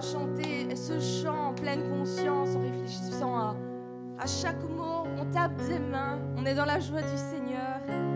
chanter ce chant en pleine conscience, en réfléchissant à, à chaque mot, on tape des mains, on est dans la joie du Seigneur.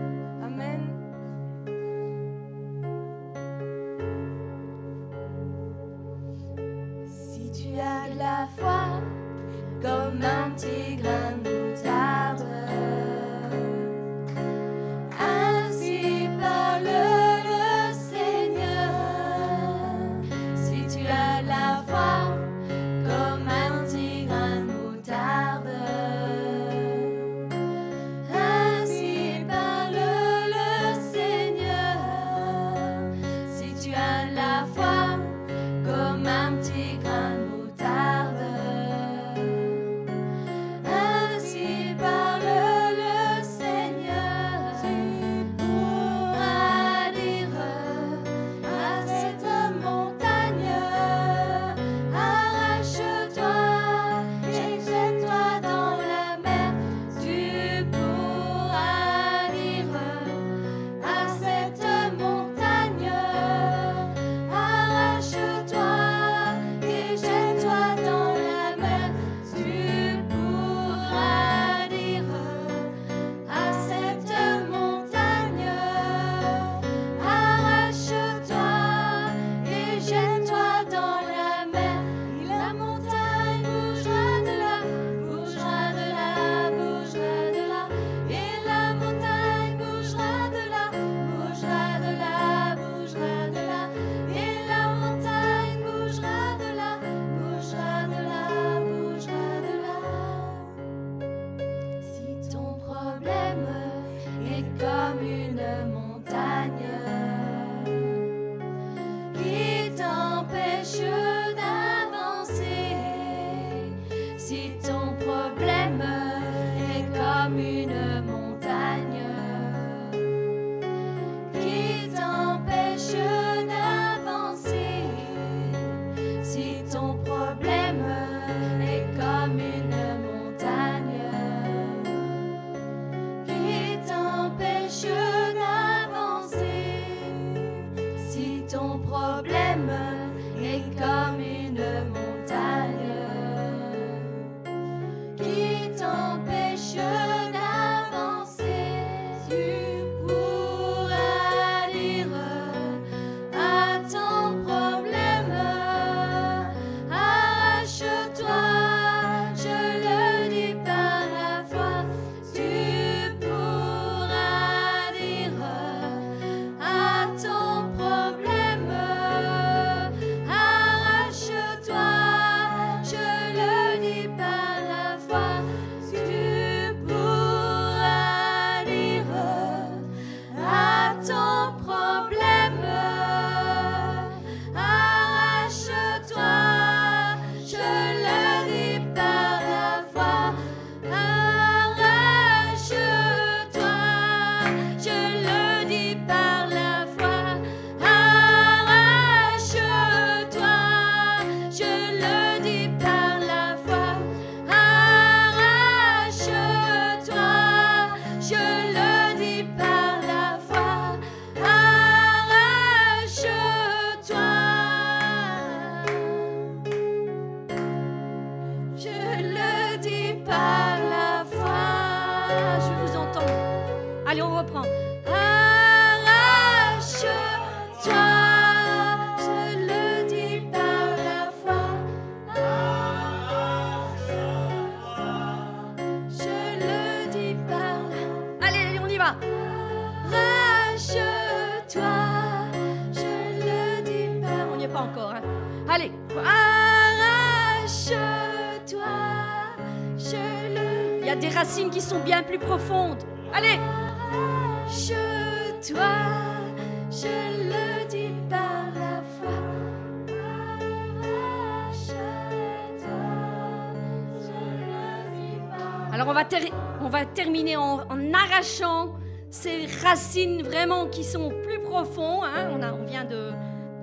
arrachant ces racines vraiment qui sont plus profondes. Hein. On, vient de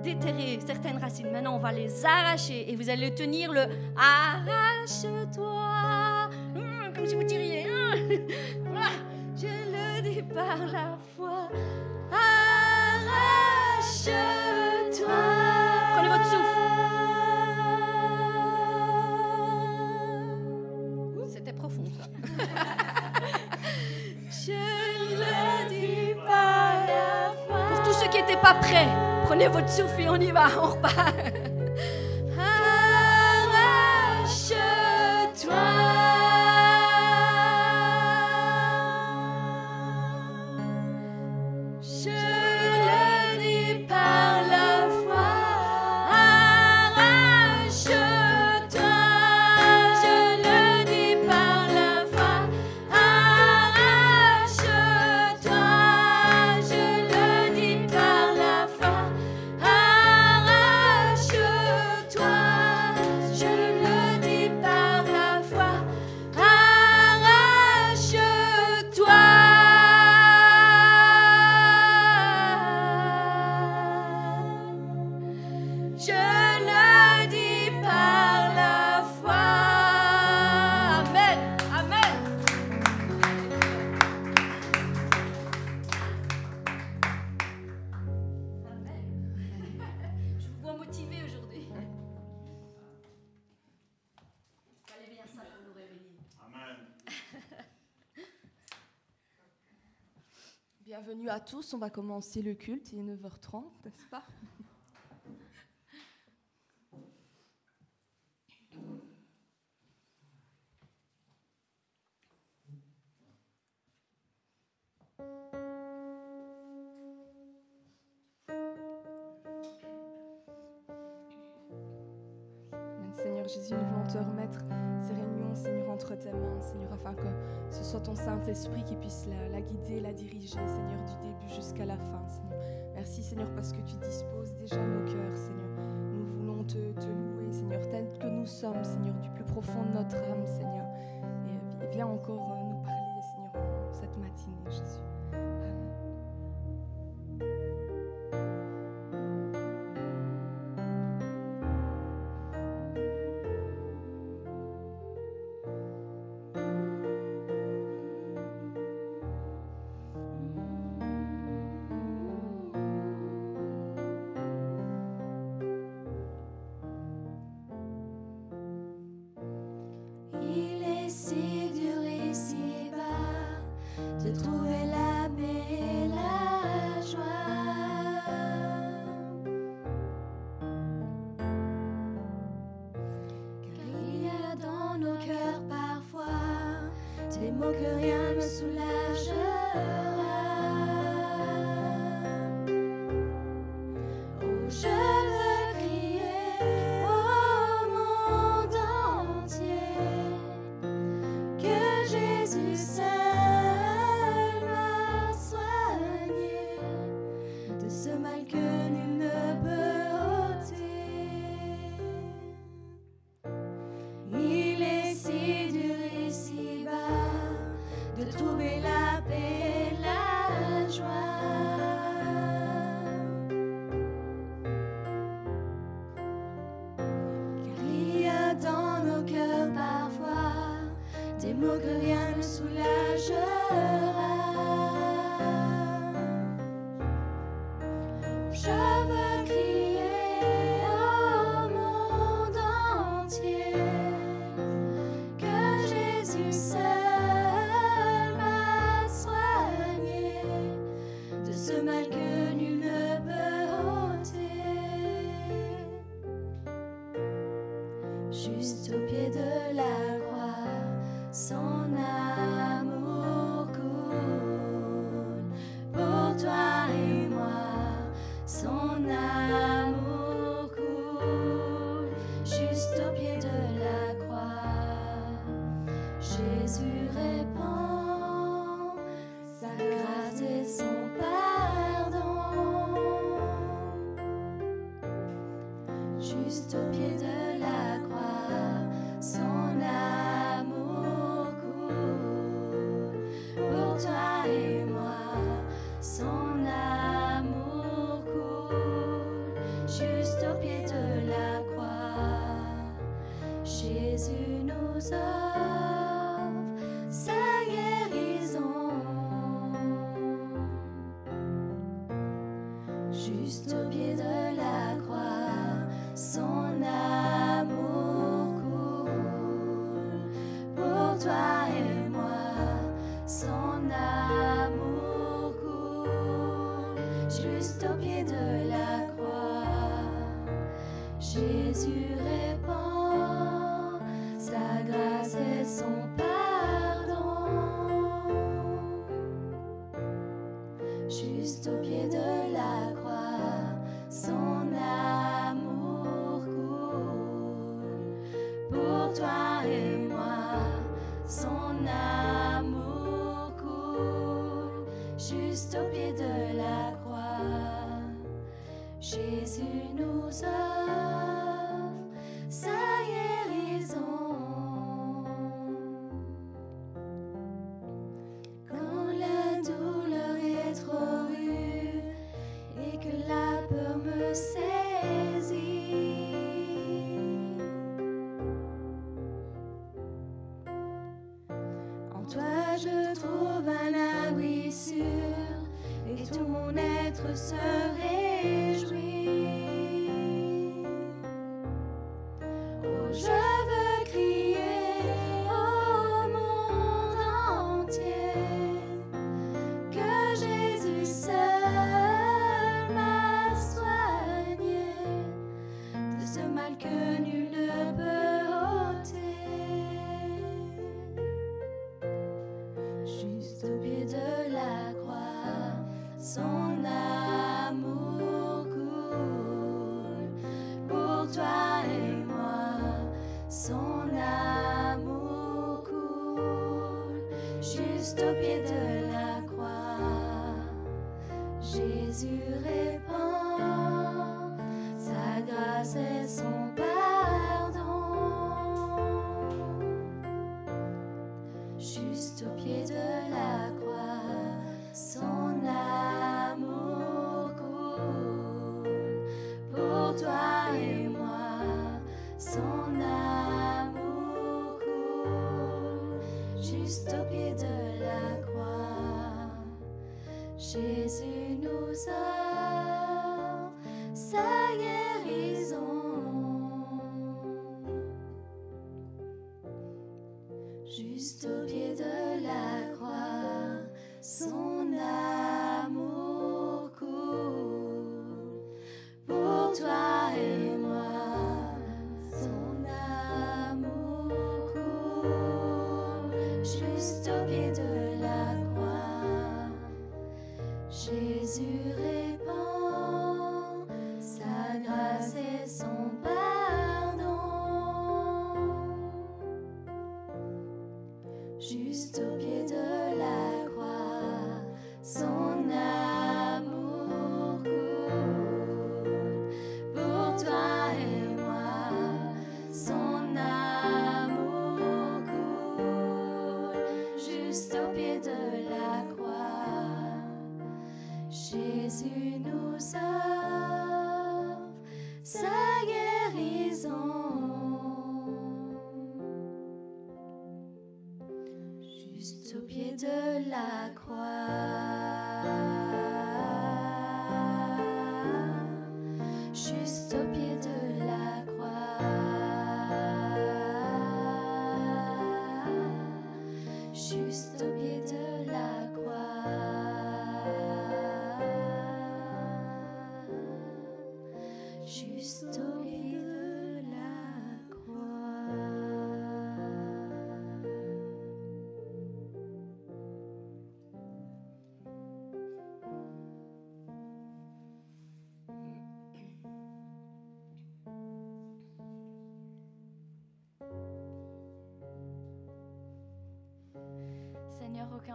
déterrer certaines racines. Maintenant, on va les arracher et vous allez tenir le arrache-toi, hum, comme si vous tiriez. Hein. Voilà, je le dis par la Prenez votre souffle et on y va, on repart. tous, on va commencer le culte, il est 9h30, n'est-ce pas Seigneur Jésus, nous voulons te remettre tes mains, Seigneur, afin que ce soit ton Saint-Esprit qui puisse la, guider, la diriger, Seigneur, du début jusqu'à la fin, Merci, Seigneur, parce que tu disposes déjà nos cœurs, Seigneur. Nous voulons te, louer, Seigneur, tel que nous sommes, Seigneur, du plus profond de notre âme, Seigneur. Et euh, viens encore euh, nous parler, Seigneur, cette matinée, Jésus.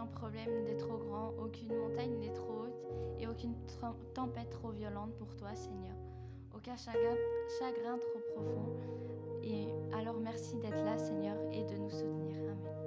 problème n'est trop grand, aucune montagne n'est trop haute et aucune tempête trop violente pour toi, Seigneur. Aucun chagrin, trop profond. Et alors merci d'être là, Seigneur, et de nous soutenir. Amen.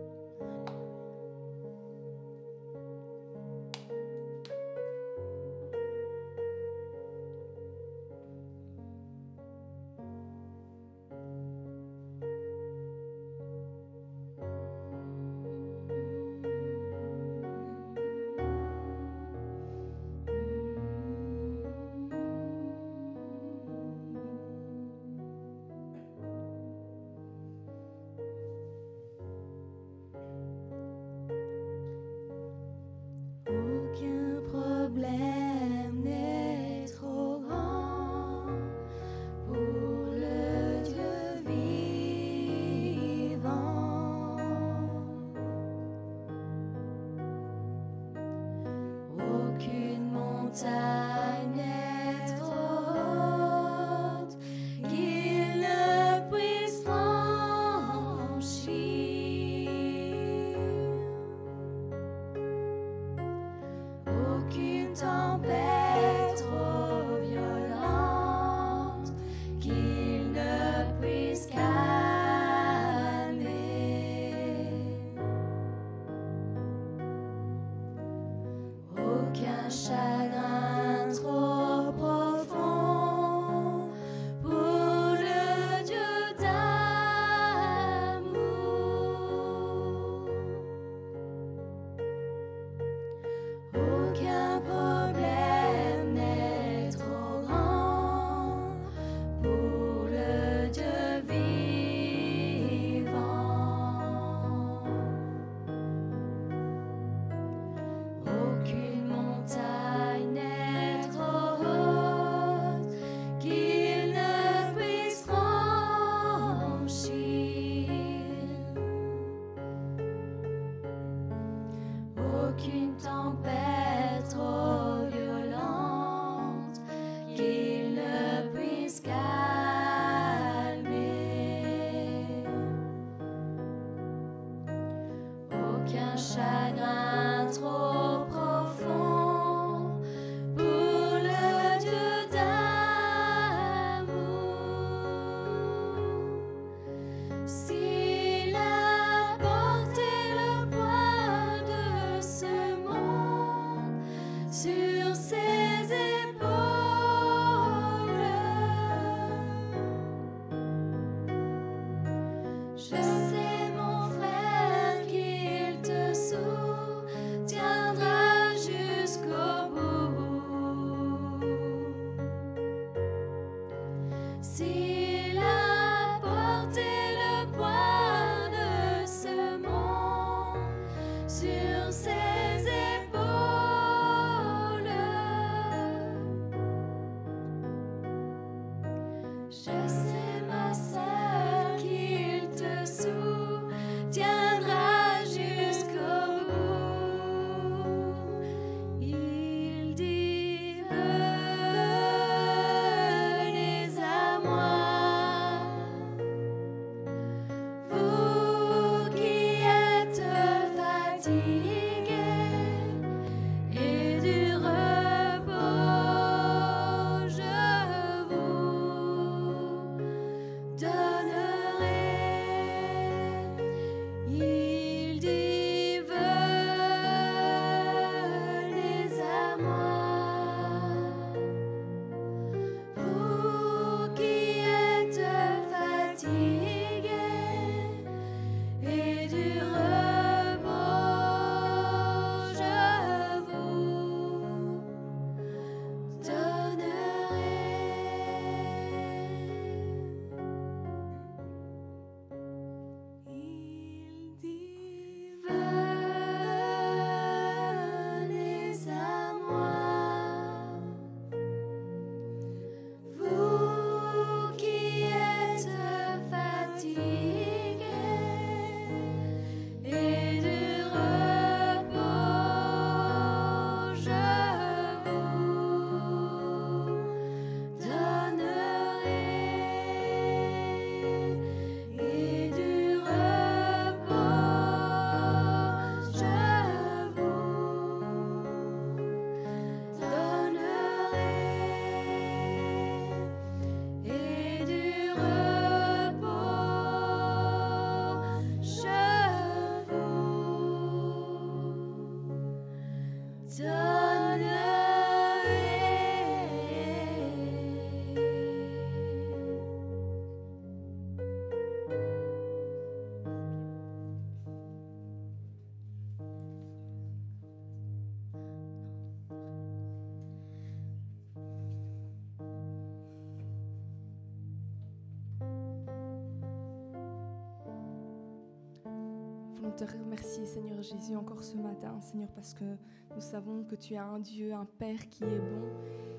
Te remercier, Seigneur Jésus, encore ce matin, Seigneur, parce que nous savons que tu es un Dieu, un Père qui est bon,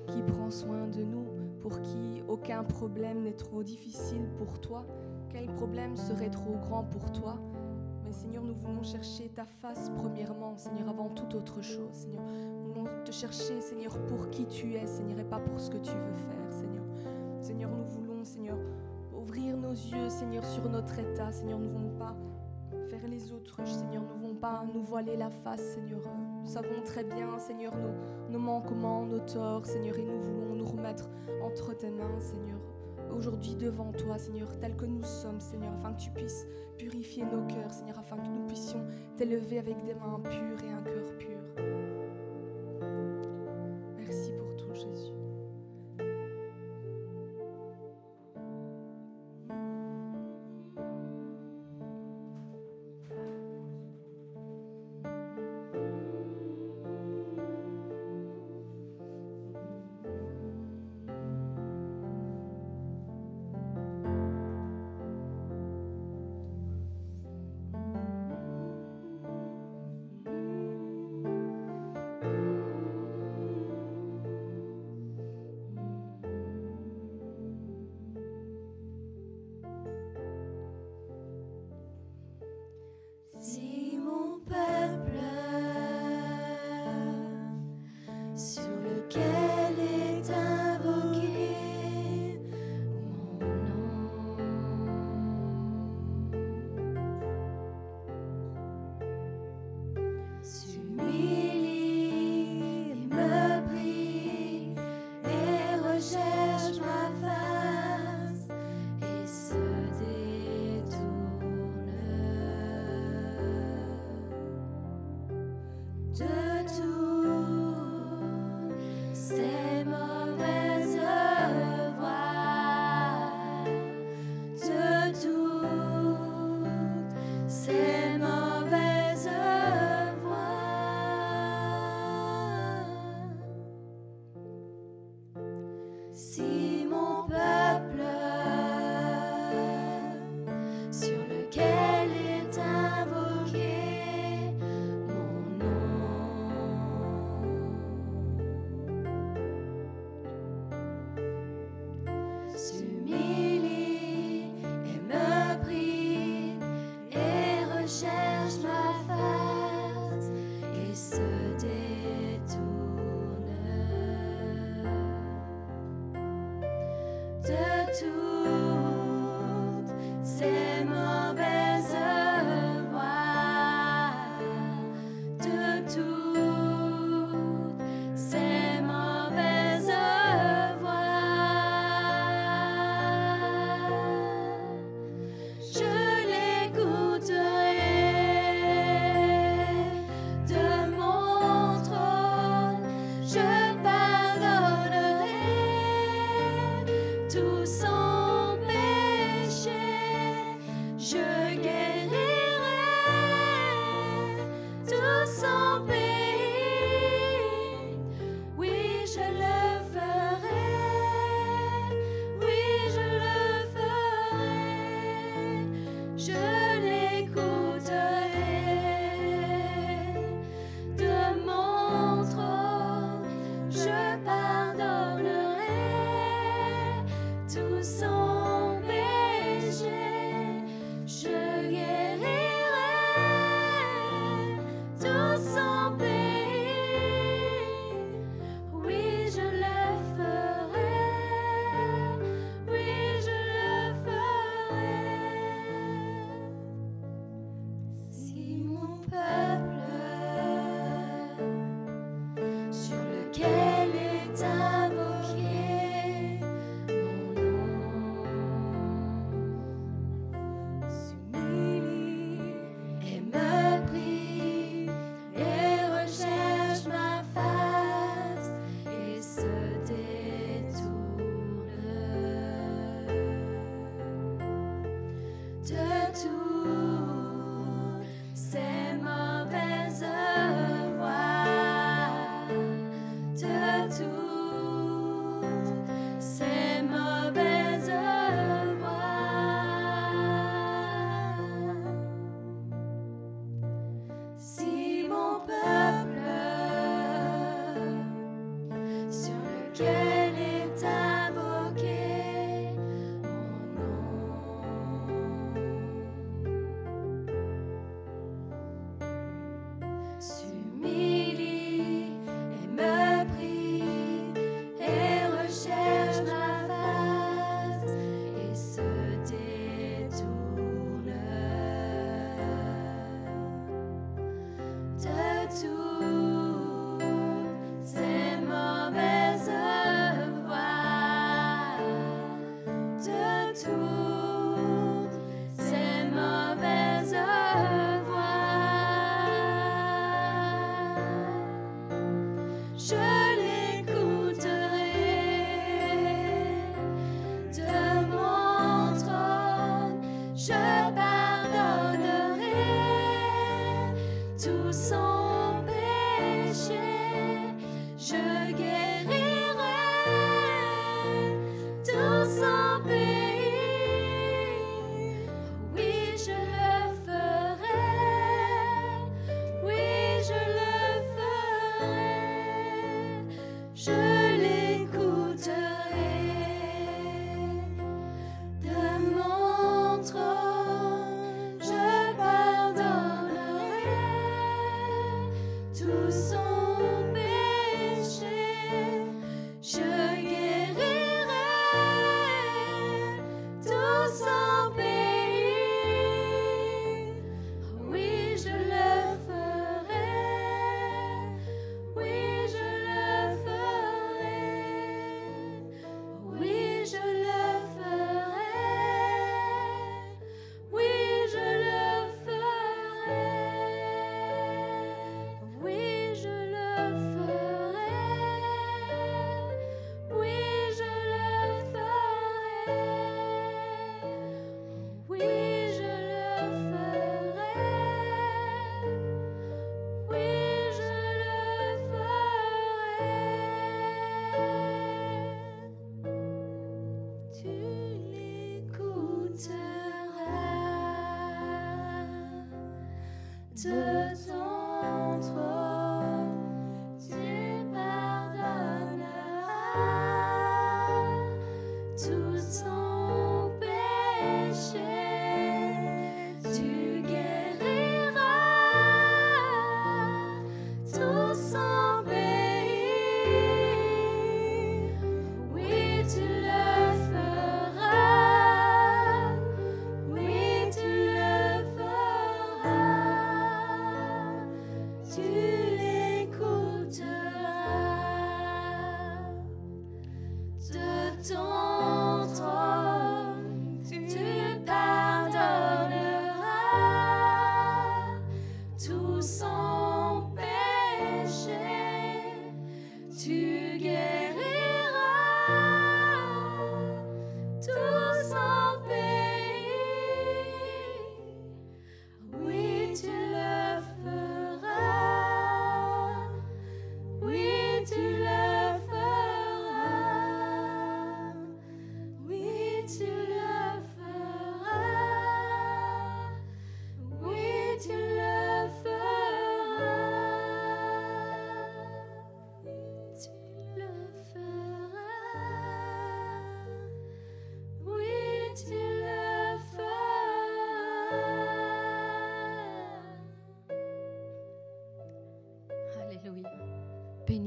qui prend soin de nous, pour qui aucun problème n'est trop difficile pour toi. Quel problème serait trop grand pour toi? Mais Seigneur, nous voulons chercher ta face premièrement, Seigneur, avant toute autre chose, Seigneur. Nous voulons te chercher, Seigneur, pour qui tu es, Seigneur, et pas pour ce que tu veux faire, Seigneur. Seigneur, nous voulons, Seigneur, ouvrir nos yeux, Seigneur, sur notre état, Seigneur, nous ne voulons pas les autruches, Seigneur. Nous ne vont pas nous voiler la face, Seigneur. Nous savons très bien, Seigneur, nos, nos manquements, nos torts, Seigneur, et nous voulons nous remettre entre tes mains, Seigneur. Aujourd'hui devant toi, Seigneur, tel que nous sommes, Seigneur, afin que tu puisses purifier nos cœurs, Seigneur, afin que nous puissions t'élever avec des mains pures et un cœur pur.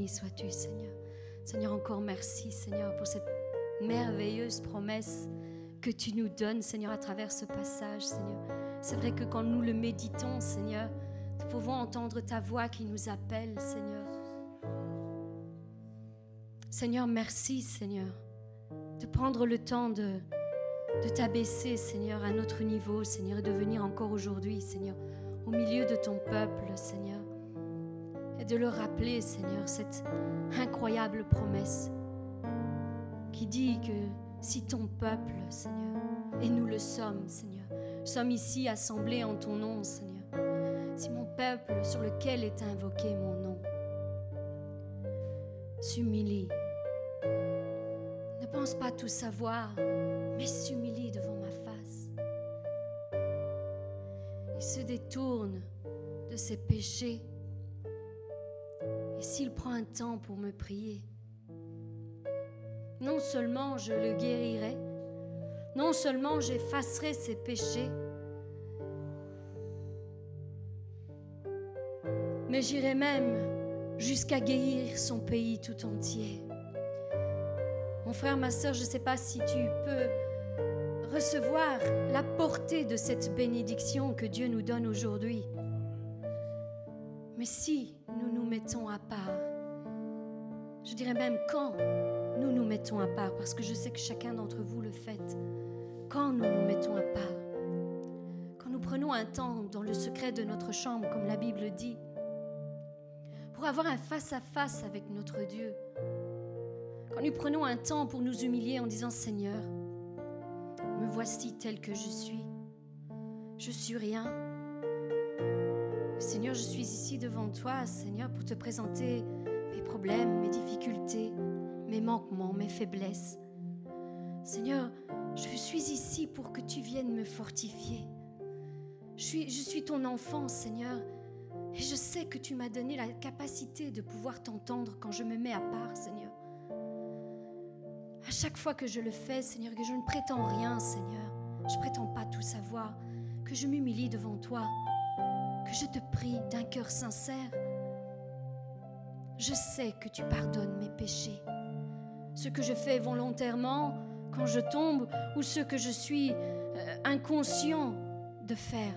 Sois-tu, Seigneur. Seigneur, encore merci, Seigneur, pour cette merveilleuse promesse que tu nous donnes, Seigneur, à travers ce passage, Seigneur. C'est vrai que quand nous le méditons, Seigneur, nous pouvons entendre ta voix qui nous appelle, Seigneur. Seigneur, merci, Seigneur, de prendre le temps de, de t'abaisser, Seigneur, à notre niveau, Seigneur, et de venir encore aujourd'hui, Seigneur, au milieu de ton peuple, Seigneur, et de le rappeler, Seigneur, cette incroyable promesse qui dit que si ton peuple, Seigneur, et nous le sommes, Seigneur, sommes ici assemblés en ton nom, Seigneur, si mon peuple sur lequel est invoqué mon nom s'humilie, ne pense pas tout savoir, mais s'humilie devant ma face. Il se détourne de ses péchés. Et s'il prend un temps pour me prier, non seulement je le guérirai, non seulement j'effacerai ses péchés, mais j'irai même jusqu'à guérir son pays tout entier. Mon frère, ma soeur, je ne sais pas si tu peux recevoir la portée de cette bénédiction que Dieu nous donne aujourd'hui. Mais si mettons à part, je dirais même quand nous nous mettons à part, parce que je sais que chacun d'entre vous le fait, quand nous nous mettons à part, quand nous prenons un temps dans le secret de notre chambre, comme la Bible dit, pour avoir un face-à-face avec notre Dieu, quand nous prenons un temps pour nous humilier en disant Seigneur, me voici tel que je suis, je suis rien. Seigneur, je suis ici devant toi, Seigneur, pour te présenter mes problèmes, mes difficultés, mes manquements, mes faiblesses. Seigneur, je suis ici pour que tu viennes me fortifier. Je suis, ton enfant, Seigneur, et je sais que tu m'as donné la capacité de pouvoir t'entendre quand je me mets à part, Seigneur. À chaque fois que je le fais, Seigneur, que je ne prétends rien, Seigneur, je prétends pas tout savoir, que je m'humilie devant toi, que je te prie d'un cœur sincère. Je sais que tu pardonnes mes péchés, ce que je fais volontairement quand je tombe ou ce que je suis euh, inconscient de faire.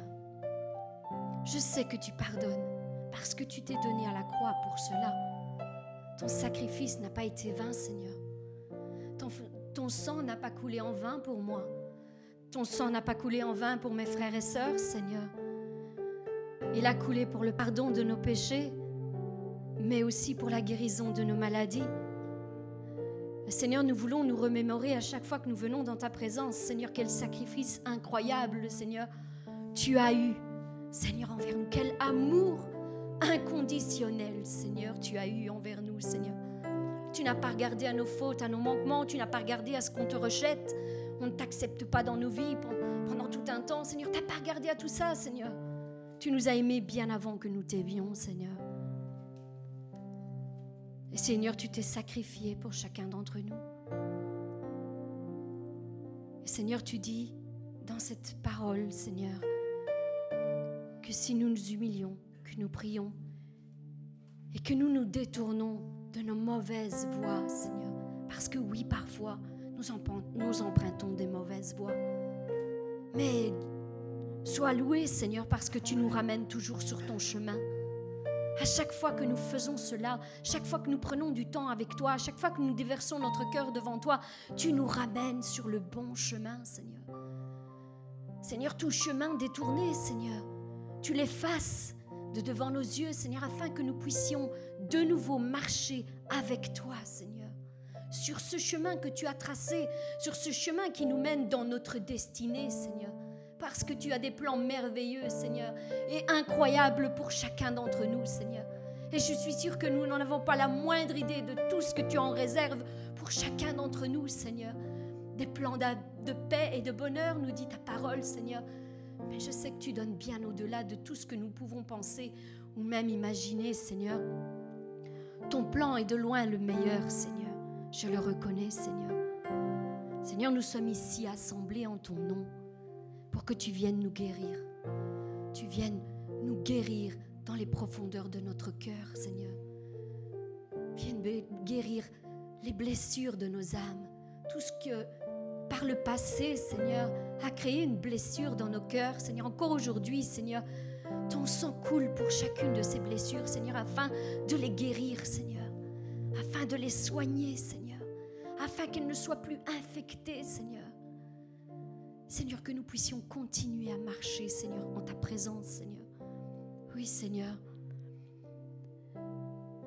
Je sais que tu pardonnes parce que tu t'es donné à la croix pour cela. Ton sacrifice n'a pas été vain, Seigneur. Ton, ton sang n'a pas coulé en vain pour moi. Ton sang n'a pas coulé en vain pour mes frères et sœurs, Seigneur. Il a coulé pour le pardon de nos péchés, mais aussi pour la guérison de nos maladies. Seigneur, nous voulons nous remémorer à chaque fois que nous venons dans ta présence. Seigneur, quel sacrifice incroyable, Seigneur, tu as eu. Seigneur, envers nous, quel amour inconditionnel, Seigneur, tu as eu envers nous, Seigneur. Tu n'as pas regardé à nos fautes, à nos manquements, tu n'as pas regardé à ce qu'on te rejette. On ne t'accepte pas dans nos vies pendant tout un temps, Seigneur. Tu n'as pas regardé à tout ça, Seigneur. Tu nous as aimés bien avant que nous t'aimions, Seigneur. Et Seigneur, tu t'es sacrifié pour chacun d'entre nous. Et Seigneur, tu dis dans cette parole, Seigneur, que si nous nous humilions, que nous prions et que nous nous détournons de nos mauvaises voies, Seigneur, parce que oui, parfois, nous, empruntons des mauvaises voies. Mais sois loué, Seigneur, parce que tu nous ramènes toujours sur ton chemin. À chaque fois que nous faisons cela, chaque fois que nous prenons du temps avec toi, à chaque fois que nous déversons notre cœur devant toi, tu nous ramènes sur le bon chemin, Seigneur. Seigneur, tout chemin détourné, Seigneur, tu l'effaces de devant nos yeux, Seigneur, afin que nous puissions de nouveau marcher avec toi, Seigneur. Sur ce chemin que tu as tracé, sur ce chemin qui nous mène dans notre destinée, Seigneur parce que tu as des plans merveilleux, Seigneur, et incroyables pour chacun d'entre nous, Seigneur. Et je suis sûre que nous n'en avons pas la moindre idée de tout ce que tu en réserves pour chacun d'entre nous, Seigneur. Des plans de paix et de bonheur, nous dit ta parole, Seigneur. Mais je sais que tu donnes bien au-delà de tout ce que nous pouvons penser ou même imaginer, Seigneur. Ton plan est de loin le meilleur, Seigneur. Je le reconnais, Seigneur. Seigneur, nous sommes ici assemblés en ton nom pour que tu viennes nous guérir. Tu viennes nous guérir dans les profondeurs de notre cœur, Seigneur. vienne guérir les blessures de nos âmes. Tout ce que par le passé, Seigneur, a créé une blessure dans nos cœurs. Seigneur, encore aujourd'hui, Seigneur, ton sang coule pour chacune de ces blessures, Seigneur, afin de les guérir, Seigneur, afin de les soigner, Seigneur, afin qu'elles ne soient plus infectées, Seigneur. Seigneur, que nous puissions continuer à marcher, Seigneur, en ta présence, Seigneur. Oui, Seigneur,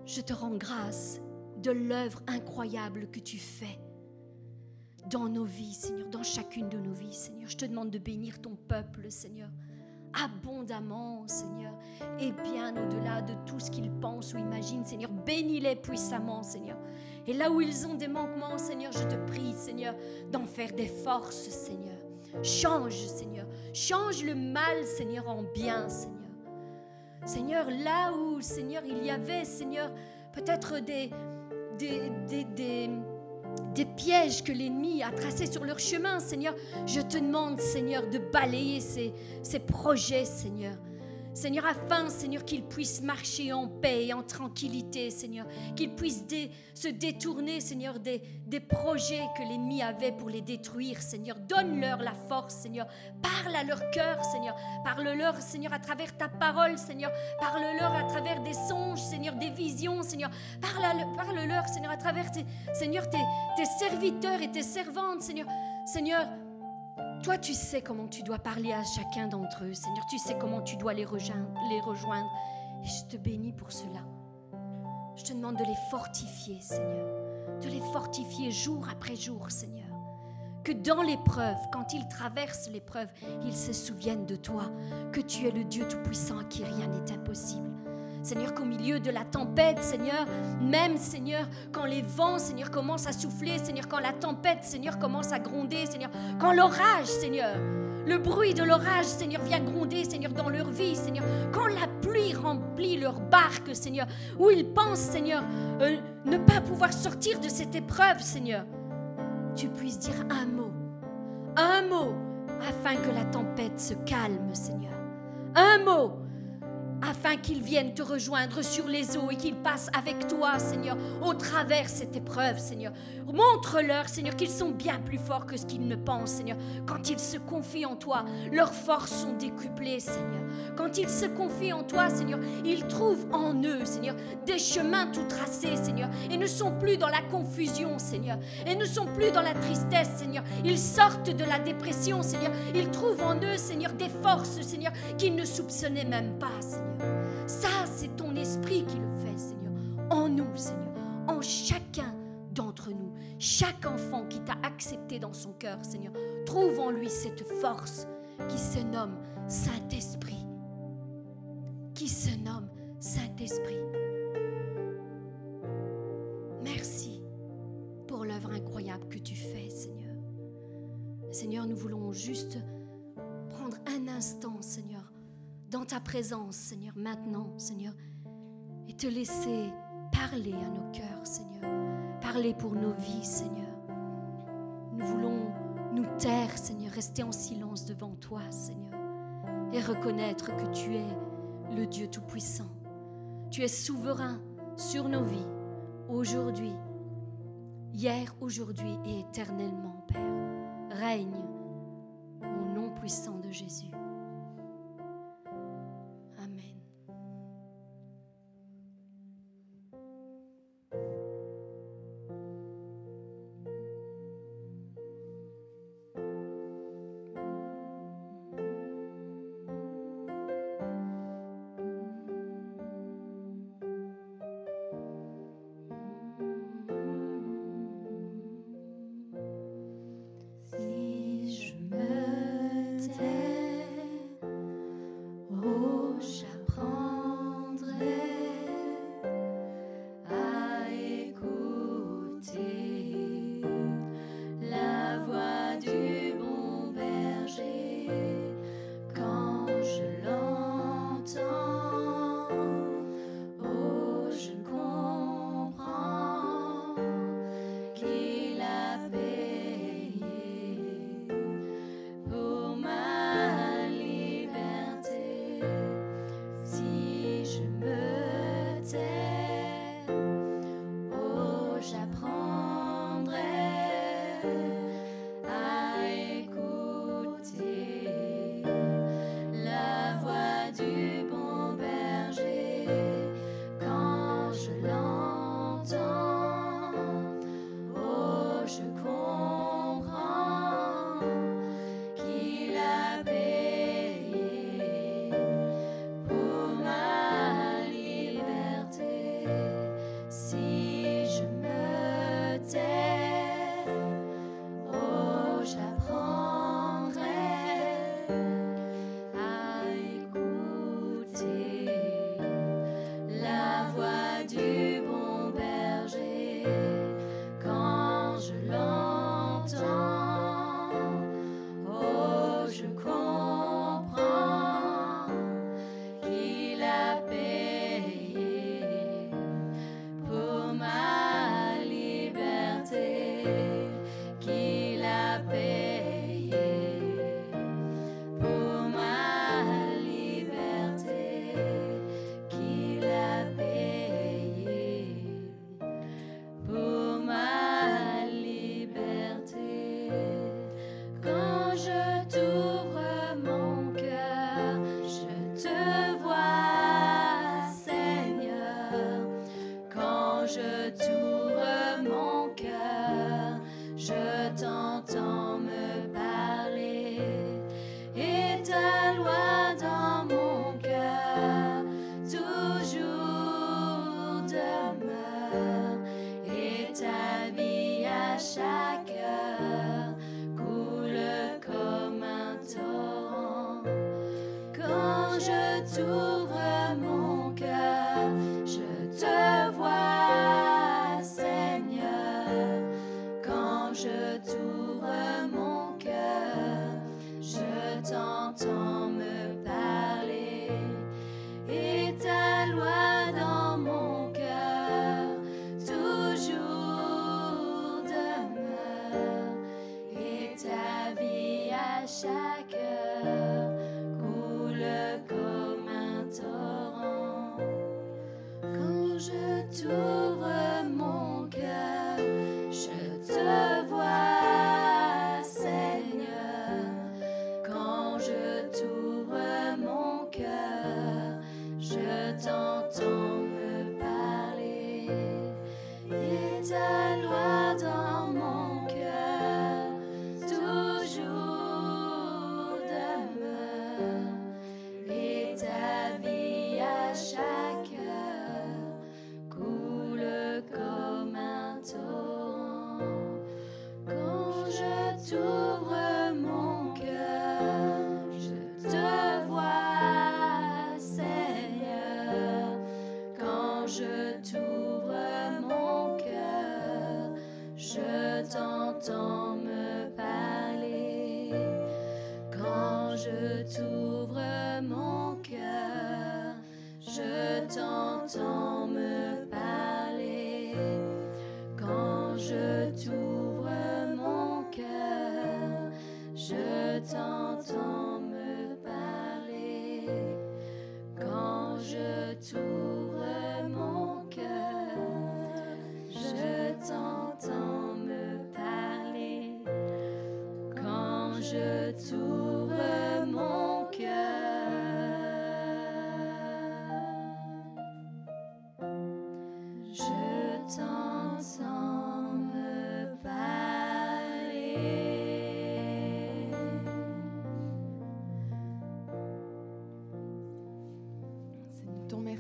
je te rends grâce de l'œuvre incroyable que tu fais dans nos vies, Seigneur, dans chacune de nos vies, Seigneur. Je te demande de bénir ton peuple, Seigneur, abondamment, Seigneur, et bien au-delà de tout ce qu'ils pensent ou imaginent, Seigneur. Bénis-les puissamment, Seigneur. Et là où ils ont des manquements, Seigneur, je te prie, Seigneur, d'en faire des forces, Seigneur. Change, Seigneur. Change le mal, Seigneur, en bien, Seigneur. Seigneur, là où, Seigneur, il y avait, Seigneur, peut-être des, des, des, des pièges que l'ennemi a tracés sur leur chemin, Seigneur. Je te demande, Seigneur, de balayer ces, ces projets, Seigneur. Seigneur, afin, Seigneur, qu'ils puissent marcher en paix et en tranquillité, Seigneur. Qu'ils puissent se détourner, Seigneur, des, projets que l'ennemi avait pour les détruire, Seigneur. Donne-leur la force, Seigneur. Parle à leur cœur, Seigneur. Parle-leur, Seigneur, à travers ta parole, Seigneur. Parle-leur à travers des songes, Seigneur, des visions, Seigneur. Parle-leur, Seigneur, à travers, tes, Seigneur, tes, tes serviteurs et tes servantes, Seigneur. Seigneur, toi, tu sais comment tu dois parler à chacun d'entre eux, Seigneur. Tu sais comment tu dois les rejoindre. Et je te bénis pour cela. Je te demande de les fortifier, Seigneur. De les fortifier jour après jour, Seigneur. Que dans l'épreuve, quand ils traversent l'épreuve, ils se souviennent de toi, que tu es le Dieu Tout-Puissant à qui rien n'est impossible. Seigneur, qu'au milieu de la tempête, Seigneur, même, Seigneur, quand les vents, Seigneur, commencent à souffler, Seigneur, quand la tempête, Seigneur, commence à gronder, Seigneur, quand l'orage, Seigneur, le bruit de l'orage, Seigneur, vient gronder, Seigneur, dans leur vie, Seigneur, quand la pluie remplit leur barque, Seigneur, où ils pensent, Seigneur, euh, ne pas pouvoir sortir de cette épreuve, Seigneur, tu puisses dire un mot, un mot, afin que la tempête se calme, Seigneur. Un mot afin qu'ils viennent te rejoindre sur les eaux et qu'ils passent avec toi, Seigneur, au travers cette épreuve, Seigneur. Montre-leur, Seigneur, qu'ils sont bien plus forts que ce qu'ils ne pensent, Seigneur. Quand ils se confient en toi, leurs forces sont décuplées, Seigneur. Quand ils se confient en toi, Seigneur, ils trouvent en eux, Seigneur, des chemins tout tracés, Seigneur, et ne sont plus dans la confusion, Seigneur, et ne sont plus dans la tristesse, Seigneur. Ils sortent de la dépression, Seigneur. Ils trouvent en eux, Seigneur, des forces, Seigneur, qu'ils ne soupçonnaient même pas, Seigneur. Ça, c'est ton esprit qui le fait, Seigneur. En nous, Seigneur. En chacun d'entre nous. Chaque enfant qui t'a accepté dans son cœur, Seigneur. Trouve en lui cette force qui se nomme Saint-Esprit. Qui se nomme Saint-Esprit. Merci pour l'œuvre incroyable que tu fais, Seigneur. Seigneur, nous voulons juste prendre un instant, Seigneur, dans ta présence, Seigneur, maintenant, Seigneur, et te laisser parler à nos cœurs, Seigneur, parler pour nos vies, Seigneur. Nous voulons nous taire, Seigneur, rester en silence devant toi, Seigneur, et reconnaître que tu es le Dieu Tout-Puissant. Tu es souverain sur nos vies, aujourd'hui, hier, aujourd'hui et éternellement, Père. Règne au nom puissant de Jésus.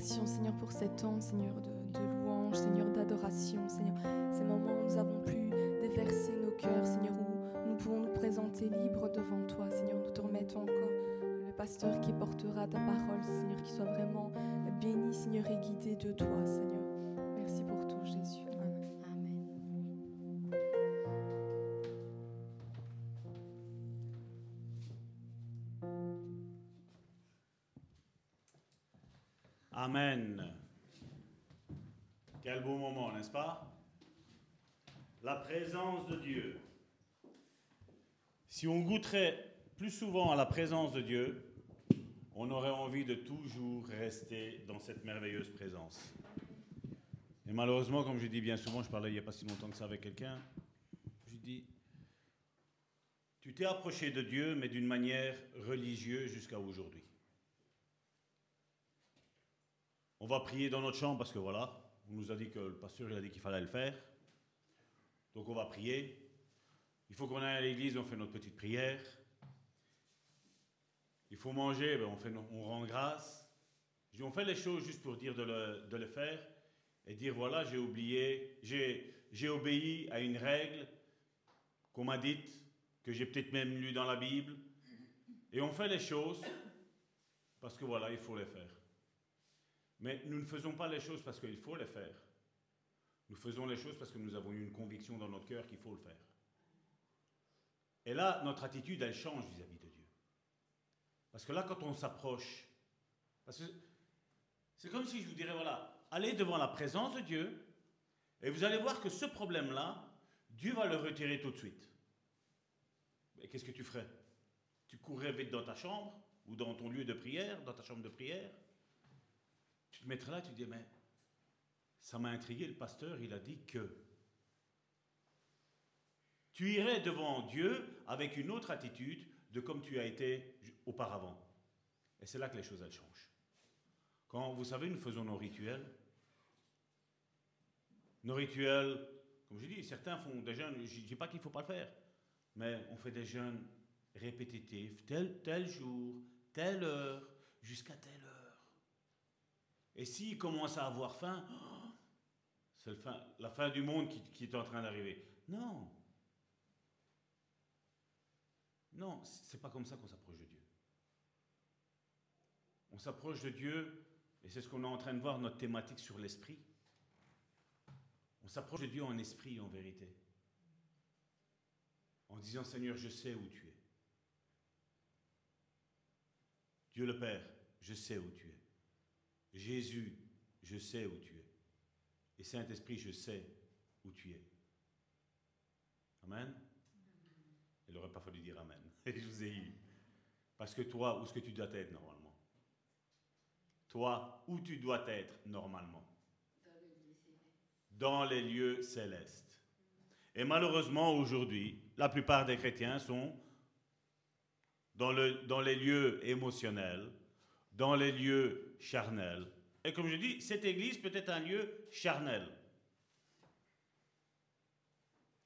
Seigneur, pour cet temps, Seigneur, de, de louange, Seigneur, d'adoration, Seigneur. Ces moments où nous avons pu déverser nos cœurs, Seigneur, où nous pouvons nous présenter libres devant toi, Seigneur. Nous te remettons encore le pasteur qui portera ta parole, Seigneur, qui soit vraiment béni, Seigneur, et guidé de toi, Seigneur. Plus souvent à la présence de Dieu, on aurait envie de toujours rester dans cette merveilleuse présence. Et malheureusement, comme je dis bien souvent, je parlais il n'y a pas si longtemps que ça avec quelqu'un, je dis, tu t'es approché de Dieu, mais d'une manière religieuse jusqu'à aujourd'hui. On va prier dans notre chambre parce que voilà, on nous a dit que le pasteur il a dit qu'il fallait le faire. Donc on va prier. Il faut qu'on aille à l'église, on fait notre petite prière. Il faut manger, ben on, fait, on rend grâce. On fait les choses juste pour dire de le, de le faire et dire voilà, j'ai oublié, j'ai, obéi à une règle qu'on m'a dite, que j'ai peut-être même lu dans la Bible. Et on fait les choses parce que voilà, il faut les faire. Mais nous ne faisons pas les choses parce qu'il faut les faire. Nous faisons les choses parce que nous avons une conviction dans notre cœur qu'il faut le faire. Et là, notre attitude, elle change vis-à-vis de Dieu. Parce que là, quand on s'approche, c'est comme si je vous dirais, voilà, allez devant la présence de Dieu, et vous allez voir que ce problème-là, Dieu va le retirer tout de suite. Mais qu'est-ce que tu ferais? Tu courrais vite dans ta chambre, ou dans ton lieu de prière, dans ta chambre de prière, tu te mettrais là, tu te dis, mais ça m'a intrigué, le pasteur, il a dit que. Tu irais devant Dieu avec une autre attitude de comme tu as été auparavant. Et c'est là que les choses, changent. Quand, vous savez, nous faisons nos rituels. Nos rituels, comme je dis, certains font des jeûnes, je ne dis pas qu'il ne faut pas le faire, mais on fait des jeûnes répétitifs, tel, jour, telle heure, jusqu'à telle heure. Et s'il commence à avoir faim, oh, c'est la fin du monde qui est en train d'arriver. Non. Non, c'est pas comme ça qu'on s'approche de Dieu. On s'approche de Dieu, et c'est ce qu'on est en train de voir, notre thématique sur l'esprit. On s'approche de Dieu en esprit, en vérité. En disant, Seigneur, je sais où tu es. Dieu le Père, je sais où tu es. Jésus, je sais où tu es. Et Saint-Esprit, je sais où tu es. Amen. Il n'aurait pas fallu dire Amen. je vous ai eu. Parce que toi, où est-ce que tu dois être normalement? Toi, où tu dois être normalement? Dans les lieux célestes. Et malheureusement, aujourd'hui, la plupart des chrétiens sont dans, le, dans les lieux émotionnels, dans les lieux charnels. Et comme je dis, cette église peut être un lieu charnel.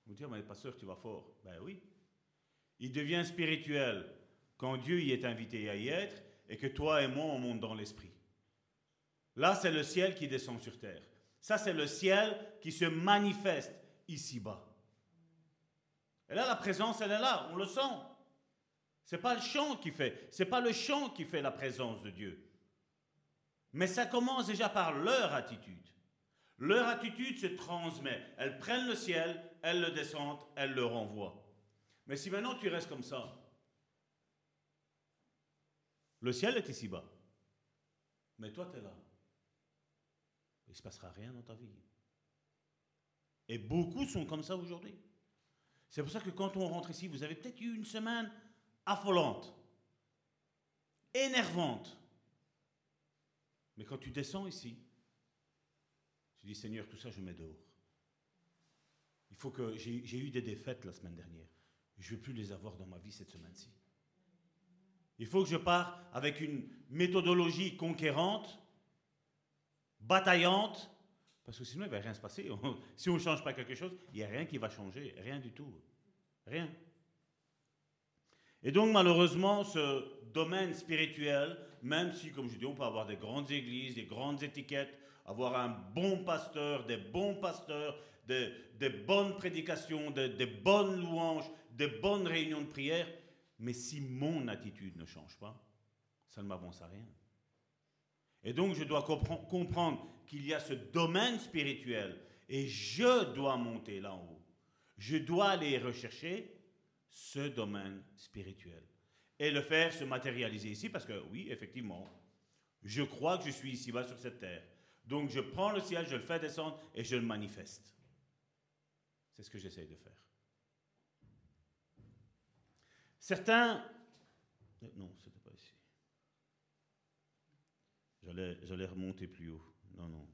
Vous dites, mais pasteur, tu vas fort. Ben oui. Il devient spirituel quand Dieu y est invité à y être et que toi et moi, on monte dans l'esprit. Là, c'est le ciel qui descend sur terre. Ça, c'est le ciel qui se manifeste ici-bas. Et là, la présence, elle est là, on le sent. C'est pas le chant qui fait, c'est pas le chant qui fait la présence de Dieu. Mais ça commence déjà par leur attitude. Leur attitude se transmet. Elles prennent le ciel, elles le descendent, elles le renvoient. Mais si maintenant tu restes comme ça, le ciel est ici-bas. Mais toi, tu es là. Il ne se passera rien dans ta vie. Et beaucoup sont comme ça aujourd'hui. C'est pour ça que quand on rentre ici, vous avez peut-être eu une semaine affolante, énervante. Mais quand tu descends ici, tu dis Seigneur, tout ça, je mets dehors. Il faut que j'ai eu des défaites la semaine dernière. Je ne veux plus les avoir dans ma vie cette semaine-ci. Il faut que je parte avec une méthodologie conquérante, bataillante, parce que sinon il ne va rien se passer. si on ne change pas quelque chose, il n'y a rien qui va changer, rien du tout. Rien. Et donc malheureusement, ce domaine spirituel, même si, comme je dis, on peut avoir des grandes églises, des grandes étiquettes, avoir un bon pasteur, des bons pasteurs, des, bonnes prédications, des bonnes louanges, des bonnes réunions de prière, mais si mon attitude ne change pas, ça ne m'avance à rien. Et donc je dois comprendre qu'il y a ce domaine spirituel et je dois monter là en haut. Je dois aller rechercher ce domaine spirituel et le faire se matérialiser ici parce que oui, effectivement, je crois que je suis ici-bas sur cette terre. Donc je prends le ciel, je le fais descendre et je le manifeste. C'est ce que j'essaye de faire. Certains... Non, c'était pas ici. J'allais remonter plus haut. Non, non.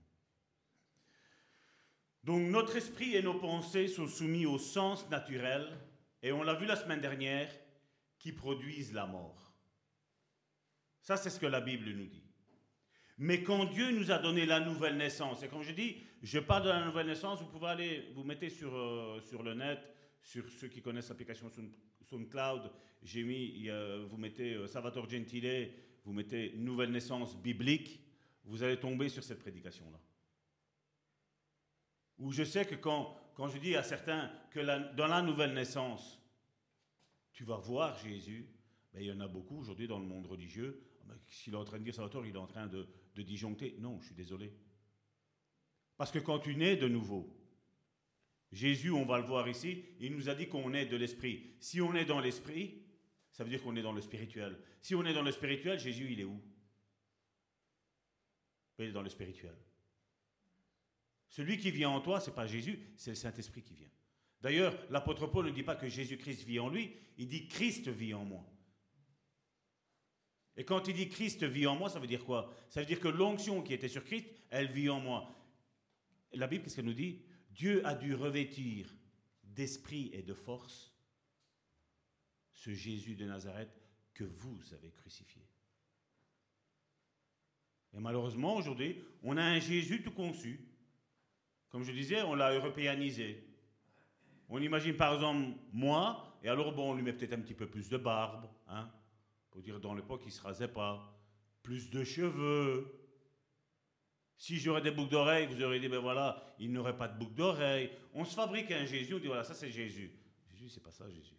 Donc notre esprit et nos pensées sont soumis au sens naturel, et on l'a vu la semaine dernière, qui produisent la mort. Ça, c'est ce que la Bible nous dit. Mais quand Dieu nous a donné la nouvelle naissance, et comme je dis, je parle de la nouvelle naissance, vous pouvez aller, vous mettez sur, euh, sur le net, sur ceux qui connaissent l'application SoundCloud, j'ai mis, vous mettez euh, Salvatore Gentile, vous mettez Nouvelle naissance biblique, vous allez tomber sur cette prédication-là. Où je sais que quand, je dis à certains que dans la nouvelle naissance, tu vas voir Jésus, ben, il y en a beaucoup aujourd'hui dans le monde religieux. Ben, s'il est en train de dire Salvatore, il est en train de, de disjoncter. Non, je suis désolé. Parce que quand tu nais de nouveau, Jésus, on va le voir ici, il nous a dit qu'on est de l'esprit. Si on est dans l'esprit, ça veut dire qu'on est dans le spirituel. Si on est dans le spirituel, Jésus, il est où? Il est dans le spirituel. Celui qui vient en toi, ce n'est pas Jésus, c'est le Saint-Esprit qui vient. D'ailleurs, l'apôtre Paul ne dit pas que Jésus-Christ vit en lui, il dit Christ vit en moi. Et quand il dit Christ vit en moi, ça veut dire quoi? Ça veut dire que l'onction qui était sur Christ, elle vit en moi. La Bible, qu'est-ce qu'elle nous dit? Dieu a dû revêtir d'esprit et de force ce Jésus de Nazareth que vous avez crucifié. Et malheureusement, aujourd'hui, on a un Jésus tout conçu. Comme je disais, on l'a européanisé. On imagine par exemple moi, et alors bon, on lui met peut-être un petit peu plus de barbe, hein, pour dire dans l'époque, il ne se rasait pas, plus de cheveux, si j'aurais des boucles d'oreilles, vous auriez dit, ben voilà, il n'aurait pas de boucles d'oreilles. On se fabrique un Jésus, on dit, voilà, ça c'est Jésus. Jésus, c'est pas ça, Jésus.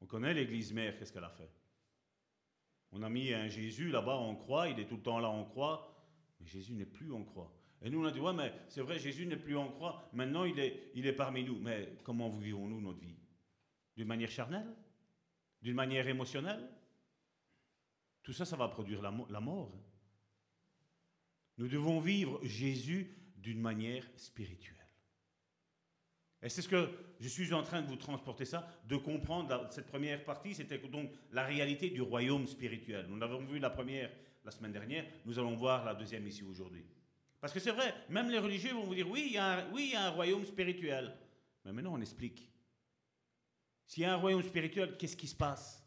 On connaît l'église mère, qu'est-ce qu'elle a fait? On a mis un Jésus là-bas en croix, il est tout le temps là en croix, mais Jésus n'est plus en croix. Et nous, on a dit, ouais, mais c'est vrai, Jésus n'est plus en croix, maintenant il est, il est parmi nous. Mais comment vivons-nous notre vie? D'une manière charnelle? D'une manière émotionnelle? Tout ça, ça va produire la, mort. Nous devons vivre Jésus d'une manière spirituelle. Et c'est ce que je suis en train de vous transporter ça, de comprendre cette première partie, c'était donc la réalité du royaume spirituel. Nous avons vu la première la semaine dernière, nous allons voir la deuxième ici aujourd'hui. Parce que c'est vrai, même les religieux vont vous dire oui, oui, il y a un royaume spirituel. Mais maintenant on explique. S'il y a un royaume spirituel, qu'est-ce qui se passe?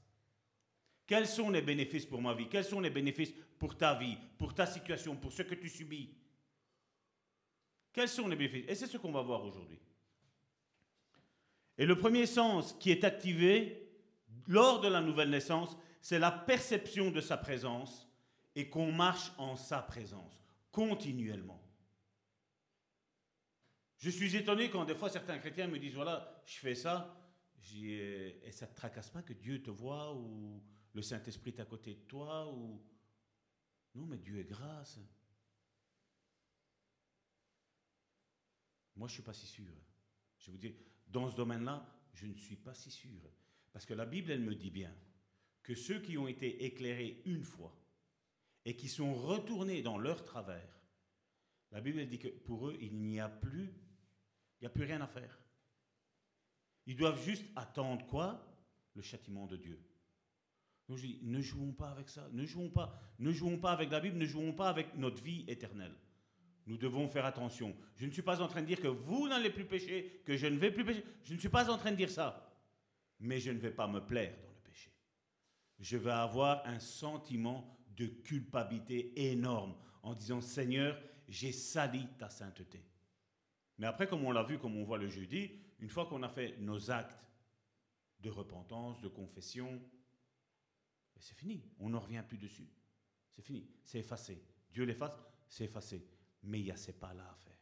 Quels sont les bénéfices pour ma vie? Quels sont les bénéfices pour ta vie, pour ta situation, pour ce que tu subis? Quels sont les bénéfices? Et c'est ce qu'on va voir aujourd'hui. Et le premier sens qui est activé lors de la nouvelle naissance, c'est la perception de sa présence et qu'on marche en sa présence continuellement. Je suis étonné quand des fois certains chrétiens me disent voilà, je fais ça, et ça ne te tracasse pas que Dieu te voit ou le Saint-Esprit est à côté de toi ou non mais Dieu est grâce. Moi je suis pas si sûr. Je vous dis dans ce domaine-là, je ne suis pas si sûr. Parce que la Bible, elle me dit bien que ceux qui ont été éclairés une fois et qui sont retournés dans leur travers, la Bible elle dit que pour eux, il n'y a plus, il n'y a plus rien à faire. Ils doivent juste attendre quoi? Le châtiment de Dieu. Donc je dis, ne jouons pas avec ça, ne jouons pas, ne jouons pas avec la Bible, ne jouons pas avec notre vie éternelle. Nous devons faire attention. Je ne suis pas en train de dire que vous n'allez plus pécher, que je ne vais plus pécher. Je ne suis pas en train de dire ça. Mais je ne vais pas me plaire dans le péché. Je vais avoir un sentiment de culpabilité énorme en disant Seigneur, j'ai sali ta sainteté. Mais après, comme on l'a vu, comme on voit le jeudi, une fois qu'on a fait nos actes de repentance, de confession, c'est fini. On ne revient plus dessus. C'est fini. C'est effacé. Dieu l'efface, c'est effacé mais il y a ces pas-là à faire.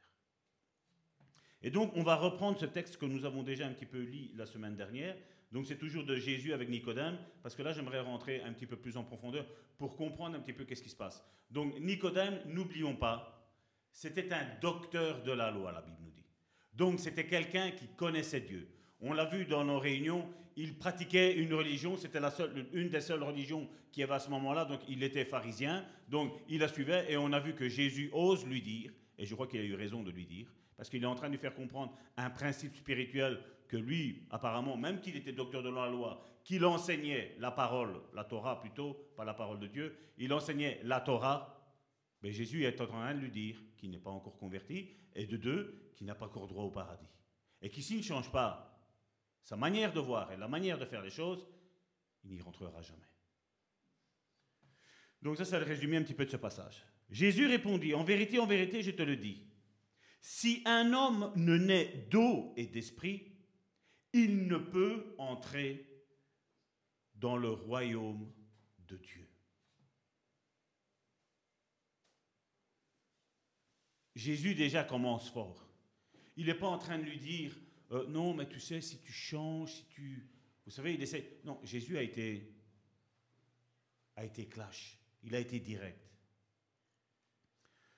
Et donc, on va reprendre ce texte que nous avons déjà un petit peu lu la semaine dernière. Donc, c'est toujours de Jésus avec Nicodème, parce que là, j'aimerais rentrer un petit peu plus en profondeur pour comprendre un petit peu qu'est-ce qui se passe. Donc, Nicodème, n'oublions pas, c'était un docteur de la loi, la Bible nous dit. Donc, c'était quelqu'un qui connaissait Dieu. On l'a vu dans nos réunions, il pratiquait une religion, c'était la une des seules religions qu'il y avait à ce moment-là, donc il était pharisien, donc il la suivait, et on a vu que Jésus ose lui dire, et je crois qu'il a eu raison de lui dire, parce qu'il est en train de lui faire comprendre un principe spirituel que lui, apparemment, même qu'il était docteur de la loi, qu'il enseignait la parole, la Torah plutôt, pas la parole de Dieu, il enseignait la Torah, mais Jésus est en train de lui dire qu'il n'est pas encore converti, et de deux, qu'il n'a pas encore droit au paradis. Et qu'ici, ne change pas sa manière de voir et la manière de faire les choses, il n'y rentrera jamais. Donc ça, c'est le résumé un petit peu de ce passage. Jésus répondit, en vérité, en vérité, je te le dis, si un homme ne naît d'eau et d'esprit, il ne peut entrer dans le royaume de Dieu. Jésus déjà commence fort. Il n'est pas en train de lui dire, euh, non, mais tu sais, si tu changes, si tu... Vous savez, il essaie... Non, Jésus a été, a été clash, il a été direct.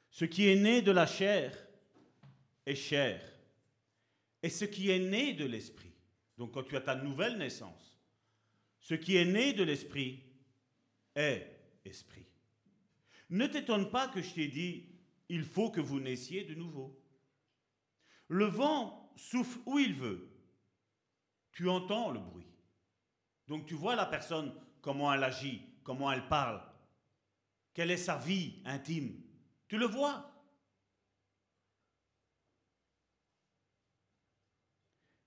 Ce qui est né de la chair est chair, et ce qui est né de l'esprit, donc quand tu as ta nouvelle naissance, ce qui est né de l'esprit est esprit. Ne t'étonne pas que je t'ai dit, il faut que vous naissiez de nouveau. Le vent souffle où il veut. Tu entends le bruit. Donc tu vois la personne, comment elle agit, comment elle parle, quelle est sa vie intime. Tu le vois.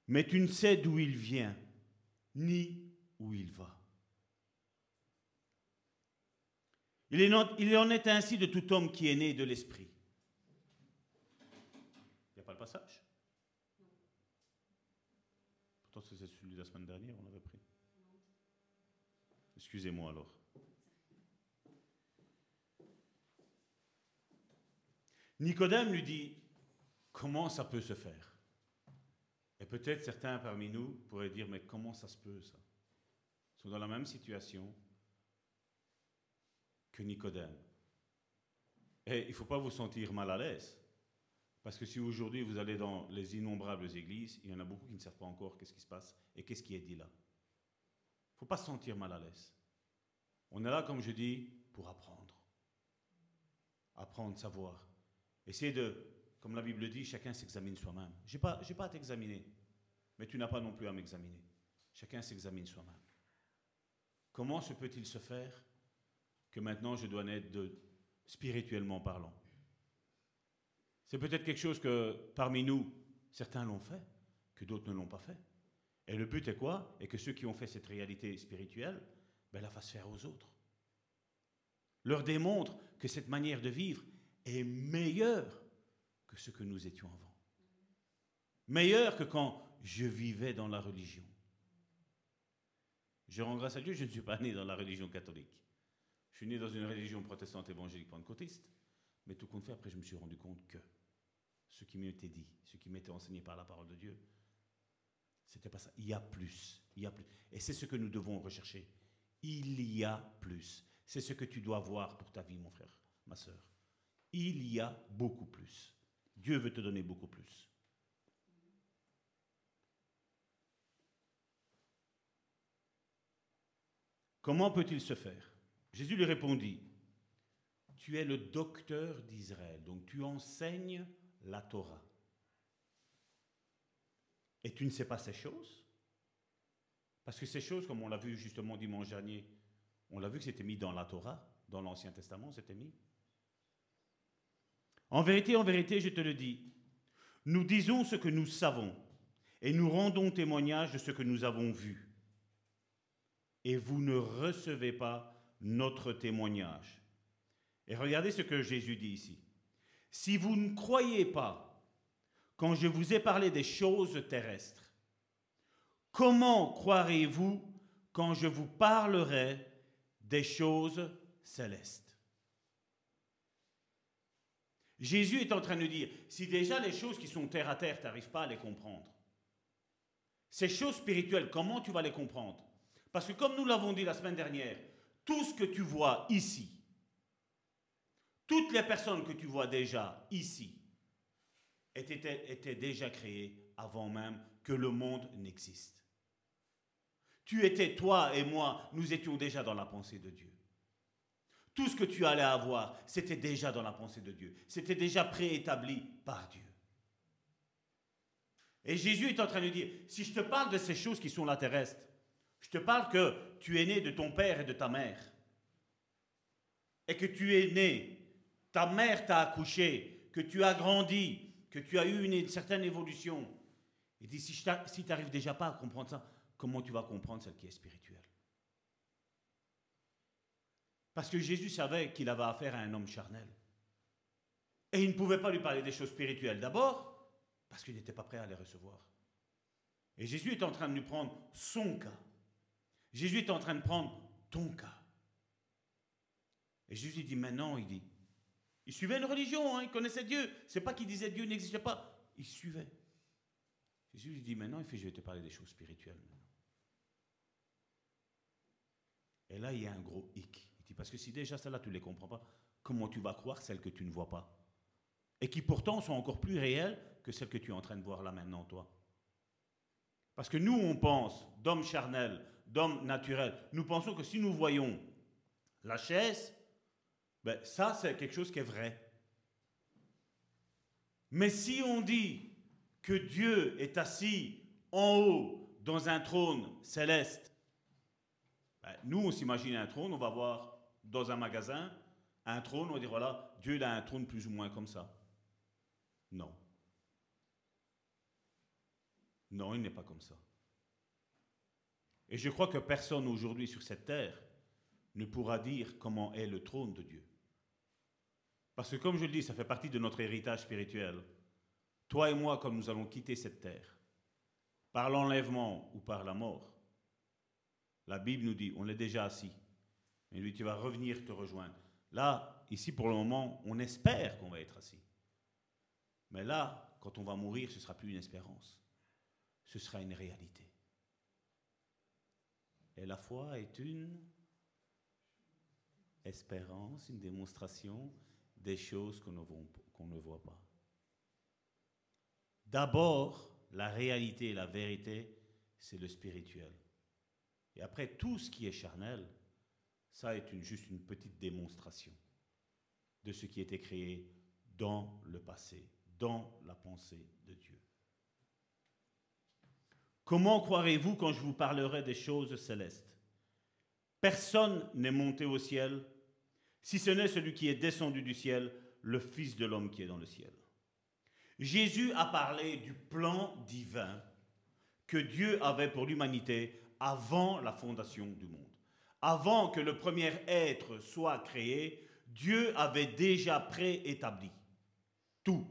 Mais tu ne sais d'où il vient, ni où il va. Il en est ainsi de tout homme qui est né de l'esprit. Il n'y a pas le passage c'est celui de la semaine dernière, on avait pris. Excusez-moi alors. Nicodème lui dit, comment ça peut se faire? Et peut-être certains parmi nous pourraient dire, mais comment ça se peut ça? Ils sont dans la même situation. que Nicodème. Et il ne faut pas vous sentir mal à l'aise. Parce que si aujourd'hui vous allez dans les innombrables églises, il y en a beaucoup qui ne savent pas encore qu'est-ce qui se passe et qu'est-ce qui est dit là. Il ne faut pas se sentir mal à l'aise. On est là, comme je dis, pour apprendre. Apprendre, savoir. Essayer de, comme la Bible dit, chacun s'examine soi-même. Je n'ai pas, pas à t'examiner, mais tu n'as pas non plus à m'examiner. Chacun s'examine soi-même. Comment se peut-il se faire que maintenant je dois naître spirituellement parlant? C'est peut-être quelque chose que parmi nous, certains l'ont fait, que d'autres ne l'ont pas fait. Et le but est quoi? Et que ceux qui ont fait cette réalité spirituelle, ben, la fassent faire aux autres. Leur démontre que cette manière de vivre est meilleure que ce que nous étions avant. Meilleure que quand je vivais dans la religion. Je rends grâce à Dieu, je ne suis pas né dans la religion catholique. Je suis né dans une religion protestante évangélique pentecôtiste, mais tout compte fait, après, je me suis rendu compte que ce qui m'était dit, ce qui m'était enseigné par la parole de Dieu, c'était pas ça. Il y a plus. Il y a plus. Et c'est ce que nous devons rechercher. Il y a plus. C'est ce que tu dois voir pour ta vie, mon frère, ma soeur. Il y a beaucoup plus. Dieu veut te donner beaucoup plus. Comment peut-il se faire? Jésus lui répondit, tu es le docteur d'Israël, donc tu enseignes la Torah. Et tu ne sais pas ces choses? Parce que ces choses, comme on l'a vu justement dimanche dernier, on l'a vu que c'était mis dans la Torah, dans l'Ancien Testament, c'était mis. En vérité, en vérité, je te le dis, nous disons ce que nous savons et nous rendons témoignage de ce que nous avons vu. Et vous ne recevez pas notre témoignage. Et regardez ce que Jésus dit ici. Si vous ne croyez pas quand je vous ai parlé des choses terrestres, comment croirez-vous quand je vous parlerai des choses célestes? Jésus est en train de dire, si déjà les choses qui sont terre à terre, tu n'arrives pas à les comprendre, ces choses spirituelles, comment tu vas les comprendre? Parce que comme nous l'avons dit la semaine dernière, tout ce que tu vois ici, toutes les personnes que tu vois déjà ici, étaient, déjà créées avant même que le monde n'existe. Tu étais, toi et moi, nous étions déjà dans la pensée de Dieu. Tout ce que tu allais avoir, c'était déjà dans la pensée de Dieu. C'était déjà préétabli par Dieu. Et Jésus est en train de dire, si je te parle de ces choses qui sont la terrestre, je te parle que tu es né de ton père et de ta mère. Et que tu es né, ta mère t'a accouché, que tu as grandi, que tu as eu une, certaine évolution. Il dit, si tu n'arrives déjà pas à comprendre ça, comment tu vas comprendre celle qui est spirituelle? Parce que Jésus savait qu'il avait affaire à un homme charnel. Et il ne pouvait pas lui parler des choses spirituelles. D'abord, parce qu'il n'était pas prêt à les recevoir. Et Jésus est en train de lui prendre son cas. Jésus est en train de prendre ton cas. Et Jésus dit maintenant, il dit, il suivait une religion, hein, il connaissait Dieu. C'est pas qu'il disait Dieu n'existe pas, il suivait. Jésus lui dit maintenant, il fait, je vais te parler des choses spirituelles. Et là, il y a un gros hic. Il dit, parce que si déjà celles-là, tu ne les comprends pas, comment tu vas croire celles que tu ne vois pas Et qui pourtant sont encore plus réelles que celles que tu es en train de voir là maintenant, toi? Parce que nous, on pense d'homme charnel, d'homme naturel. Nous pensons que si nous voyons la chaise, ben, ça, c'est quelque chose qui est vrai. Mais si on dit que Dieu est assis en haut dans un trône céleste, ben, nous, on s'imagine un trône, on va voir dans un magasin un trône, on va dire voilà, Dieu a un trône plus ou moins comme ça. Non. Non, il n'est pas comme ça. Et je crois que personne aujourd'hui sur cette terre ne pourra dire comment est le trône de Dieu. Parce que comme je le dis, ça fait partie de notre héritage spirituel. Toi et moi, comme nous allons quitter cette terre, par l'enlèvement ou par la mort, la Bible nous dit, on est déjà assis. Et lui, tu vas revenir te rejoindre. Là, ici, pour le moment, on espère qu'on va être assis. Mais là, quand on va mourir, ce ne sera plus une espérance. Ce sera une réalité. Et la foi est une espérance, une démonstration des choses qu'on ne, voit- pas. D'abord, la réalité et la vérité, c'est le spirituel. Et après, tout ce qui est charnel, ça est juste une petite démonstration de ce qui était créé dans le passé, dans la pensée de Dieu. Comment croirez-vous quand je vous parlerai des choses célestes? Personne n'est monté au ciel, si ce n'est celui qui est descendu du ciel, le Fils de l'homme qui est dans le ciel. Jésus a parlé du plan divin que Dieu avait pour l'humanité avant la fondation du monde. Avant que le premier être soit créé, Dieu avait déjà préétabli tout.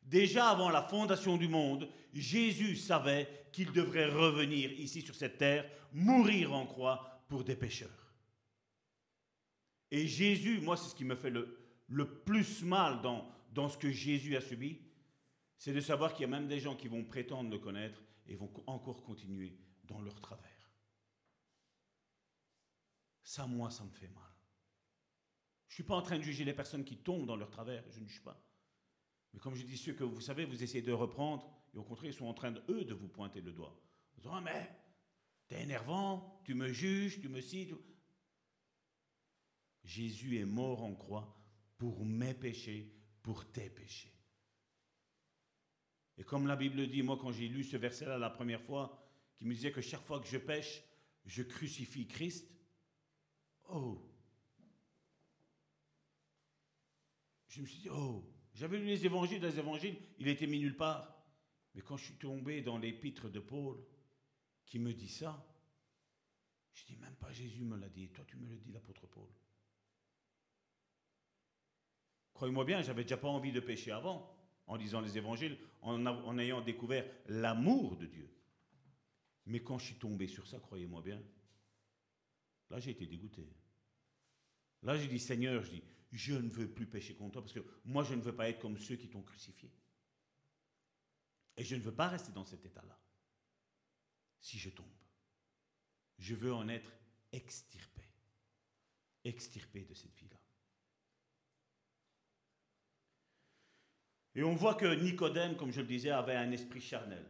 Déjà avant la fondation du monde, Jésus savait qu'il devrait revenir ici sur cette terre, mourir en croix pour des pécheurs. Et Jésus, moi c'est ce qui me fait le, le plus mal dans, dans ce que Jésus a subi, c'est de savoir qu'il y a même des gens qui vont prétendre le connaître et vont co- encore continuer dans leur travers. Ça, moi, ça me fait mal. Je ne suis pas en train de juger les personnes qui tombent dans leur travers, je ne juge pas. Mais comme je dis, ceux que vous savez, vous essayez de reprendre, et au contraire, ils sont en train, eux, de vous pointer le doigt. En disant, Ah, mais t'es énervant, tu me juges, tu me cites. Jésus est mort en croix pour mes péchés, pour tes péchés. Et comme la Bible dit, moi quand j'ai lu ce verset-là la première fois, qui me disait que chaque fois que je pêche, je crucifie Christ, oh, je me suis dit, oh, j'avais lu les évangiles, les évangiles, il était mis nulle part. Mais quand je suis tombé dans l'épître de Paul, qui me dit ça, je dis, même pas Jésus me l'a dit, toi tu me le dis, l'apôtre Paul. Croyez-moi bien, j'avais déjà pas envie de pécher avant, en lisant les évangiles, en, ayant découvert l'amour de Dieu. Mais quand je suis tombé sur ça, croyez-moi bien, là j'ai été dégoûté. Là j'ai dit, Seigneur, je dis, je ne veux plus pécher contre toi, parce que moi je ne veux pas être comme ceux qui t'ont crucifié. Et je ne veux pas rester dans cet état-là. Si je tombe, je veux en être extirpé. Extirpé de cette vie-là. Et on voit que Nicodème, comme je le disais, avait un esprit charnel.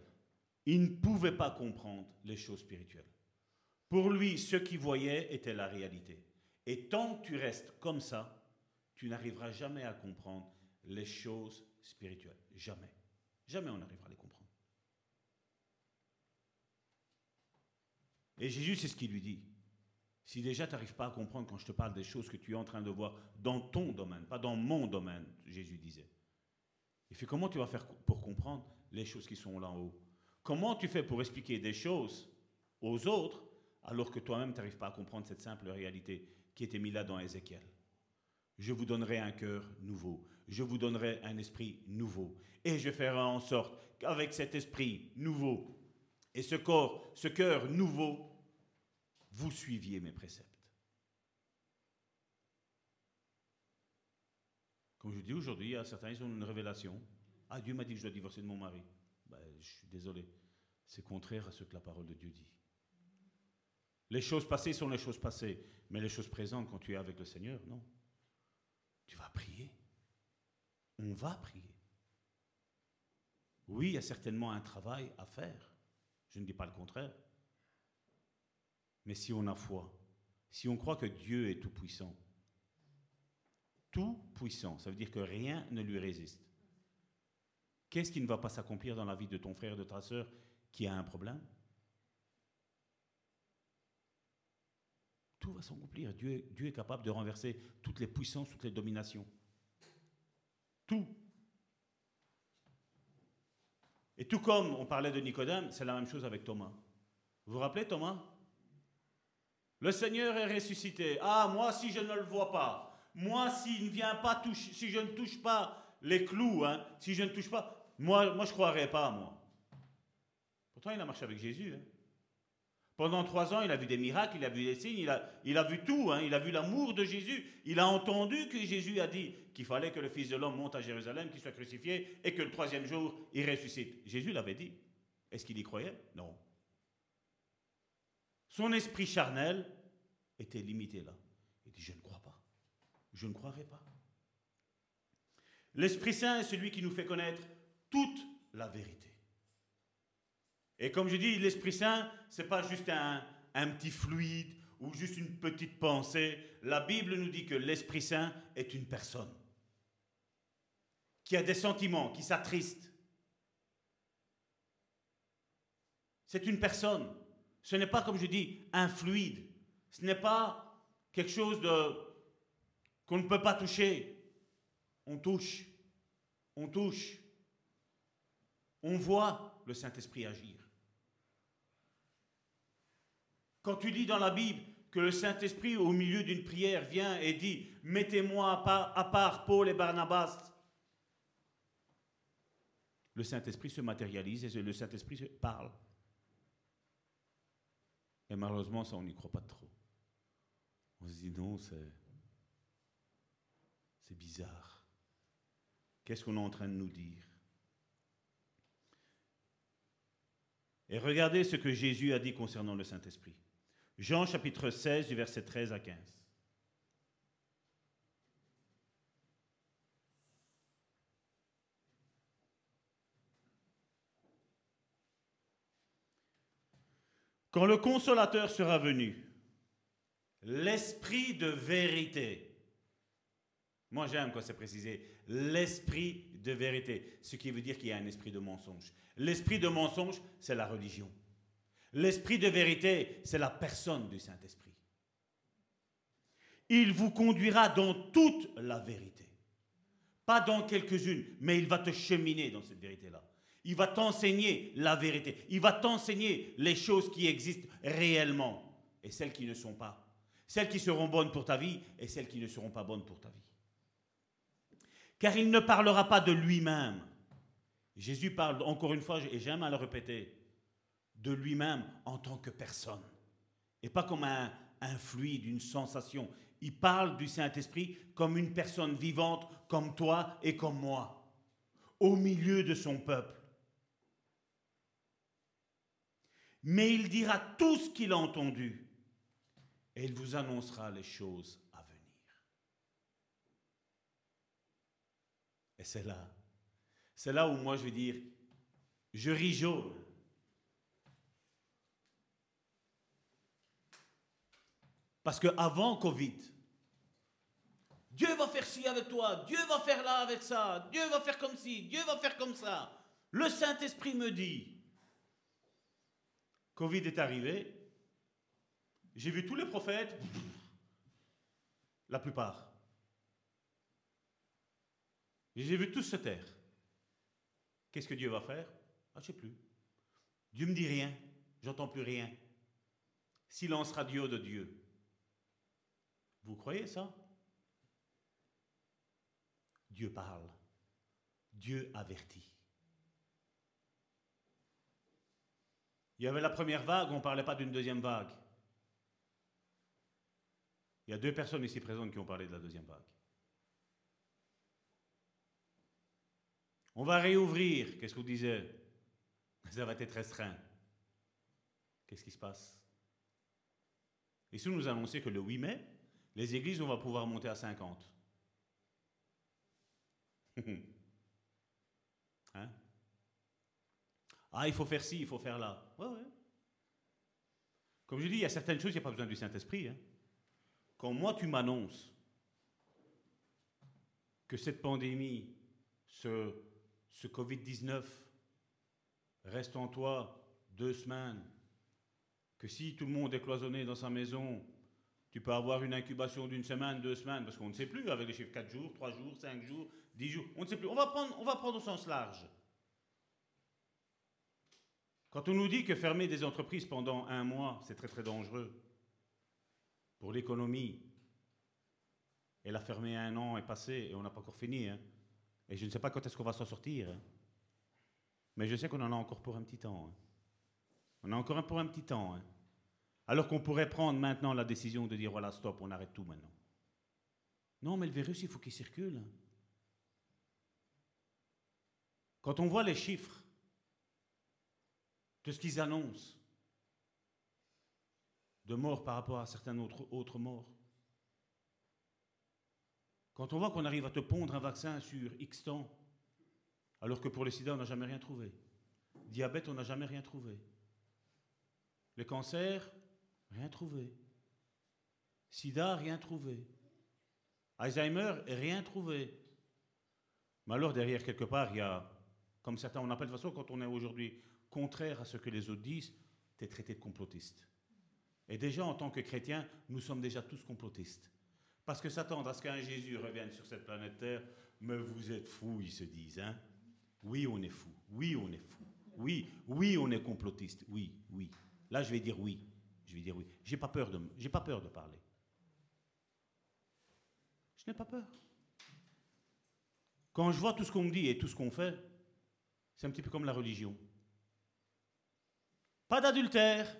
Il ne pouvait pas comprendre les choses spirituelles. Pour lui, ce qu'il voyait était la réalité. Et tant que tu restes comme ça, tu n'arriveras jamais à comprendre les choses spirituelles. Jamais. Jamais on n'arrivera à les comprendre. Et Jésus, c'est ce qu'il lui dit. Si déjà tu n'arrives pas à comprendre quand je te parle des choses que tu es en train de voir dans ton domaine, pas dans mon domaine, Jésus disait. Il fait comment tu vas faire pour comprendre les choses qui sont là en haut? Comment tu fais pour expliquer des choses aux autres alors que toi-même tu n'arrives pas à comprendre cette simple réalité qui était mise là dans Ézéchiel? Je vous donnerai un cœur nouveau, je vous donnerai un esprit nouveau, et je ferai en sorte qu'avec cet esprit nouveau et ce corps, ce cœur nouveau, vous suiviez mes préceptes. Comme je dis aujourd'hui, certains, ils ont une révélation. Ah, Dieu m'a dit que je dois divorcer de mon mari. Ben, je suis désolé. C'est contraire à ce que la parole de Dieu dit. Les choses passées sont les choses passées, mais les choses présentes, quand tu es avec le Seigneur, non. Tu vas prier. On va prier. Oui, il y a certainement un travail à faire. Je ne dis pas le contraire. Mais si on a foi, si on croit que Dieu est tout-puissant, tout puissant, ça veut dire que rien ne lui résiste. Qu'est-ce qui ne va pas s'accomplir dans la vie de ton frère, de ta sœur qui a un problème? Tout va s'accomplir. Dieu, est- capable de renverser toutes les puissances, toutes les dominations. Tout. Et tout comme on parlait de Nicodème, c'est la même chose avec Thomas. Vous vous rappelez Thomas? Le Seigneur est ressuscité. Ah, moi, si je ne le vois pas, moi, s'il ne vient pas si je ne touche pas les clous, hein, si je ne touche pas, moi, moi je ne croirais pas, moi. Pourtant, il a marché avec Jésus. hein. Pendant trois ans, il a vu des miracles, il a vu des signes, il a, il a vu tout, hein, il a vu l'amour de Jésus. Il a entendu que Jésus a dit qu'il fallait que le Fils de l'homme monte à Jérusalem, qu'il soit crucifié et que le troisième jour, il ressuscite. Jésus l'avait dit. Est-ce qu'il y croyait? Non. Son esprit charnel était limité là. Je ne. Je ne croirai pas. L'Esprit Saint est celui qui nous fait connaître toute la vérité. Et comme je dis, l'Esprit Saint, ce n'est pas juste un, un petit fluide ou juste une petite pensée. La Bible nous dit que l'Esprit Saint est une personne qui a des sentiments, qui s'attriste. C'est une personne. Ce n'est pas, comme je dis, un fluide. Ce n'est pas quelque chose de qu'on ne peut pas toucher. On touche. On touche. On voit le Saint-Esprit agir. Quand tu lis dans la Bible que le Saint-Esprit, au milieu d'une prière, vient et dit Mettez-moi à part, Paul et Barnabas, le Saint-Esprit se matérialise et le Saint-Esprit parle. Et malheureusement, ça, on n'y croit pas trop. On se dit non, c'est, c'est bizarre. Qu'est-ce qu'on est en train de nous dire? Et regardez ce que Jésus a dit concernant le Saint-Esprit. Jean chapitre 16 du verset 13 à 15. Quand le consolateur sera venu, l'esprit de vérité, moi j'aime quand c'est précisé, l'esprit de vérité, ce qui veut dire qu'il y a un esprit de mensonge. L'esprit de mensonge, c'est la religion. L'esprit de vérité, c'est la personne du Saint-Esprit. Il vous conduira dans toute la vérité. Pas dans quelques-unes, mais il va te cheminer dans cette vérité-là. Il va t'enseigner la vérité. Il va t'enseigner les choses qui existent réellement et celles qui ne sont pas. Celles qui seront bonnes pour ta vie et celles qui ne seront pas bonnes pour ta vie. Car il ne parlera pas de lui-même. Jésus parle, encore une fois, et j'aime à le répéter, de lui-même en tant que personne. Et pas comme un, fluide, une sensation. Il parle du Saint-Esprit comme une personne vivante, comme toi et comme moi, au milieu de son peuple. mais il dira tout ce qu'il a entendu et il vous annoncera les choses à venir. Et c'est là, c'est là où moi je vais dire, je ris jaune. Parce qu'avant Covid, Dieu va faire ci avec toi, Dieu va faire là avec ça, Dieu va faire comme ci, Dieu va faire comme ça. Le Saint-Esprit me dit, Covid est arrivé, j'ai vu tous les prophètes, la plupart. J'ai vu tous se taire. Qu'est-ce que Dieu va faire? Ah, je ne sais plus. Dieu me dit rien, j'entends plus rien. Silence radio de Dieu. Vous croyez ça? Dieu parle. Dieu avertit. Il y avait la première vague, on ne parlait pas d'une deuxième vague. Il y a deux personnes ici présentes qui ont parlé de la deuxième vague. On va réouvrir, qu'est-ce que vous disiez? Ça va être restreint. Qu'est-ce qui se passe? Ici, nous annonçait que le 8 mai, les églises, on va pouvoir monter à 50. hein? Ah, il faut faire ci, il faut faire là. Ouais, ouais. Comme je dis, il y a certaines choses, il n'y a pas besoin du Saint-Esprit. Hein. Quand moi, tu m'annonces que cette pandémie, ce, ce Covid-19 reste en toi deux semaines, que si tout le monde est cloisonné dans sa maison, tu peux avoir une incubation d'une semaine, deux semaines, parce qu'on ne sait plus avec les chiffres 4 jours, 3 jours, 5 jours, 10 jours, on ne sait plus. On va prendre, au sens large. Quand on nous dit que fermer des entreprises pendant un mois, c'est très très dangereux pour l'économie, et la fermer un an est passé et on n'a pas encore fini, hein. Et je ne sais pas quand est-ce qu'on va s'en sortir, hein. mais je sais qu'on en a encore pour un petit temps. Hein. On a encore pour un petit temps. Alors qu'on pourrait prendre maintenant la décision de dire voilà, stop, on arrête tout maintenant. Non, mais le virus, il faut qu'il circule. Quand on voit les chiffres, de ce qu'ils annoncent de morts par rapport à certains autres, autres morts. Quand on voit qu'on arrive à te pondre un vaccin sur X temps, alors que pour le sida, on n'a jamais rien trouvé. Diabète, on n'a jamais rien trouvé. Le cancer, rien trouvé. Sida, rien trouvé. Alzheimer, rien trouvé. Mais alors derrière, quelque part, il y a, comme certains on appelle de façon, quand on est aujourd'hui contraire à ce que les autres disent, tu es traité de complotiste. Et déjà, en tant que chrétien, nous sommes déjà tous complotistes. Parce que s'attendre à ce qu'un Jésus revienne sur cette planète Terre, mais vous êtes fous, ils se disent. Hein oui, on est fous. Oui, on est fous. Oui, oui, on est complotiste. Oui, oui. Là, je vais dire oui. Je vais dire oui. J'ai pas peur de, j'ai pas peur de parler. Je n'ai pas peur. Quand je vois tout ce qu'on me dit et tout ce qu'on fait, c'est un petit peu comme la religion. Pas d'adultère.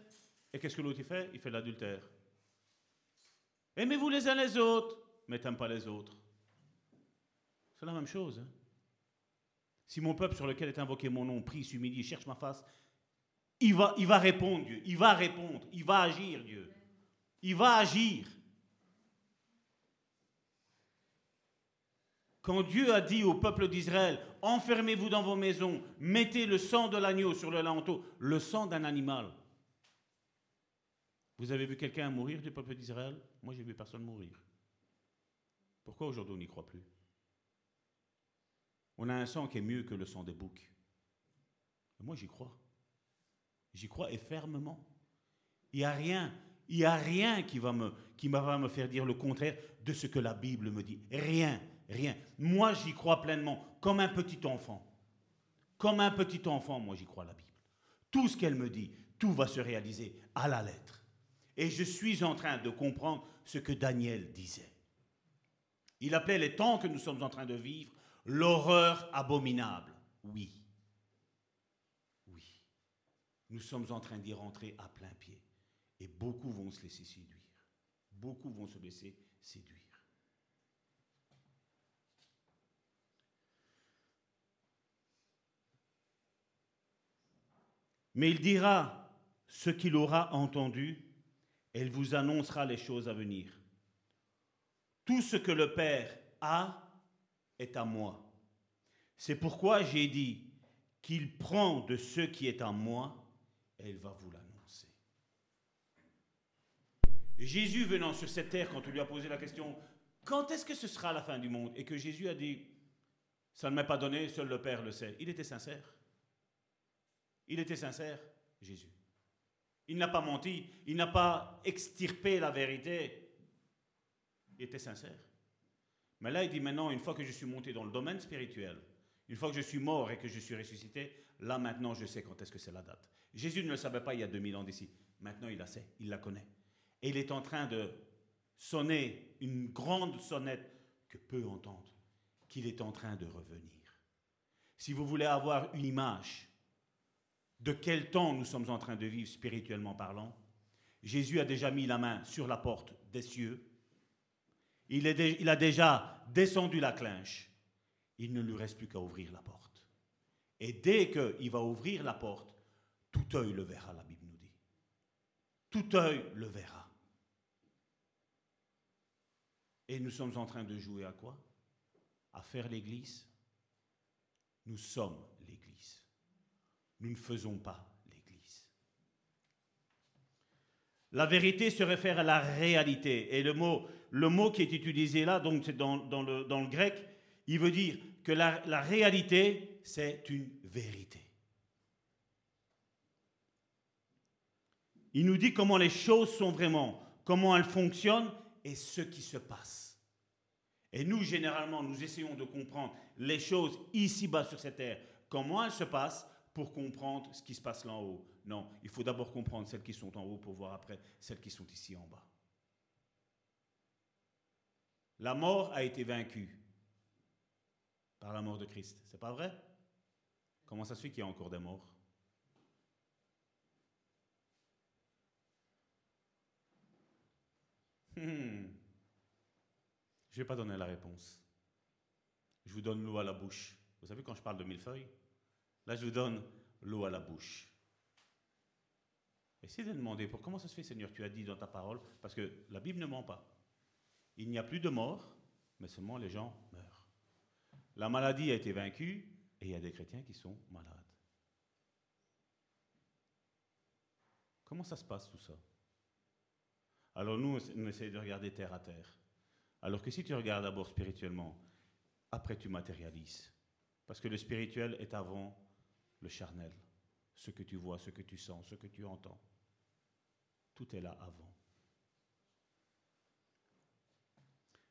Et qu'est-ce que l'autre fait? Il fait l'adultère. Aimez-vous les uns les autres, mais t'aimes pas les autres. C'est la même chose. Hein. Si mon peuple sur lequel est invoqué mon nom prie, s'humilie, cherche ma face, il va, répondre, Dieu. Il va répondre. Il va agir, Dieu. Il va agir. Quand Dieu a dit au peuple d'Israël, enfermez-vous dans vos maisons, mettez le sang de l'agneau sur le lanteau, le sang d'un animal. Vous avez vu quelqu'un mourir du peuple d'Israël? Moi, j'ai vu personne mourir. Pourquoi aujourd'hui on n'y croit plus? On a un sang qui est mieux que le sang des boucs. moi, j'y crois. J'y crois et fermement. Il n'y a rien, il n'y a rien qui va, me, qui va me faire dire le contraire de ce que la Bible me dit. Rien rien. Moi, j'y crois pleinement, comme un petit enfant. Comme un petit enfant, moi, j'y crois la Bible. Tout ce qu'elle me dit, tout va se réaliser à la lettre. Et je suis en train de comprendre ce que Daniel disait. Il appelait les temps que nous sommes en train de vivre l'horreur abominable. Oui. Oui. Nous sommes en train d'y rentrer à plein pied. Et beaucoup vont se laisser séduire. Beaucoup vont se laisser séduire. Mais il dira ce qu'il aura entendu il vous annoncera les choses à venir. Tout ce que le Père a est à moi. C'est pourquoi j'ai dit qu'il prend de ce qui est à moi et il va vous l'annoncer. Jésus venant sur cette terre, quand on lui a posé la question, quand est-ce que ce sera la fin du monde? Et que Jésus a dit, ça ne m'est pas donné, seul le Père le sait. Il était sincère. Il était sincère, Jésus. Il n'a pas menti, il n'a pas extirpé la vérité. Il était sincère. Mais là, il dit maintenant, une fois que je suis monté dans le domaine spirituel, une fois que je suis mort et que je suis ressuscité, là maintenant, je sais quand est-ce que c'est la date. Jésus ne le savait pas il y a 2000 ans d'ici. Maintenant, il la sait, il la connaît. Et il est en train de sonner une grande sonnette que peu entendent, qu'il est en train de revenir. Si vous voulez avoir une image de quel temps nous sommes en train de vivre spirituellement parlant? Jésus a déjà mis la main sur la porte des cieux. Il, a déjà descendu la clinche. Il ne lui reste plus qu'à ouvrir la porte. Et dès qu'il va ouvrir la porte, tout œil le verra, la Bible nous dit. Tout œil le verra. Et nous sommes en train de jouer à quoi? À faire l'Église Nous sommes. Nous ne faisons pas l'Église. La vérité se réfère à la réalité. Et le mot, le mot qui est utilisé là, donc c'est dans, le, dans, le, grec, il veut dire que la, la réalité, c'est une vérité. Il nous dit comment les choses sont vraiment, comment elles fonctionnent et ce qui se passe. Et nous, généralement, nous essayons de comprendre les choses ici-bas sur cette terre, comment elles se passent, pour comprendre ce qui se passe là en haut. Non, il faut d'abord comprendre celles qui sont en haut pour voir après celles qui sont ici en bas. La mort a été vaincue par la mort de Christ. C'est pas vrai? Comment ça se fait qu'il y a encore des morts? Hmm. Je ne vais pas donner la réponse. Je vous donne l'eau à la bouche. Vous savez, quand je parle de millefeuilles, Là, je vous donne l'eau à la bouche. Essayez de demander, pour comment ça se fait, Seigneur, tu as dit dans ta parole, parce que la Bible ne ment pas. Il n'y a plus de mort, mais seulement les gens meurent. La maladie a été vaincue et il y a des chrétiens qui sont malades. Comment ça se passe tout ça? Alors nous, on essaie de regarder terre à terre. Alors que si tu regardes d'abord spirituellement, après tu matérialises. Parce que le spirituel est avant le charnel. Ce que tu vois, ce que tu sens, ce que tu entends. Tout est là avant.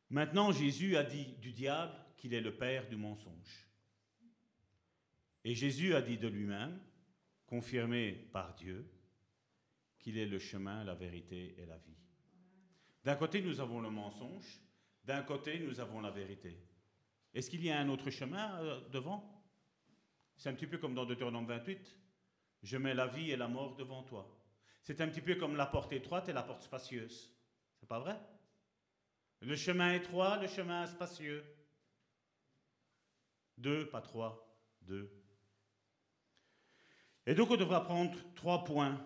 Maintenant, Jésus a dit du diable qu'il est le père du mensonge. Et Jésus a dit de lui-même, confirmé par Dieu, qu'il est le chemin, la vérité et la vie. D'un côté, nous avons le mensonge, d'un côté, nous avons la vérité. Est-ce qu'il y a un autre chemin euh, devant? C'est un petit peu comme dans Deutéronome 28. Je mets la vie et la mort devant toi. C'est un petit peu comme la porte étroite et la porte spacieuse. C'est pas vrai? Le chemin étroit, le chemin spacieux. Deux, pas trois, deux. Et donc on devra prendre trois points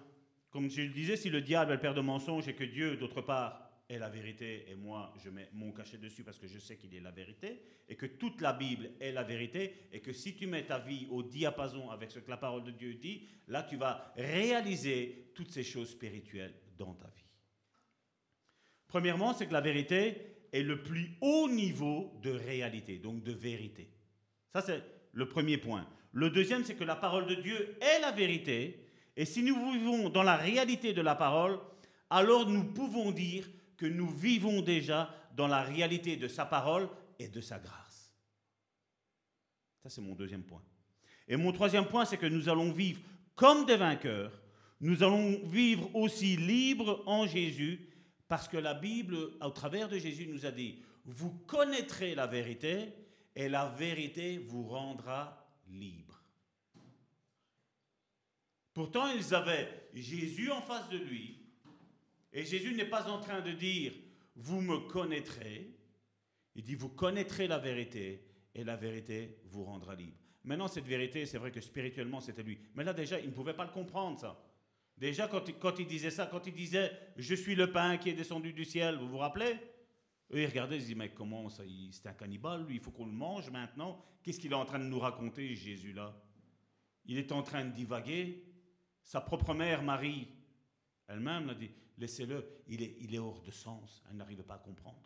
comme je le disais, si le diable est le père de mensonges et que Dieu, d'autre part, est la vérité, et moi, je mets mon cachet dessus parce que je sais qu'il est la vérité, et que toute la Bible est la vérité, et que si tu mets ta vie au diapason avec ce que la parole de Dieu dit, là, tu vas réaliser toutes ces choses spirituelles dans ta vie. Premièrement, c'est que la vérité est le plus haut niveau de réalité, donc de vérité. Ça, c'est le premier point. Le deuxième, c'est que la parole de Dieu est la vérité, et si nous vivons dans la réalité de la parole, alors nous pouvons dire que nous vivons déjà dans la réalité de sa parole et de sa grâce. Ça, c'est mon deuxième point. Et mon troisième point, c'est que nous allons vivre comme des vainqueurs. Nous allons vivre aussi libres en Jésus, parce que la Bible, au travers de Jésus, nous a dit, vous connaîtrez la vérité, et la vérité vous rendra libre. Pourtant, ils avaient Jésus en face de lui. Et Jésus n'est pas en train de dire, vous me connaîtrez. Il dit, vous connaîtrez la vérité et la vérité vous rendra libre. Maintenant, cette vérité, c'est vrai que spirituellement, c'était lui. Mais là, déjà, il ne pouvait pas le comprendre, ça. Déjà, quand il, disait ça, quand il disait Je suis le pain qui est descendu du ciel, vous vous rappelez? Eux, ils regardaient, ils disaient Mais comment ça C'est un cannibale, lui, il faut qu'on le mange maintenant. Qu'est-ce qu'il est en train de nous raconter, Jésus, là? Il est en train de divaguer. Sa propre mère, Marie, elle-même l'a dit, laissez-le, il est, hors de sens. Elle n'arrivait pas à comprendre.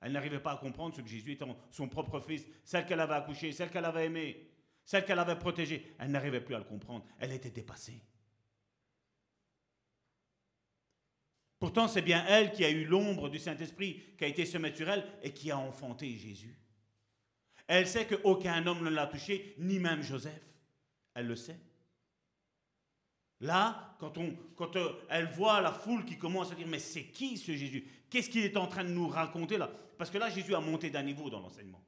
Elle n'arrivait pas à comprendre ce que Jésus était son propre fils, celle qu'elle avait accouché, celle qu'elle avait aimée, celle qu'elle avait protégée. Elle n'arrivait plus à le comprendre. Elle était dépassée. Pourtant, c'est bien elle qui a eu l'ombre du Saint-Esprit qui a été semée sur elle et qui a enfanté Jésus. Elle sait qu'aucun homme ne l'a touché, ni même Joseph. Elle le sait. Là, quand, on, euh, elle voit la foule qui commence à dire, mais c'est qui ce Jésus? Qu'est-ce qu'il est en train de nous raconter là? Parce que là, Jésus a monté d'un niveau dans l'enseignement.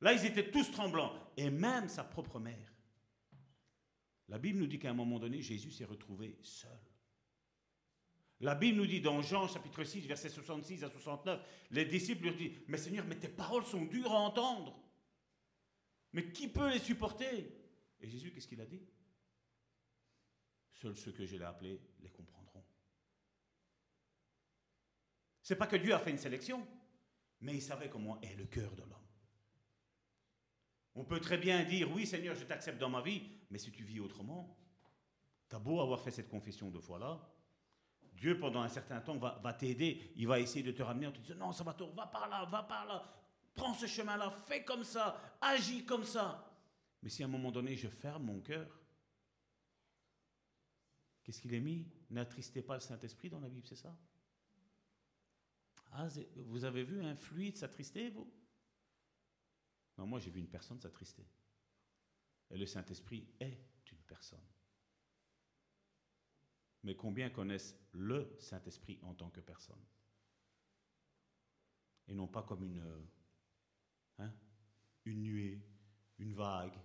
Là, ils étaient tous tremblants, et même sa propre mère. La Bible nous dit qu'à un moment donné, Jésus s'est retrouvé seul. La Bible nous dit dans Jean chapitre 6, versets 66 à 69, les disciples lui disent, mais Seigneur, mais tes paroles sont dures à entendre. Mais qui peut les supporter? Et Jésus, qu'est-ce qu'il a dit? Seuls ceux que je l'ai appelés les comprendront. C'est pas que Dieu a fait une sélection, mais il savait comment est le cœur de l'homme. On peut très bien dire oui Seigneur, je t'accepte dans ma vie, mais si tu vis autrement, tu as beau avoir fait cette confession deux fois là, Dieu pendant un certain temps va, t'aider, il va essayer de te ramener en te disant non, ça va, va par là, va par là, prends ce chemin-là, fais comme ça, agis comme ça. Mais si à un moment donné je ferme mon cœur, Qu'est-ce qu'il est mis? N'attristez pas le Saint-Esprit dans la Bible, c'est ça? Ah, Vous avez vu un fluide s'attrister, vous? Non, moi j'ai vu une personne s'attrister. Et le Saint-Esprit est une personne. Mais combien connaissent le Saint-Esprit en tant que personne? Et non pas comme une, hein, une nuée, une vague,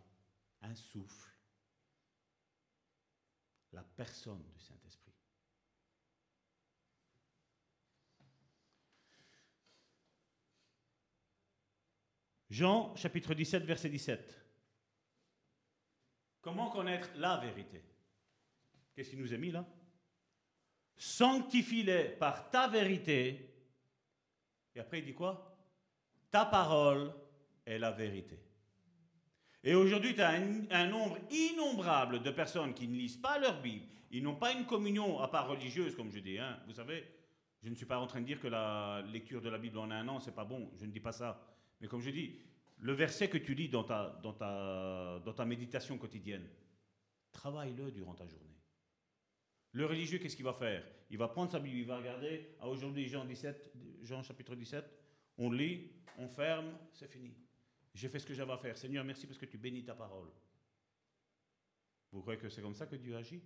un souffle la personne du Saint-Esprit. Jean chapitre 17, verset 17. Comment connaître la vérité? Qu'est-ce qu'il nous a mis là? Sanctifie-les par ta vérité. Et après il dit quoi? Ta parole est la vérité. Et aujourd'hui, tu as un, nombre innombrable de personnes qui ne lisent pas leur Bible, ils n'ont pas une communion à part religieuse, comme je dis. Hein. Vous savez, je ne suis pas en train de dire que la lecture de la Bible en un an, c'est pas bon. Je ne dis pas ça. Mais comme je dis, le verset que tu lis dans ta, dans ta, dans ta méditation quotidienne, travaille-le durant ta journée. Le religieux, qu'est-ce qu'il va faire? Il va prendre sa Bible, il va regarder, ah, aujourd'hui Jean 17, Jean chapitre 17, on lit, on ferme, c'est fini. J'ai fait ce que j'avais à faire. Seigneur, merci parce que tu bénis ta parole. Vous croyez que c'est comme ça que Dieu agit?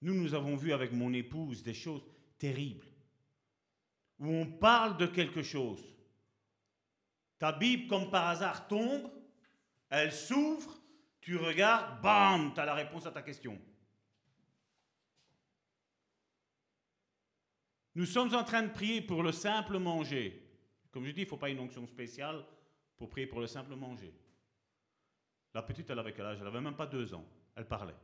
Nous, nous avons vu avec mon épouse des choses terribles, où on parle de quelque chose. Ta Bible, comme par hasard, tombe, elle s'ouvre, tu regardes, bam, tu as la réponse à ta question. Nous sommes en train de prier pour le simple manger. Comme je dis, il ne faut pas une onction spéciale pour prier pour le simple manger. La petite, elle avait quel âge? Elle n'avait même pas deux ans. Elle parlait.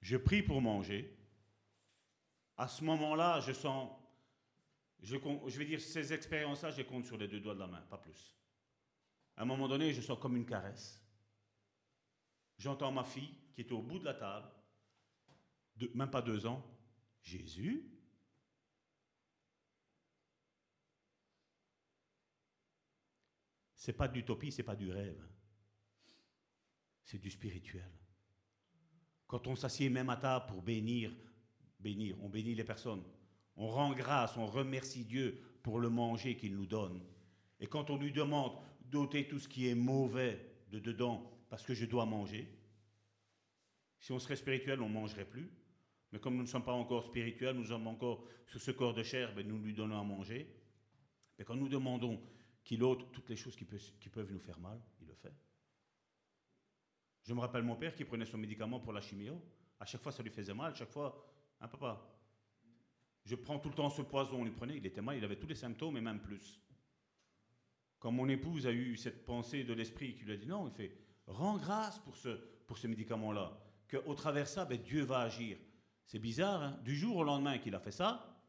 Je prie pour manger. À ce moment-là, je sens, je, vais dire, ces expériences-là, je compte sur les deux doigts de la main, pas plus. À un moment donné, je sens comme une caresse. J'entends ma fille qui était au bout de la table, même pas deux ans. Jésus? C'est pas d'utopie, c'est pas du rêve. C'est du spirituel. Quand on s'assied même à table pour bénir, bénir, on bénit les personnes. On rend grâce, on remercie Dieu pour le manger qu'il nous donne. Et quand on lui demande d'ôter tout ce qui est mauvais de dedans parce que je dois manger, si on serait spirituel, on ne mangerait plus. Mais comme nous ne sommes pas encore spirituels, nous sommes encore sur ce corps de chair, ben nous lui donnons à manger. Mais quand nous demandons qu'il ôte toutes les choses qui, peuvent nous faire mal, il le fait. Je me rappelle mon père qui prenait son médicament pour la chimio. À chaque fois, ça lui faisait mal. À chaque fois, un papa, je prends tout le temps ce poison. On lui prenait, il était mal, il avait tous les symptômes et même plus. Quand mon épouse a eu cette pensée de l'esprit qui lui a dit non, il fait rends grâce pour ce, médicament-là, qu'au travers ça, ben, Dieu va agir. C'est bizarre, hein du jour au lendemain qu'il a fait ça,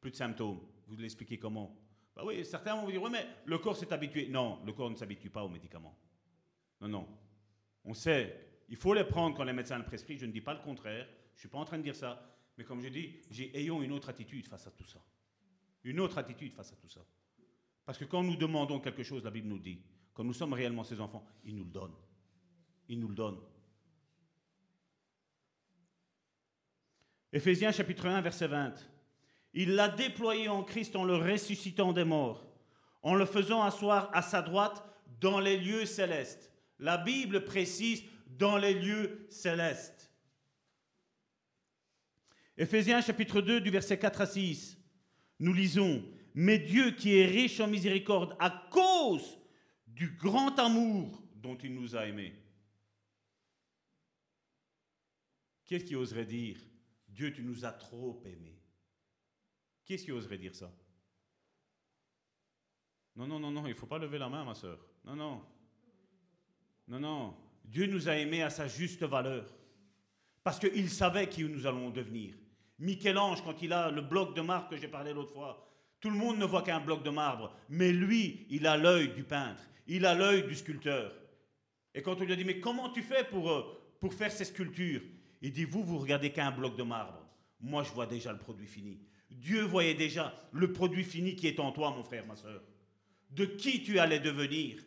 plus de symptômes. Vous l'expliquez comment? Bah oui, certains vont vous dire, oui, mais le corps s'est habitué. Non, le corps ne s'habitue pas aux médicaments. Non, non. On sait, il faut les prendre quand les médecins le prescrivent. Je ne dis pas le contraire. Je ne suis pas en train de dire ça. Mais comme je dis, ayons une autre attitude face à tout ça. Une autre attitude face à tout ça. Parce que quand nous demandons quelque chose, la Bible nous dit, quand nous sommes réellement ses enfants, il nous le donne. Il nous le donne. Éphésiens chapitre 1, verset 20. Il l'a déployé en Christ en le ressuscitant des morts, en le faisant asseoir à sa droite dans les lieux célestes. La Bible précise dans les lieux célestes. Éphésiens chapitre 2 du verset 4 à 6, nous lisons, Mais Dieu qui est riche en miséricorde à cause du grand amour dont il nous a aimés. Qu'est-ce qui oserait dire Dieu, tu nous as trop aimés? Qui est-ce qui oserait dire ça? Non, non, non, non, il ne faut pas lever la main, ma soeur. Non, non. Non, non. Dieu nous a aimés à sa juste valeur. Parce qu'il savait qui nous allons devenir. Michel-Ange, quand il a le bloc de marbre que j'ai parlé l'autre fois, tout le monde ne voit qu'un bloc de marbre. Mais lui, il a l'œil du peintre. Il a l'œil du sculpteur. Et quand on lui a dit, mais comment tu fais pour, euh, pour faire ces sculptures? Il dit, vous, vous regardez qu'un bloc de marbre. Moi, je vois déjà le produit fini. Dieu voyait déjà le produit fini qui est en toi, mon frère, ma soeur. De qui tu allais devenir?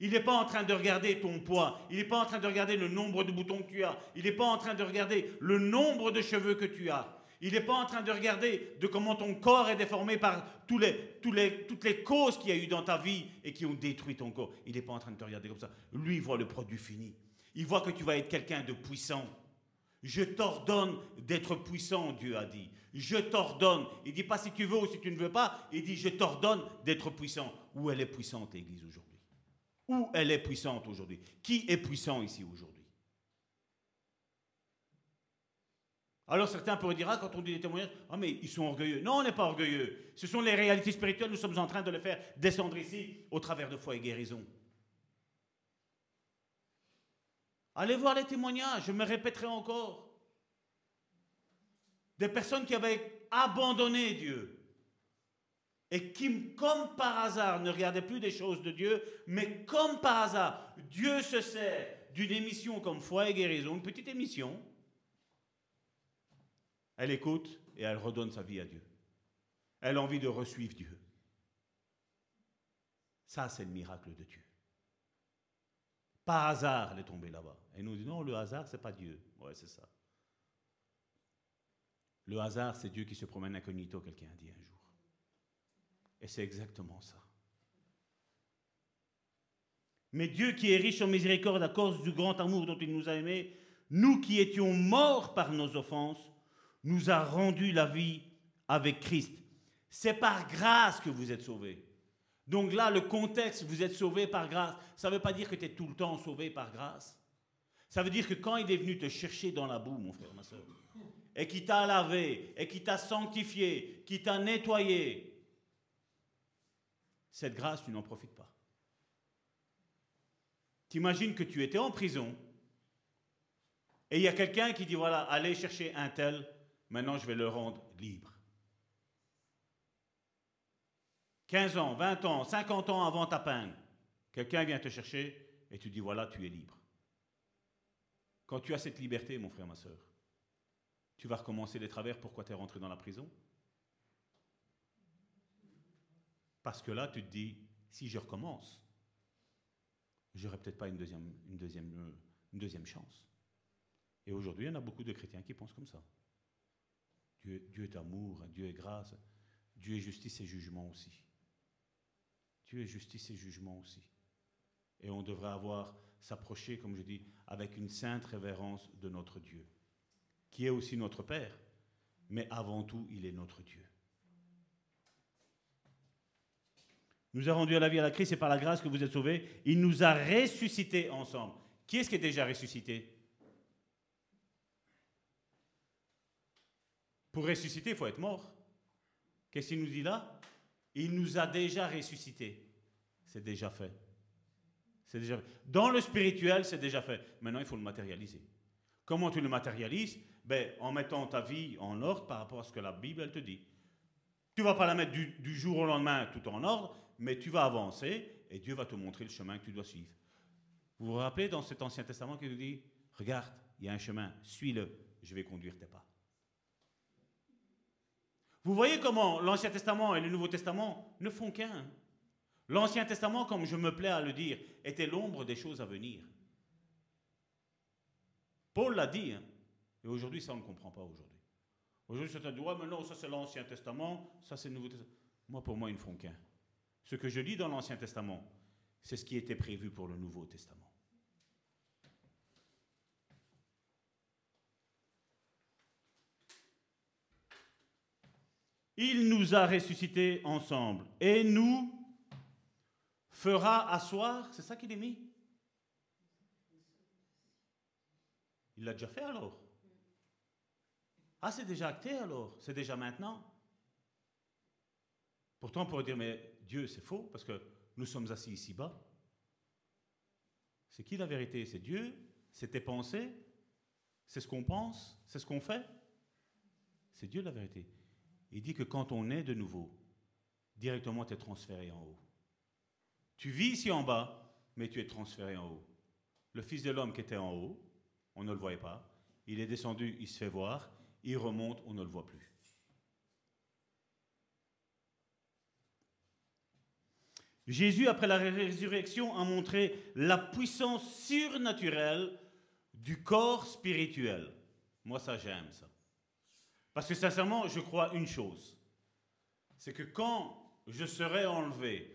Il n'est pas en train de regarder ton poids. Il n'est pas en train de regarder le nombre de boutons que tu as. Il n'est pas en train de regarder le nombre de cheveux que tu as. Il n'est pas en train de regarder de comment ton corps est déformé par toutes les causes qu'il y a eu dans ta vie et qui ont détruit ton corps. Il n'est pas en train de te regarder comme ça. Lui, voit le produit fini. Il voit que tu vas être quelqu'un de puissant. Je t'ordonne d'être puissant, Dieu a dit. Je t'ordonne. Il dit pas si tu veux ou si tu ne veux pas. Il dit je t'ordonne d'être puissant. Où elle est puissante, l'Église, aujourd'hui? Où elle est puissante aujourd'hui? Qui est puissant ici aujourd'hui? Alors certains pourraient dire, ah, quand on dit des témoignages, ah mais ils sont orgueilleux. Non, on n'est pas orgueilleux. Ce sont les réalités spirituelles, nous sommes en train de les faire descendre ici au travers de foi et guérison. Allez voir les témoignages, je me répéterai encore. Des personnes qui avaient abandonné Dieu et qui, comme par hasard, ne regardait plus des choses de Dieu, mais comme par hasard, Dieu se sert d'une émission comme Foi et Guérison, une petite émission, elle écoute et elle redonne sa vie à Dieu. Elle a envie de resuivre Dieu. Ça, c'est le miracle de Dieu. Par hasard, elle est tombée là-bas. Et nous dit non, le hasard, c'est pas Dieu. Ouais, c'est ça. Le hasard, c'est Dieu qui se promène incognito, quelqu'un a dit un jour. Et c'est exactement ça. Mais Dieu qui est riche en miséricorde à cause du grand amour dont il nous a aimés, nous qui étions morts par nos offenses, nous a rendu la vie avec Christ. C'est par grâce que vous êtes sauvés. Donc là, le contexte, vous êtes sauvés par grâce. Ça ne veut pas dire que tu es tout le temps sauvé par grâce. Ça veut dire que quand il est venu te chercher dans la boue, mon frère, ma soeur, et qui t'a lavé, et qui t'a sanctifié, qui t'a nettoyé, cette grâce, tu n'en profites pas. T'imagines que tu étais en prison, et il y a quelqu'un qui dit, voilà, allez chercher un tel, maintenant je vais le rendre libre. 15 ans, 20 ans, 50 ans avant ta peine, quelqu'un vient te chercher et tu dis, voilà, tu es libre. Quand tu as cette liberté, mon frère, ma soeur, tu vas recommencer les travers, pourquoi tu es rentré dans la prison? Parce que là, tu te dis, si je recommence, j'aurai peut-être pas une deuxième, chance. Et aujourd'hui, il y en a beaucoup de chrétiens qui pensent comme ça. Dieu est amour, Dieu est grâce, Dieu est justice et jugement aussi. Est justice et jugement aussi. Et on devrait avoir s'approcher, comme je dis, avec une sainte révérence de notre Dieu, qui est aussi notre Père, mais avant tout, il est notre Dieu. nous a rendu à la vie à la Christ et par la grâce que vous êtes sauvés, il nous a ressuscités ensemble. Qui est-ce qui est déjà ressuscité? Pour ressusciter, il faut être mort. Qu'est-ce qu'il nous dit là? Il nous a déjà ressuscités. C'est déjà fait. C'est déjà fait. Dans le spirituel, c'est déjà fait. Maintenant, il faut le matérialiser. Comment tu le matérialises? Ben, En mettant ta vie en ordre par rapport à ce que la Bible elle te dit. Tu vas pas la mettre du, du jour au lendemain tout en ordre, mais tu vas avancer et Dieu va te montrer le chemin que tu dois suivre. Vous vous rappelez dans cet Ancien Testament qui nous dit, regarde, il y a un chemin, suis-le, je vais conduire tes pas. Vous voyez comment l'Ancien Testament et le Nouveau Testament ne font qu'un. L'Ancien Testament, comme je me plais à le dire, était l'ombre des choses à venir. Paul l'a dit, hein, et aujourd'hui ça on ne comprend pas aujourd'hui. Aujourd'hui certains disent, ouais mais non, ça c'est l'Ancien Testament, ça c'est le Nouveau Testament. Moi pour moi ils ne font qu'un. Ce que je lis dans l'Ancien Testament, c'est ce qui était prévu pour le Nouveau Testament. Il nous a ressuscités ensemble et nous fera asseoir, c'est ça qu'il est mis? Il l'a déjà fait alors Ah, c'est déjà acté alors C'est déjà maintenant Pourtant, on pourrait dire, mais Dieu, c'est faux, parce que nous sommes assis ici-bas. C'est qui la vérité? C'est Dieu C'est tes pensées C'est ce qu'on pense C'est ce qu'on fait C'est Dieu la vérité. Il dit que quand on est de nouveau, directement tu es transféré en haut. Tu vis ici en bas, mais tu es transféré en haut. Le Fils de l'homme qui était en haut, on ne le voyait pas. Il est descendu, il se fait voir. Il remonte, on ne le voit plus. Jésus, après la résurrection, a montré la puissance surnaturelle du corps spirituel. Moi, ça, j'aime ça. Parce que sincèrement, je crois une chose. C'est que quand je serai enlevé,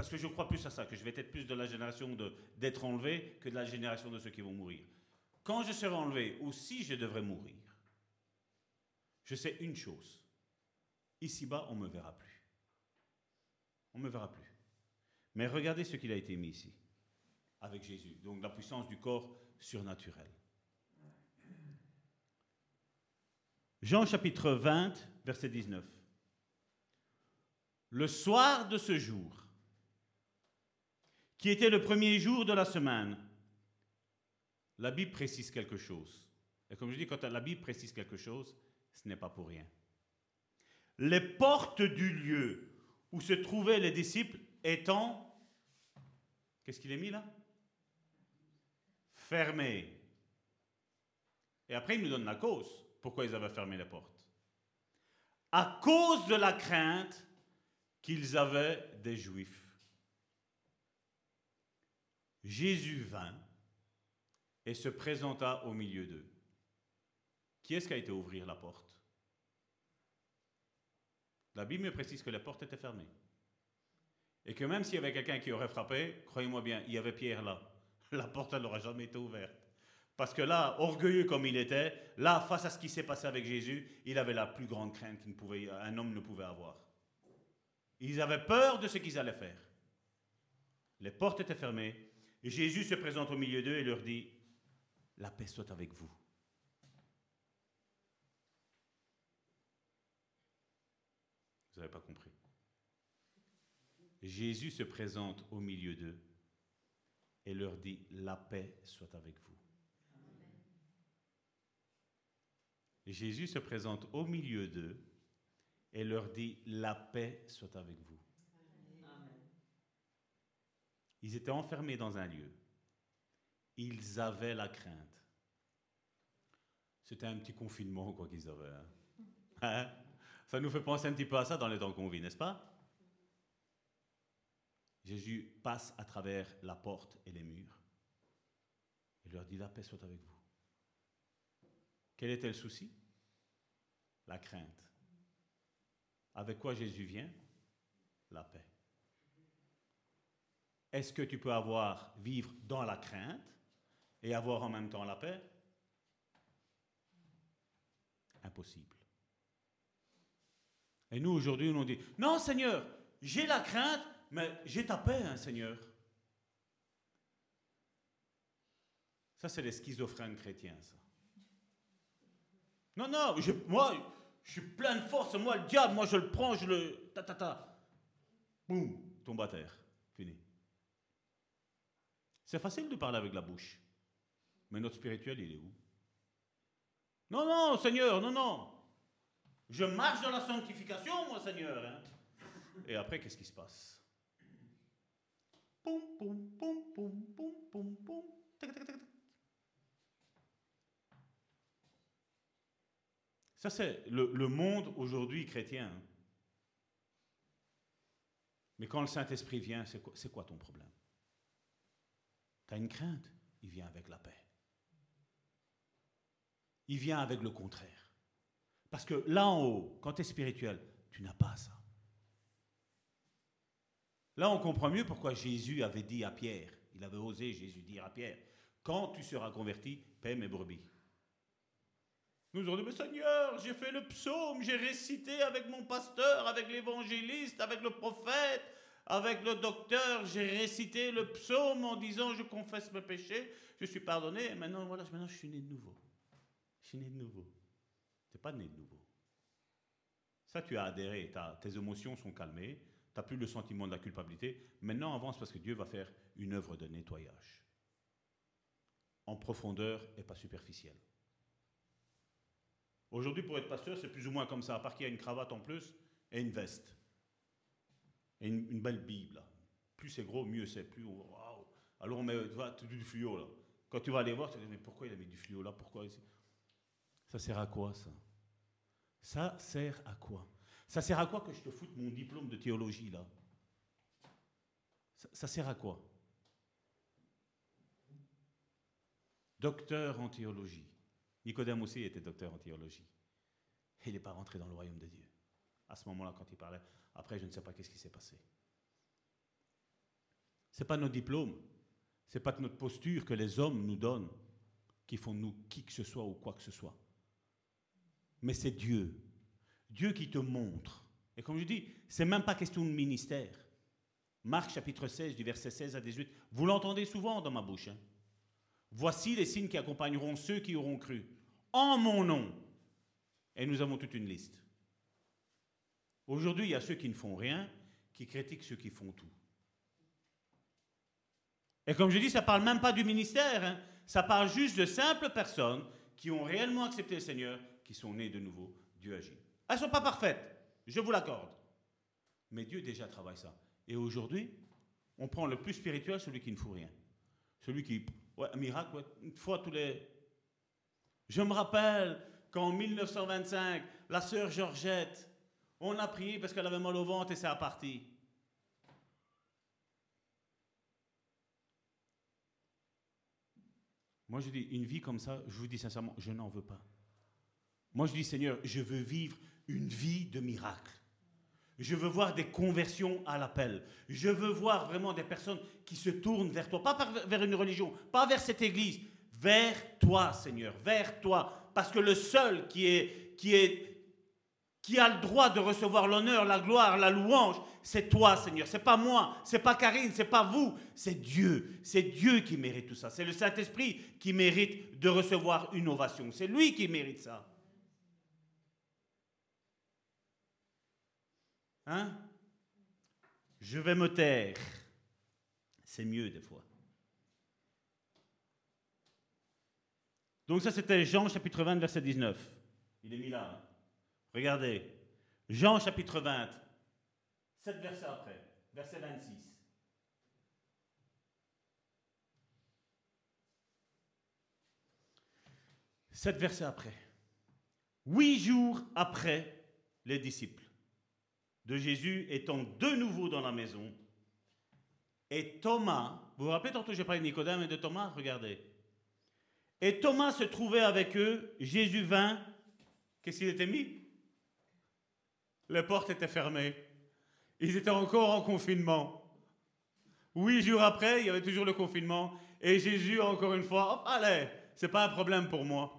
parce que je crois plus à ça, que je vais être plus de la génération d'être enlevé que de la génération de ceux qui vont mourir. Quand je serai enlevé, ou si je devrais mourir, je sais une chose. Ici-bas, on ne me verra plus. On ne me verra plus. Mais regardez ce qu'il a été mis ici, avec Jésus. Donc la puissance du corps surnaturel. Jean chapitre 20, verset 19. Le soir de ce jour, qui était le premier jour de la semaine, la Bible précise quelque chose. Et comme je dis, quand la Bible précise quelque chose, ce n'est pas pour rien. les portes du lieu où se trouvaient les disciples étant... Qu'est-ce qu'il est mis là? Fermées. Et après, il nous donne la cause. Pourquoi ils avaient fermé les portes À cause de la crainte qu'ils avaient des Juifs. Jésus vint et se présenta au milieu d'eux. Qui est-ce qui a été ouvrir la porte? La Bible précise que la porte était fermée. Et que même s'il y avait quelqu'un qui aurait frappé, croyez-moi bien, il y avait Pierre là. La porte, n'aurait jamais été ouverte. Parce que là, orgueilleux comme il était, là, face à ce qui s'est passé avec Jésus, il avait la plus grande crainte qu'un homme ne pouvait avoir. Ils avaient peur de ce qu'ils allaient faire. Les portes étaient fermées. Jésus se présente au milieu d'eux et leur dit, la paix soit avec vous. Vous n'avez pas compris. Jésus se présente au milieu d'eux et leur dit, la paix soit avec vous. Jésus se présente au milieu d'eux et leur dit, la paix soit avec vous. Ils étaient enfermés dans un lieu. Ils avaient la crainte. C'était un petit confinement, quoi qu'ils avaient. Hein. Hein? Ça nous fait penser un petit peu à ça dans les temps qu'on vit, n'est-ce pas? Jésus passe à travers la porte et les murs et leur dit la paix soit avec vous. Quel était le souci? La crainte. Avec quoi Jésus vient? La paix. Est-ce que tu peux avoir, vivre dans la crainte et avoir en même temps la paix? Impossible. Et nous, aujourd'hui, on dit, non Seigneur, j'ai la crainte, mais j'ai ta paix, hein, Seigneur. Ça, c'est les schizophrènes chrétiens, ça. Non, non, moi, je suis plein de force, moi, le diable, moi, je le prends, je le... Ta, ta, ta. Boum, tombe à terre. C'est facile de parler avec la bouche. Mais notre spirituel, il est où? Non, non, Seigneur, non, non. Je marche dans la sanctification, moi, Seigneur. Hein. Et après, qu'est-ce qui se passe? Poum. Ça, c'est le, monde aujourd'hui chrétien. Hein. Mais quand le Saint-Esprit vient, c'est quoi ton problème? Tu une crainte, il vient avec la paix. Il vient avec le contraire. Parce que là en haut, quand tu es spirituel, tu n'as pas ça. Là, on comprend mieux pourquoi Jésus avait dit à Pierre, il avait osé Jésus dire à Pierre, quand tu seras converti, paie mes brebis. Nous aurions dit, mais Seigneur, j'ai fait le psaume, j'ai récité avec mon pasteur, avec l'évangéliste, avec le prophète, avec le docteur, j'ai récité le psaume en disant je confesse mes péchés, je suis pardonné, et maintenant, voilà, maintenant je suis né de nouveau. Je suis né de nouveau. Tu n'es pas né de nouveau. Ça, tu as adhéré, tes émotions sont calmées, tu n'as plus le sentiment de la culpabilité. Maintenant, avance parce que Dieu va faire une œuvre de nettoyage. En profondeur et pas superficielle. Aujourd'hui, pour être pasteur, c'est plus ou moins comme ça, à part qu'il y a une cravate en plus et une veste et une, belle Bible. Plus c'est gros, mieux c'est. Plus, waouh. Alors on met du fluo là. Quand tu vas aller voir, tu te dis, mais pourquoi il a mis du fluo là? Pourquoi ici Ça sert à quoi ça? Ça sert à quoi? Ça sert à quoi que je te foute mon diplôme de théologie là? Ça, sert à quoi? Docteur en théologie. Nicodème aussi était docteur en théologie. Il n'est pas rentré dans le royaume de Dieu. À ce moment-là, quand il parlait, après, je ne sais pas qu'est-ce qui s'est passé. Ce n'est pas nos diplômes, ce n'est pas notre posture que les hommes nous donnent qui font nous qui que ce soit ou quoi que ce soit. Mais c'est Dieu. Dieu qui te montre. Et comme je dis, c'est même pas question de ministère. Marc chapitre 16, du verset 16 à 18. Vous l'entendez souvent dans ma bouche. Hein. Voici les signes qui accompagneront ceux qui auront cru. En mon nom. Et nous avons toute une liste. Aujourd'hui, il y a ceux qui ne font rien, qui critiquent ceux qui font tout. Et comme je dis, ça ne parle même pas du ministère, hein. ça parle juste de simples personnes qui ont réellement accepté le Seigneur, qui sont nées de nouveau. Dieu agit. Elles ne sont pas parfaites. Je vous l'accorde. Mais Dieu déjà travaille ça. Et aujourd'hui, on prend le plus spirituel, celui qui ne fout rien. Celui qui, un miracle, une fois tous les... Je me rappelle qu'en 1925, la sœur Georgette, on a prié parce qu'elle avait mal au ventre et c'est parti. Moi, je dis, une vie comme ça, je vous dis sincèrement, je n'en veux pas. Moi, je dis, Seigneur, je veux vivre une vie de miracle. Je veux voir des conversions à l'appel. Je veux voir vraiment des personnes qui se tournent vers toi, pas vers une religion, pas vers cette église, vers toi, Seigneur, vers toi. Parce que le seul qui est, qui est, qui a le droit de recevoir l'honneur, la gloire, la louange, c'est toi, Seigneur. C'est pas moi, c'est pas Karine, c'est pas vous, c'est Dieu. C'est Dieu qui mérite tout ça. C'est le Saint-Esprit qui mérite de recevoir une ovation. C'est lui qui mérite ça. Hein? Je vais me taire. C'est mieux des fois. Donc ça c'était Jean chapitre 20 verset 19. Il est mis là. Regardez. Jean chapitre 20. 7 versets après. Verset 26. Sept versets après. Huit jours après, les disciples de Jésus étant de nouveau dans la maison, et Thomas, vous vous rappelez tantôt j'ai parlé de Nicodème et de Thomas Regardez. Et Thomas se trouvait avec eux, Jésus vint, qu'est-ce qu'il était mis? Les portes étaient fermées. Ils étaient encore en confinement. Huit jours après, il y avait toujours le confinement, et Jésus, encore une fois, hop, allez, c'est pas un problème pour moi.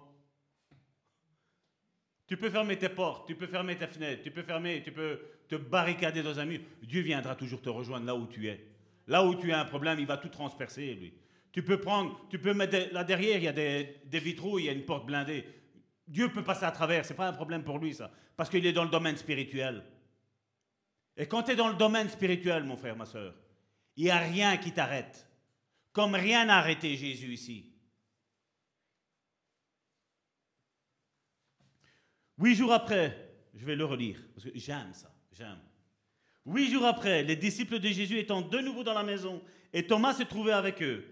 Tu peux fermer tes portes, tu peux fermer tes fenêtres, tu peux fermer, tu peux te barricader dans un mur. Dieu viendra toujours te rejoindre là où tu es. Là où tu as un problème, il va tout transpercer, lui. Tu peux prendre, tu peux mettre là derrière, il y a des, des vitraux, il y a une porte blindée. Dieu peut passer à travers, c'est pas un problème pour lui ça, parce qu'il est dans le domaine spirituel. Et quand tu es dans le domaine spirituel, mon frère, ma soeur, il n'y a rien qui t'arrête. Comme rien n'a arrêté Jésus ici. Huit jours après, je vais le relire, parce que j'aime ça, j'aime. Huit jours après, les disciples de Jésus étant de nouveau dans la maison, et Thomas se trouvait avec eux.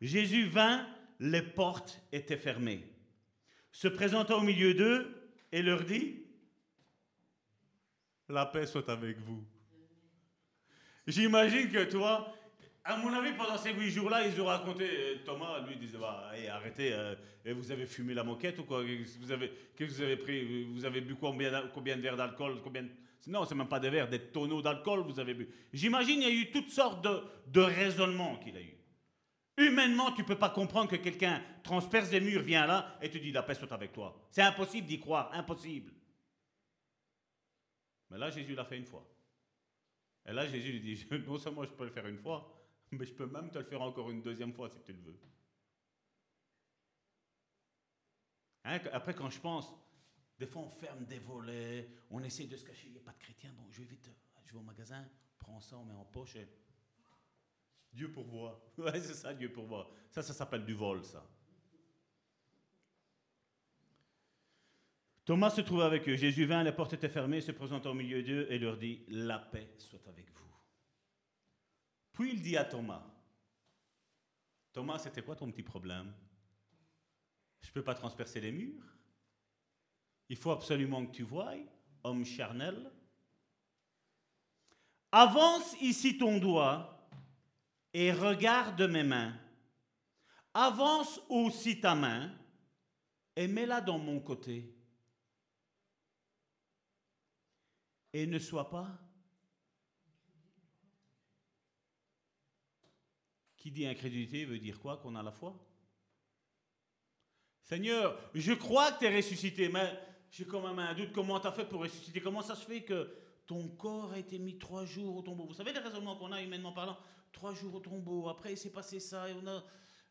Jésus vint, les portes étaient fermées. Se présenta au milieu d'eux et leur dit, La paix soit avec vous. J'imagine que toi, à mon avis, pendant ces huit jours-là, ils ont raconté, euh, Thomas, lui, disait, bah, arrêtez, euh, vous avez fumé la moquette ou quoi? Vous avez, que vous avez pris? Vous avez bu combien, combien de verres d'alcool? Combien Non, c'est même pas des verres, des tonneaux d'alcool vous avez bu. J'imagine il y a eu toutes sortes de, de raisonnements qu'il a eu. Humainement, tu peux pas comprendre que quelqu'un transperce des murs, vient là, et te dit, la paix soit avec toi. C'est impossible d'y croire, impossible. Mais là, Jésus l'a fait une fois. Et là, Jésus lui dit, non seulement je peux le faire une fois, mais je peux même te le faire encore une deuxième fois si tu le veux. Hein, après, quand je pense, des fois on ferme des volets, on essaie de se cacher, il n'y a pas de chrétien, bon, je vais vite, je vais au magasin, prends ça, on met en poche et... Dieu pourvoit. Ouais, c'est ça, Dieu pourvoit. Ça, ça s'appelle du vol, ça. Thomas se trouvait avec eux. Jésus vint, les portes étaient fermées, se présenta au milieu d'eux et leur dit La paix soit avec vous. Puis il dit à Thomas Thomas, c'était quoi ton petit problème? Je ne peux pas transpercer les murs. Il faut absolument que tu voies, homme charnel. Avance ici ton doigt et regarde mes mains. Avance aussi ta main et mets-la dans mon côté. Et ne sois pas. Qui dit incrédulité veut dire quoi? Qu'on a la foi Seigneur, je crois que tu es ressuscité, mais j'ai quand même un doute. Comment tu as fait pour ressusciter? Comment ça se fait que ton corps a été mis trois jours au tombeau? Vous savez les raisonnements qu'on a humainement parlant Trois jours au tombeau, après il s'est passé ça, et on, a,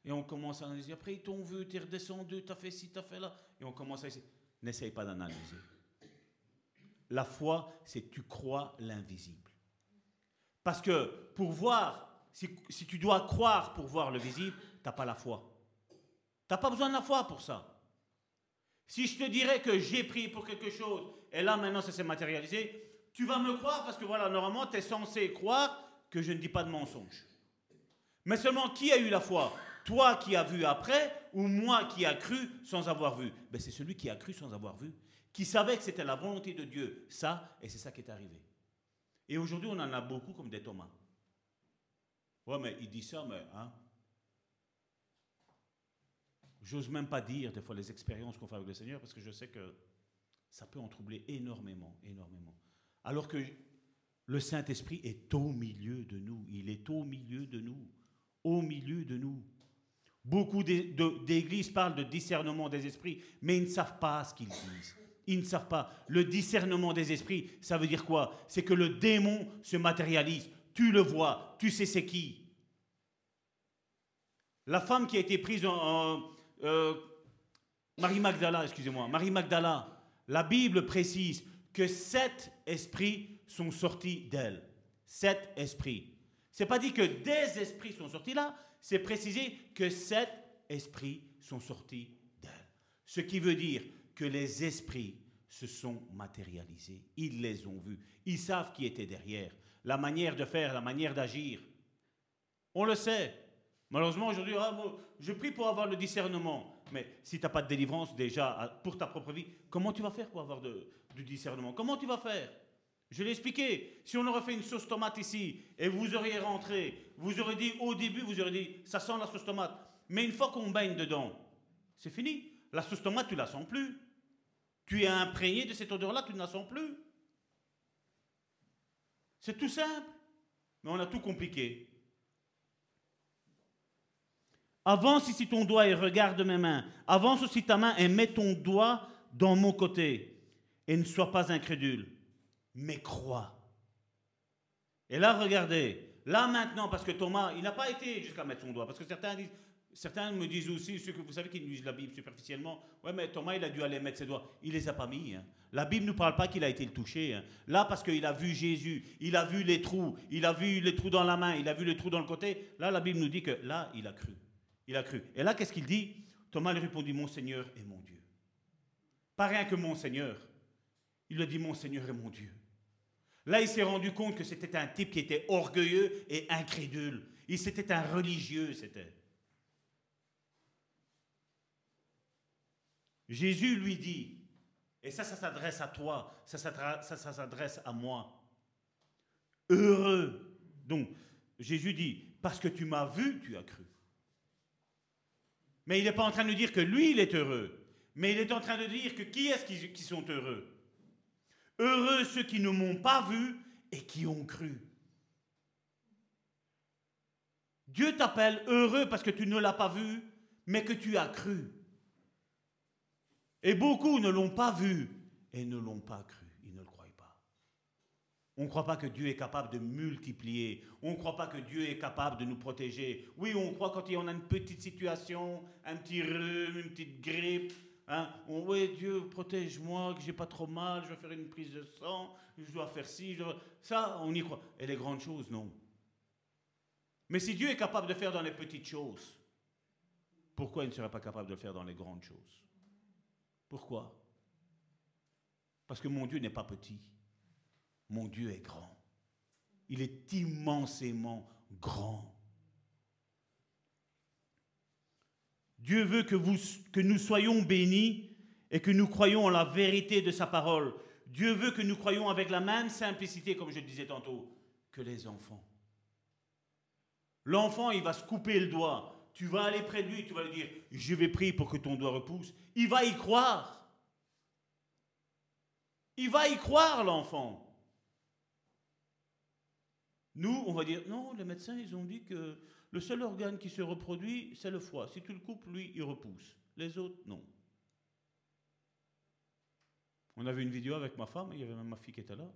et on commence à analyser. Après ils t'ont vu, tu es redescendu, tu as fait ci, tu as fait là. Et on commence à essayer. N'essaye pas d'analyser. La foi, c'est tu crois l'invisible. Parce que pour voir, si, si tu dois croire pour voir le visible, tu n'as pas la foi. Tu n'as pas besoin de la foi pour ça. Si je te dirais que j'ai prié pour quelque chose, et là maintenant ça s'est matérialisé, Tu vas me croire parce que voilà, normalement, tu es censé croire que je ne dis pas de mensonge. Mais seulement qui a eu la foi? Toi qui as vu après ou moi qui a cru sans avoir vu? Ben, C'est celui qui a cru sans avoir vu, qui savait que c'était la volonté de Dieu. Ça, et c'est ça qui est arrivé. Et aujourd'hui, on en a beaucoup comme des Thomas. Ouais, mais il dit ça, mais hein, J'ose même pas dire des fois les expériences qu'on fait avec le Seigneur parce que je sais que ça peut en troubler énormément, énormément. Alors que le Saint-Esprit est au milieu de nous. Il est au milieu de nous. Au milieu de nous. Beaucoup d'églises parlent de discernement des esprits, mais ils ne savent pas ce qu'ils disent. Ils ne savent pas. Le discernement des esprits, ça veut dire quoi? C'est que le démon se matérialise. Tu le vois, tu sais c'est qui. La femme qui a été prise en, euh, Marie Magdala, excusez-moi, Marie Magdala, la Bible précise que sept esprits sont sortis d'elle. Sept esprits. C'est pas dit que des esprits sont sortis là, c'est précisé que sept esprits sont sortis d'elle. Ce qui veut dire que les esprits se sont matérialisés. Ils les ont vus. Ils savent qui était derrière. La manière de faire, la manière d'agir. On le sait. Malheureusement, aujourd'hui, ah, je prie pour avoir le discernement. Mais si tu n'as pas de délivrance déjà pour ta propre vie, comment tu vas faire pour avoir du discernement? Comment tu vas faire? Je l'ai expliqué. Si on aurait fait une sauce tomate ici et vous auriez rentré, vous auriez dit au début, vous auriez dit ça sent la sauce tomate. Mais une fois qu'on baigne dedans, c'est fini. La sauce tomate, tu la sens plus. Tu es imprégné de cette odeur-là, tu ne la sens plus. C'est tout simple. Mais on a tout compliqué. Avance ici ton doigt et regarde mes mains. Avance aussi ta main et mets ton doigt dans mon côté. Et ne sois pas incrédule, mais crois. Et là, regardez, là maintenant, parce que Thomas, il n'a pas été jusqu'à mettre son doigt, parce que certains disent, certains me disent aussi, ceux que vous savez qui lisent la Bible superficiellement, ouais, mais Thomas, il a dû aller mettre ses doigts. Il les a pas mis. Hein. La Bible ne nous parle pas qu'il a été le touché. Hein. Là, parce qu'il a vu Jésus, il a vu les trous, il a vu les trous dans la main, il a vu les trous dans le côté. Là, la Bible nous dit que là, il a cru. Il a cru. Et là, qu'est-ce qu'il dit? Thomas lui répondit, mon Seigneur et mon Dieu. Pas rien que mon Seigneur. Il lui dit, mon Seigneur et mon Dieu. Là, il s'est rendu compte que c'était un type qui était orgueilleux et incrédule. Il c'était un religieux, c'était. Jésus lui dit, et ça, ça s'adresse à toi, ça, s'adresse à moi. Heureux. Donc, Jésus dit, parce que tu m'as vu, tu as cru. Mais il n'est pas en train de dire que lui, il est heureux. Mais il est en train de dire que qui est-ce qui sont heureux? Heureux ceux qui ne m'ont pas vu et qui ont cru. Dieu t'appelle heureux parce que tu ne l'as pas vu, mais que tu as cru. Et beaucoup ne l'ont pas vu et ne l'ont pas cru. On ne croit pas que Dieu est capable de multiplier. On ne croit pas que Dieu est capable de nous protéger. Oui, on croit quand on a une petite situation, un petit rhume, une petite grippe. Hein, on, oui, Dieu, protège-moi, que j'ai pas trop mal, je vais faire une prise de sang, je dois faire ci. Ça, on y croit. Et les grandes choses, non. Mais si Dieu est capable de faire dans les petites choses, pourquoi il ne serait pas capable de le faire dans les grandes choses? Pourquoi? Parce que mon Dieu n'est pas petit. Mon Dieu est grand. Il est immensément grand. Dieu veut que, nous soyons bénis et que nous croyons en la vérité de sa parole. Dieu veut que nous croyions avec la même simplicité, comme je le disais tantôt, que les enfants. L'enfant, il va se couper le doigt. Tu vas aller près de lui, tu vas lui dire, je vais prier pour que ton doigt repousse. Il va y croire. Il va y croire, l'enfant. Nous, on va dire, non, les médecins, ils ont dit que le seul organe qui se reproduit, c'est le foie. Si tu le coupes, lui, il repousse. Les autres, non. On avait une vidéo avec ma femme, il y avait même ma fille qui était là.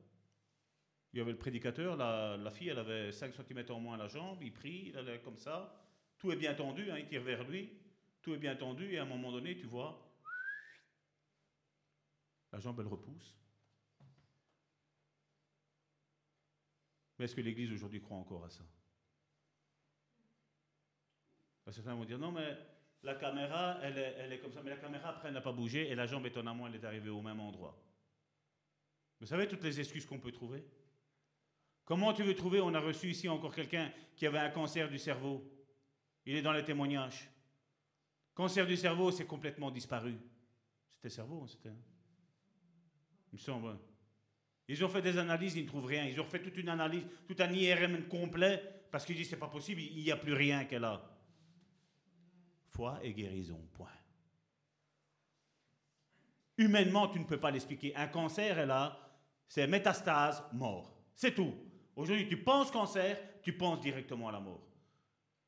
Il y avait le prédicateur, la, fille, elle avait 5 cm en moins la jambe, il prie, il allait comme ça. Tout est bien tendu, hein, il tire vers lui. Tout est bien tendu, et à un moment donné, tu vois, la jambe, elle repousse. Mais est-ce que l'Église aujourd'hui croit encore à ça? Certains vont dire non, mais la caméra, elle est, comme ça. Mais la caméra, après, elle n'a pas bougé et la jambe, étonnamment, elle est arrivée au même endroit. Vous savez toutes les excuses qu'on peut trouver? Comment tu veux trouver? On a reçu ici encore quelqu'un qui avait un cancer du cerveau. Il est dans les témoignages. Cancer du cerveau, c'est complètement disparu. C'était cerveau, hein, c'était. Il me semble. Ils ont fait des analyses, ils ne trouvent rien. Ils ont fait toute une analyse, tout un IRM complet, parce qu'ils disent c'est pas possible, il n'y a plus rien qu'elle a. Foi et guérison, point. Humainement, tu ne peux pas l'expliquer. Un cancer est là, c'est métastase, mort. C'est tout. Aujourd'hui, tu penses cancer, tu penses directement à la mort.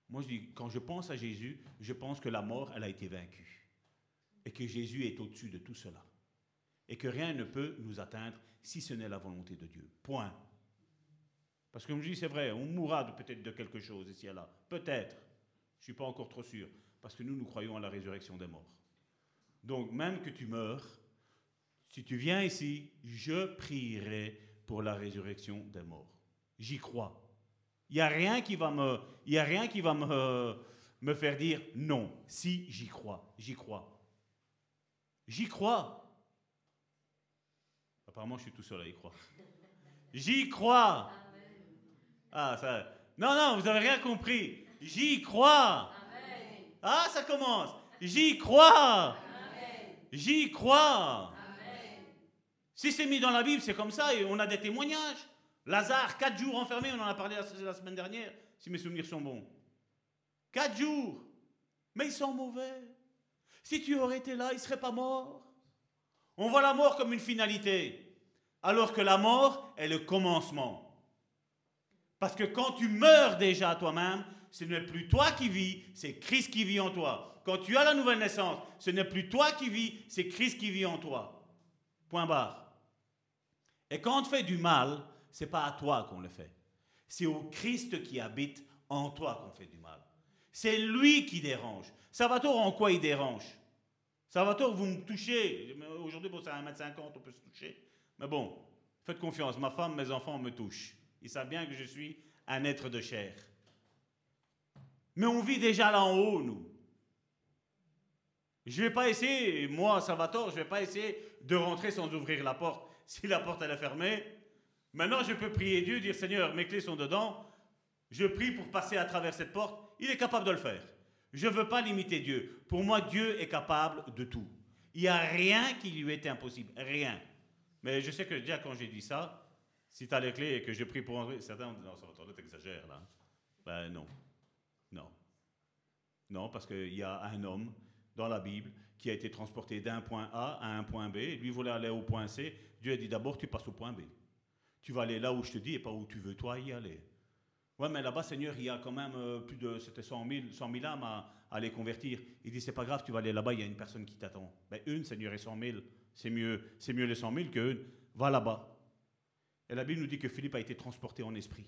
Moi, je dis, quand je pense à Jésus, je pense que la mort, elle a été vaincue. Et que Jésus est au-dessus de tout cela. Et que rien ne peut nous atteindre si ce n'est la volonté de Dieu. Point. Parce que comme je dis, c'est vrai, on mourra peut-être de quelque chose ici et là. Peut-être. Je ne suis pas encore trop sûr. Parce que nous, nous croyons à la résurrection des morts. Donc, même que tu meurs, si tu viens ici, je prierai pour la résurrection des morts. J'y crois. Il n'y a rien qui va me, y a rien qui va me, me faire dire non. Si j'y crois, j'y crois. J'y crois. Apparemment, je suis tout seul à y croire. J'y crois. Ah, ça. Non, non, vous avez rien compris. J'y crois. Ah, ça commence. J'y crois. J'y crois. Si c'est mis dans la Bible, c'est comme ça et on a des témoignages. Lazare, quatre jours enfermé, on en a parlé la, semaine dernière, si mes souvenirs sont bons. Quatre jours. Mais ils sont mauvais. Si tu aurais été là, il ne serait pas mort. On voit la mort comme une finalité, alors que la mort est le commencement. Parce que quand tu meurs déjà toi-même, ce n'est plus toi qui vis, c'est Christ qui vit en toi. Quand tu as la nouvelle naissance, ce n'est plus toi qui vis, c'est Christ qui vit en toi. Point barre. Et quand on te fait du mal, c'est pas à toi qu'on le fait. C'est au Christ qui habite en toi qu'on fait du mal. C'est lui qui dérange. Salvatore, en quoi il dérange? Salvatore, vous me touchez. Aujourd'hui, bon, c'est à 1m50, on peut se toucher. Mais bon, faites confiance. Ma femme, mes enfants me touchent. Ils savent bien que je suis un être de chair. Mais on vit déjà là en haut, nous. Je ne vais pas essayer, moi, Salvatore, je ne vais pas essayer de rentrer sans ouvrir la porte. Si la porte elle est fermée, maintenant je peux prier Dieu, dire Seigneur, mes clés sont dedans. Je prie pour passer à travers cette porte. Il est capable de le faire. Je ne veux pas limiter Dieu. Pour moi, Dieu est capable de tout. Il n'y a rien qui lui était impossible. Rien. Mais je sais que déjà quand j'ai dit ça, si tu as les clés et que je prie pour entrer, certains ont non, Salvatore, tu exagères là. Ben. Non. Non, parce qu'il y a un homme dans la Bible qui a été transporté d'un point A à un point B. Lui voulait aller au point C. Dieu a dit d'abord, tu passes au point B. Tu vas aller là où je te dis et pas où tu veux toi y aller. Ouais, mais là-bas, Seigneur, il y a quand même euh, plus de c'était 100 000, 100 000 âmes à, à les convertir. Il dit, c'est pas grave, tu vas aller là-bas, il y a une personne qui t'attend. Ben, une, Seigneur, et 100 000, c'est mieux, c'est mieux les 100 000 qu'une. Va là-bas. Et la Bible nous dit que Philippe a été transporté en esprit.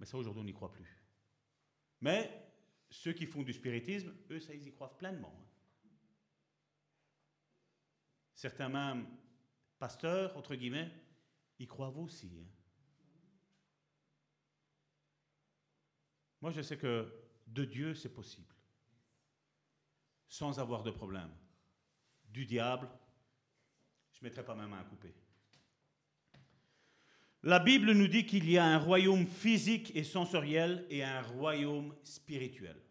Mais ça, aujourd'hui, on n'y croit plus. Mais ceux qui font du spiritisme, eux, ça, ils y croient pleinement. hein. Certains même pasteurs, entre guillemets, y croient aussi. hein. Moi, je sais que de Dieu, c'est possible. Sans avoir de problème. Du diable, je ne mettrai pas ma main à couper. La Bible nous dit qu'il y a un royaume physique et sensoriel et un royaume spirituel.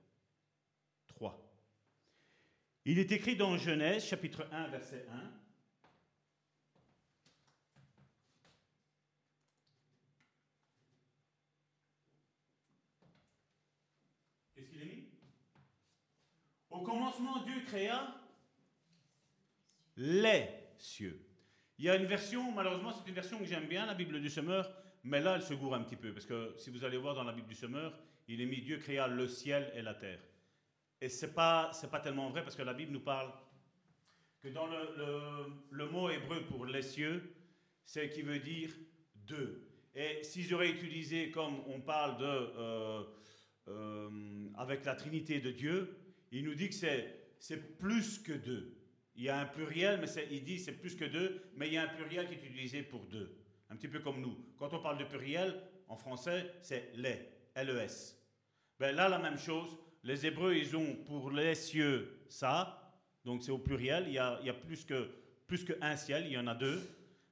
3. Il est écrit dans Genèse, chapitre 1, verset 1. Qu'est-ce qu'il est mis? Au commencement, Dieu créa les cieux. Il y a une version, malheureusement, c'est une version que j'aime bien, la Bible du Semeur, mais là, elle se gourre un petit peu, parce que si vous allez voir dans la Bible du Semeur, il est mis Dieu créa le ciel et la terre. Et ce n'est pas, pas tellement vrai, parce que la Bible nous parle que dans le, le- mot hébreu pour les cieux, c'est qui veut dire deux. Et s'ils auraient utilisé, comme on parle de, euh, euh, avec la Trinité de Dieu, il nous dit que c'est, plus que deux. Il y a un pluriel, mais il dit c'est plus que deux, mais il y a un pluriel qui est utilisé pour deux. Un petit peu comme nous. Quand on parle de pluriel, en français, c'est les, L-E-S. Ben là, la même chose. Les Hébreux, ils ont pour les cieux ça, donc c'est au pluriel. Il y a, y a plus, que, plus qu'un ciel, il y en a deux.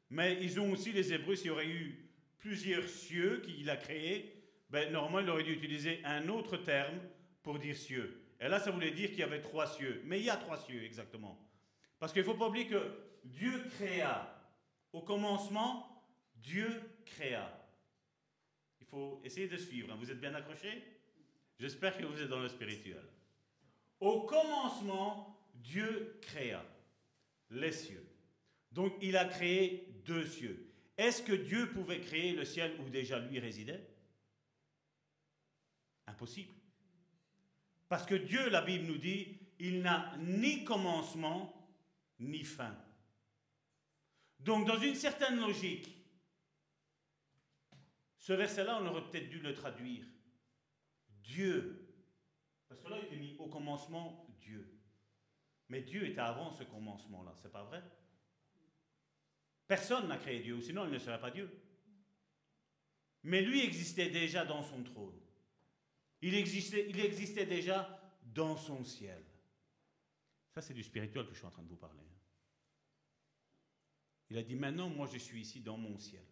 Mais ils ont aussi, les Hébreux, s'il y aurait eu plusieurs cieux qu'il a créés, ben, normalement, il aurait dû utiliser un autre terme pour dire cieux. Et là, ça voulait dire qu'il y avait trois cieux. Mais il y a trois cieux, exactement. Parce qu'il ne faut pas oublier que Dieu créa. Au commencement, Dieu créa. Il faut essayer de suivre. hein. Vous êtes bien accrochés? J'espère que vous êtes dans le spirituel. Au commencement, Dieu créa les cieux. Donc il a créé deux cieux. Est-ce que Dieu pouvait créer le ciel où déjà lui résidait? Impossible. Parce que Dieu, la Bible nous dit, il n'a ni commencement ni fin. Donc dans une certaine logique, ce verset-là, on aurait peut-être dû le traduire. Dieu. Parce que là, il est mis au commencement Dieu. Mais Dieu était avant ce commencement-là, c'est pas vrai? Personne n'a créé Dieu, sinon il ne serait pas Dieu. Mais lui existait déjà dans son trône. Il existait, il existait déjà dans son ciel. Ça, c'est du spirituel que je suis en train de vous parler. hein. Il a dit, maintenant, moi, je suis ici dans mon ciel.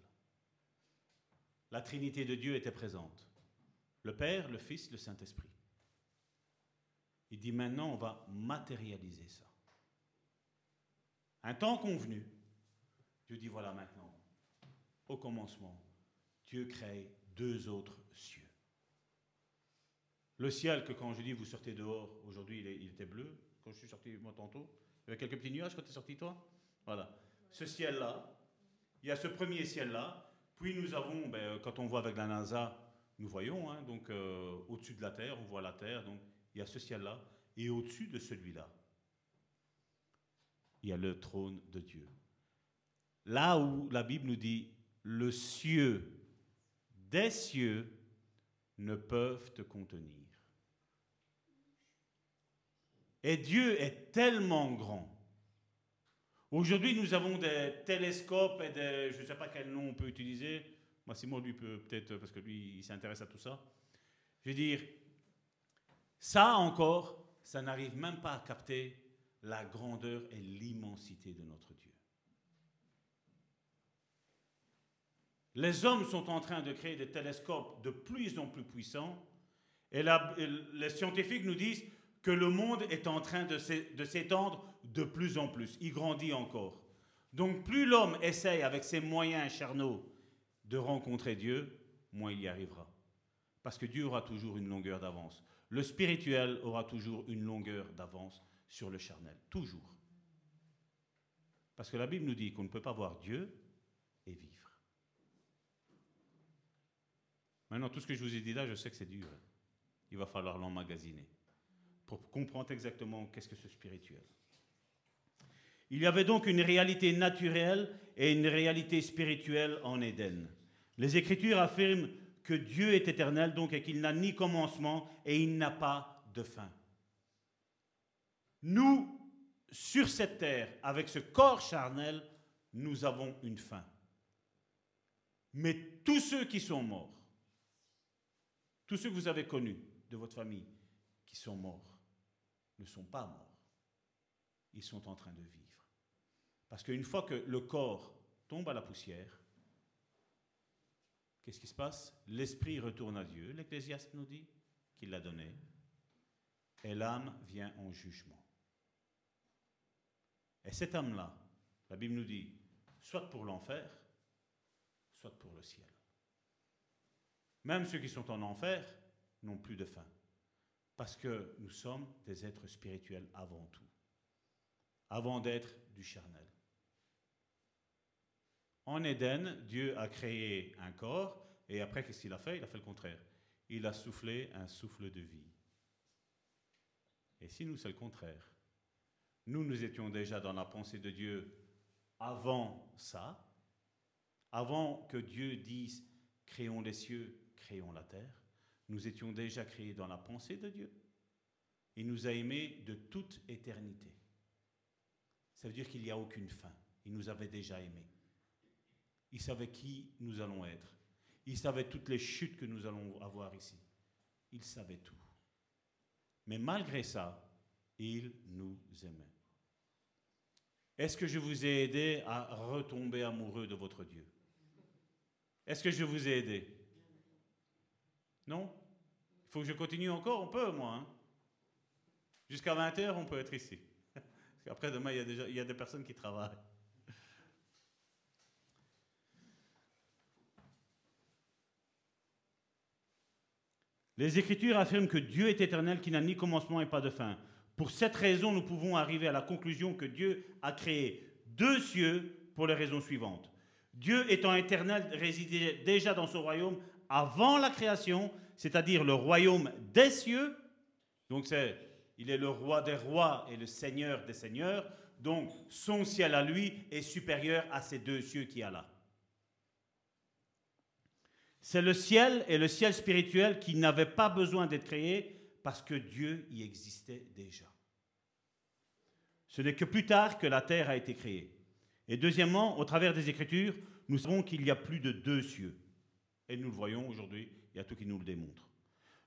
La Trinité de Dieu était présente. Le Père, le Fils, le Saint-Esprit. Il dit, maintenant, on va matérialiser ça. Un temps convenu, Dieu dit, voilà maintenant, au commencement, Dieu crée deux autres cieux. Le ciel que quand je dis vous sortez dehors, aujourd'hui il, était bleu, quand je suis sorti moi tantôt, il y avait quelques petits nuages quand tu es sorti toi Voilà. Ce ciel-là, il y a ce premier ciel-là, puis nous avons, ben, quand on voit avec la NASA, nous voyons, hein, donc euh, au-dessus de la Terre, on voit la Terre, donc il y a ce ciel-là, et au-dessus de celui-là, il y a le trône de Dieu. Là où la Bible nous dit, le cieux des cieux ne peuvent te contenir. Et Dieu est tellement grand. Aujourd'hui, nous avons des télescopes et des, je ne sais pas quel nom on peut utiliser. Moi, Simon, lui, peut peut-être, parce que lui, il s'intéresse à tout ça. Je veux dire, ça encore, ça n'arrive même pas à capter la grandeur et l'immensité de notre Dieu. Les hommes sont en train de créer des télescopes de plus en plus puissants et la- et les scientifiques nous disent que le monde est en train de s'étendre de plus en plus. Il grandit encore. Donc plus l'homme essaye avec ses moyens charnaux de rencontrer Dieu, moins il y arrivera. Parce que Dieu aura toujours une longueur d'avance. Le spirituel aura toujours une longueur d'avance sur le charnel. Toujours. Parce que la Bible nous dit qu'on ne peut pas voir Dieu et vivre. Maintenant, tout ce que je vous ai dit là, je sais que c'est dur. Il va falloir l'emmagasiner pour comprendre exactement qu'est-ce que ce spirituel. Il y avait donc une réalité naturelle et une réalité spirituelle en Éden. Les Écritures affirment que Dieu est éternel, donc, et qu'il n'a ni commencement et il n'a pas de fin. Nous, sur cette terre, avec ce corps charnel, nous avons une fin. Mais tous ceux qui sont morts, tous ceux que vous avez connus de votre famille qui sont morts, ne sont pas morts. Ils sont en train de vivre. Parce qu'une fois que le corps tombe à la poussière, qu'est-ce qui se passe? L'esprit retourne à Dieu, l'Ecclésiaste nous dit qu'il l'a donné, et l'âme vient en jugement. Et cette âme-là, la Bible nous dit, soit pour l'enfer, soit pour le ciel. Même ceux qui sont en enfer n'ont plus de fin. Parce que nous sommes des êtres spirituels avant tout. Avant d'être du charnel. En Éden, Dieu a créé un corps et après, qu'est-ce qu'il a fait? Il a fait le contraire. Il a soufflé un souffle de vie. Et si nous, c'est le contraire. Nous, nous étions déjà dans la pensée de Dieu avant ça, avant que Dieu dise créons les cieux, créons la terre. Nous étions déjà créés dans la pensée de Dieu. Il nous a aimés de toute éternité. Ça veut dire qu'il n'y a aucune fin. Il nous avait déjà aimés. Il savait qui nous allons être. Il savait toutes les chutes que nous allons avoir ici. Il savait tout. Mais malgré ça, il nous aimait. Est-ce que je vous ai aidé à retomber amoureux de votre Dieu? Est-ce que je vous ai aidé? Non? Il faut que je continue encore On peut, moi. Hein? Jusqu'à 20h, on peut être ici. Qu'après, demain, il y, a déjà, il y a des personnes qui travaillent. Les Écritures affirment que Dieu est éternel, qui n'a ni commencement et pas de fin. Pour cette raison, nous pouvons arriver à la conclusion que Dieu a créé deux cieux pour les raisons suivantes. Dieu étant éternel résidait déjà dans son royaume avant la création, c'est-à-dire le royaume des cieux. Donc il est le roi des rois et le seigneur des seigneurs. Donc son ciel à lui est supérieur à ces deux cieux qu'il y a là. C'est le ciel et le ciel spirituel qui n'avaient pas besoin d'être créés parce que Dieu y existait déjà. Ce n'est que plus tard que la terre a été créée. Et deuxièmement, au travers des Écritures, nous savons qu'il y a plus de deux cieux. Et nous le voyons aujourd'hui, il y a tout qui nous le démontre.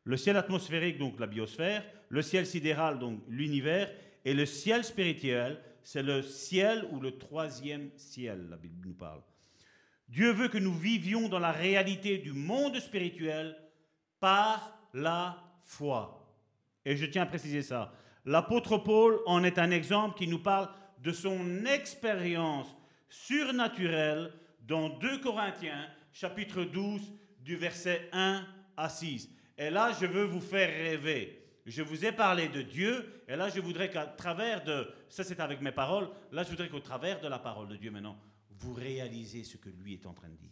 Le ciel atmosphérique, donc la biosphère, le ciel sidéral, donc l'univers, et le ciel spirituel, c'est le ciel ou le troisième ciel, la Bible nous parle. Dieu veut que nous vivions dans la réalité du monde spirituel par la foi. Et je tiens à préciser ça. L'apôtre Paul en est un exemple qui nous parle de son expérience surnaturelle dans 2 Corinthiens, chapitre 12, du verset 1 à 6. Et là, je veux vous faire rêver. Je vous ai parlé de Dieu, et là, je voudrais qu'à travers de... Ça, c'est avec mes paroles. Là, je voudrais qu'au travers de la parole de Dieu, maintenant, vous réalisez ce que lui est en train de dire.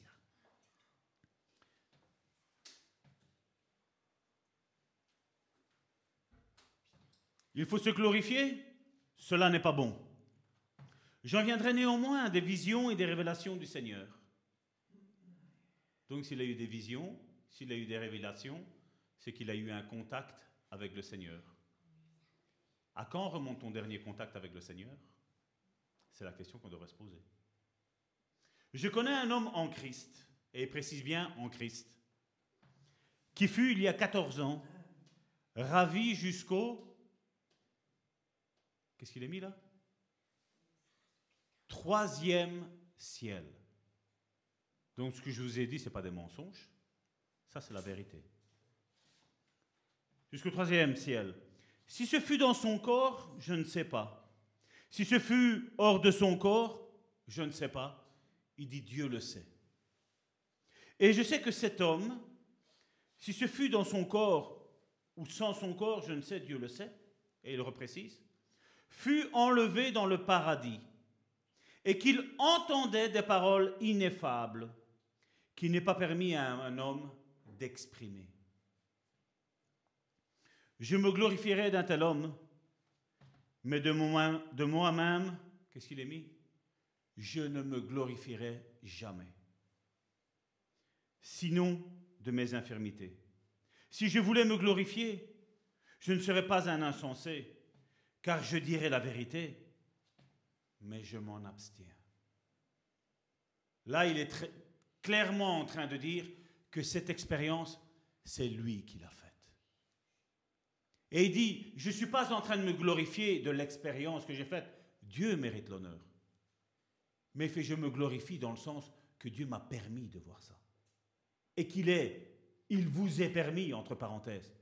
Il faut se glorifier Cela n'est pas bon. J'en viendrai néanmoins à des visions et des révélations du Seigneur. Donc s'il a eu des visions, s'il a eu des révélations, c'est qu'il a eu un contact avec le Seigneur. À quand remonte ton dernier contact avec le Seigneur? C'est la question qu'on devrait se poser. Je connais un homme en Christ, et il précise bien en Christ, qui fut il y a 14 ans ravi jusqu'au Qu'est-ce qu'il est mis là? Troisième ciel. Donc ce que je vous ai dit, ce n'est pas des mensonges. Ça, c'est la vérité. Jusqu'au troisième ciel. Si ce fut dans son corps, je ne sais pas. Si ce fut hors de son corps, je ne sais pas. Il dit Dieu le sait. Et je sais que cet homme, si ce fut dans son corps ou sans son corps, je ne sais, Dieu le sait. Et il le reprécise fut enlevé dans le paradis et qu'il entendait des paroles ineffables qui n'est pas permis à un homme d'exprimer. Je me glorifierai d'un tel homme, mais de moi-même, qu'est-ce qu'il est mis? Je ne me glorifierai jamais. Sinon de mes infirmités. Si je voulais me glorifier, je ne serais pas un insensé, car je dirai la vérité, mais je m'en abstiens. Là, il est clairement en train de dire que cette expérience, c'est lui qui l'a faite. Et il dit, je ne suis pas en train de me glorifier de l'expérience que j'ai faite. Dieu mérite l'honneur. Mais je me glorifie dans le sens que Dieu m'a permis de voir ça. Et qu'il est, il vous est permis, entre parenthèses,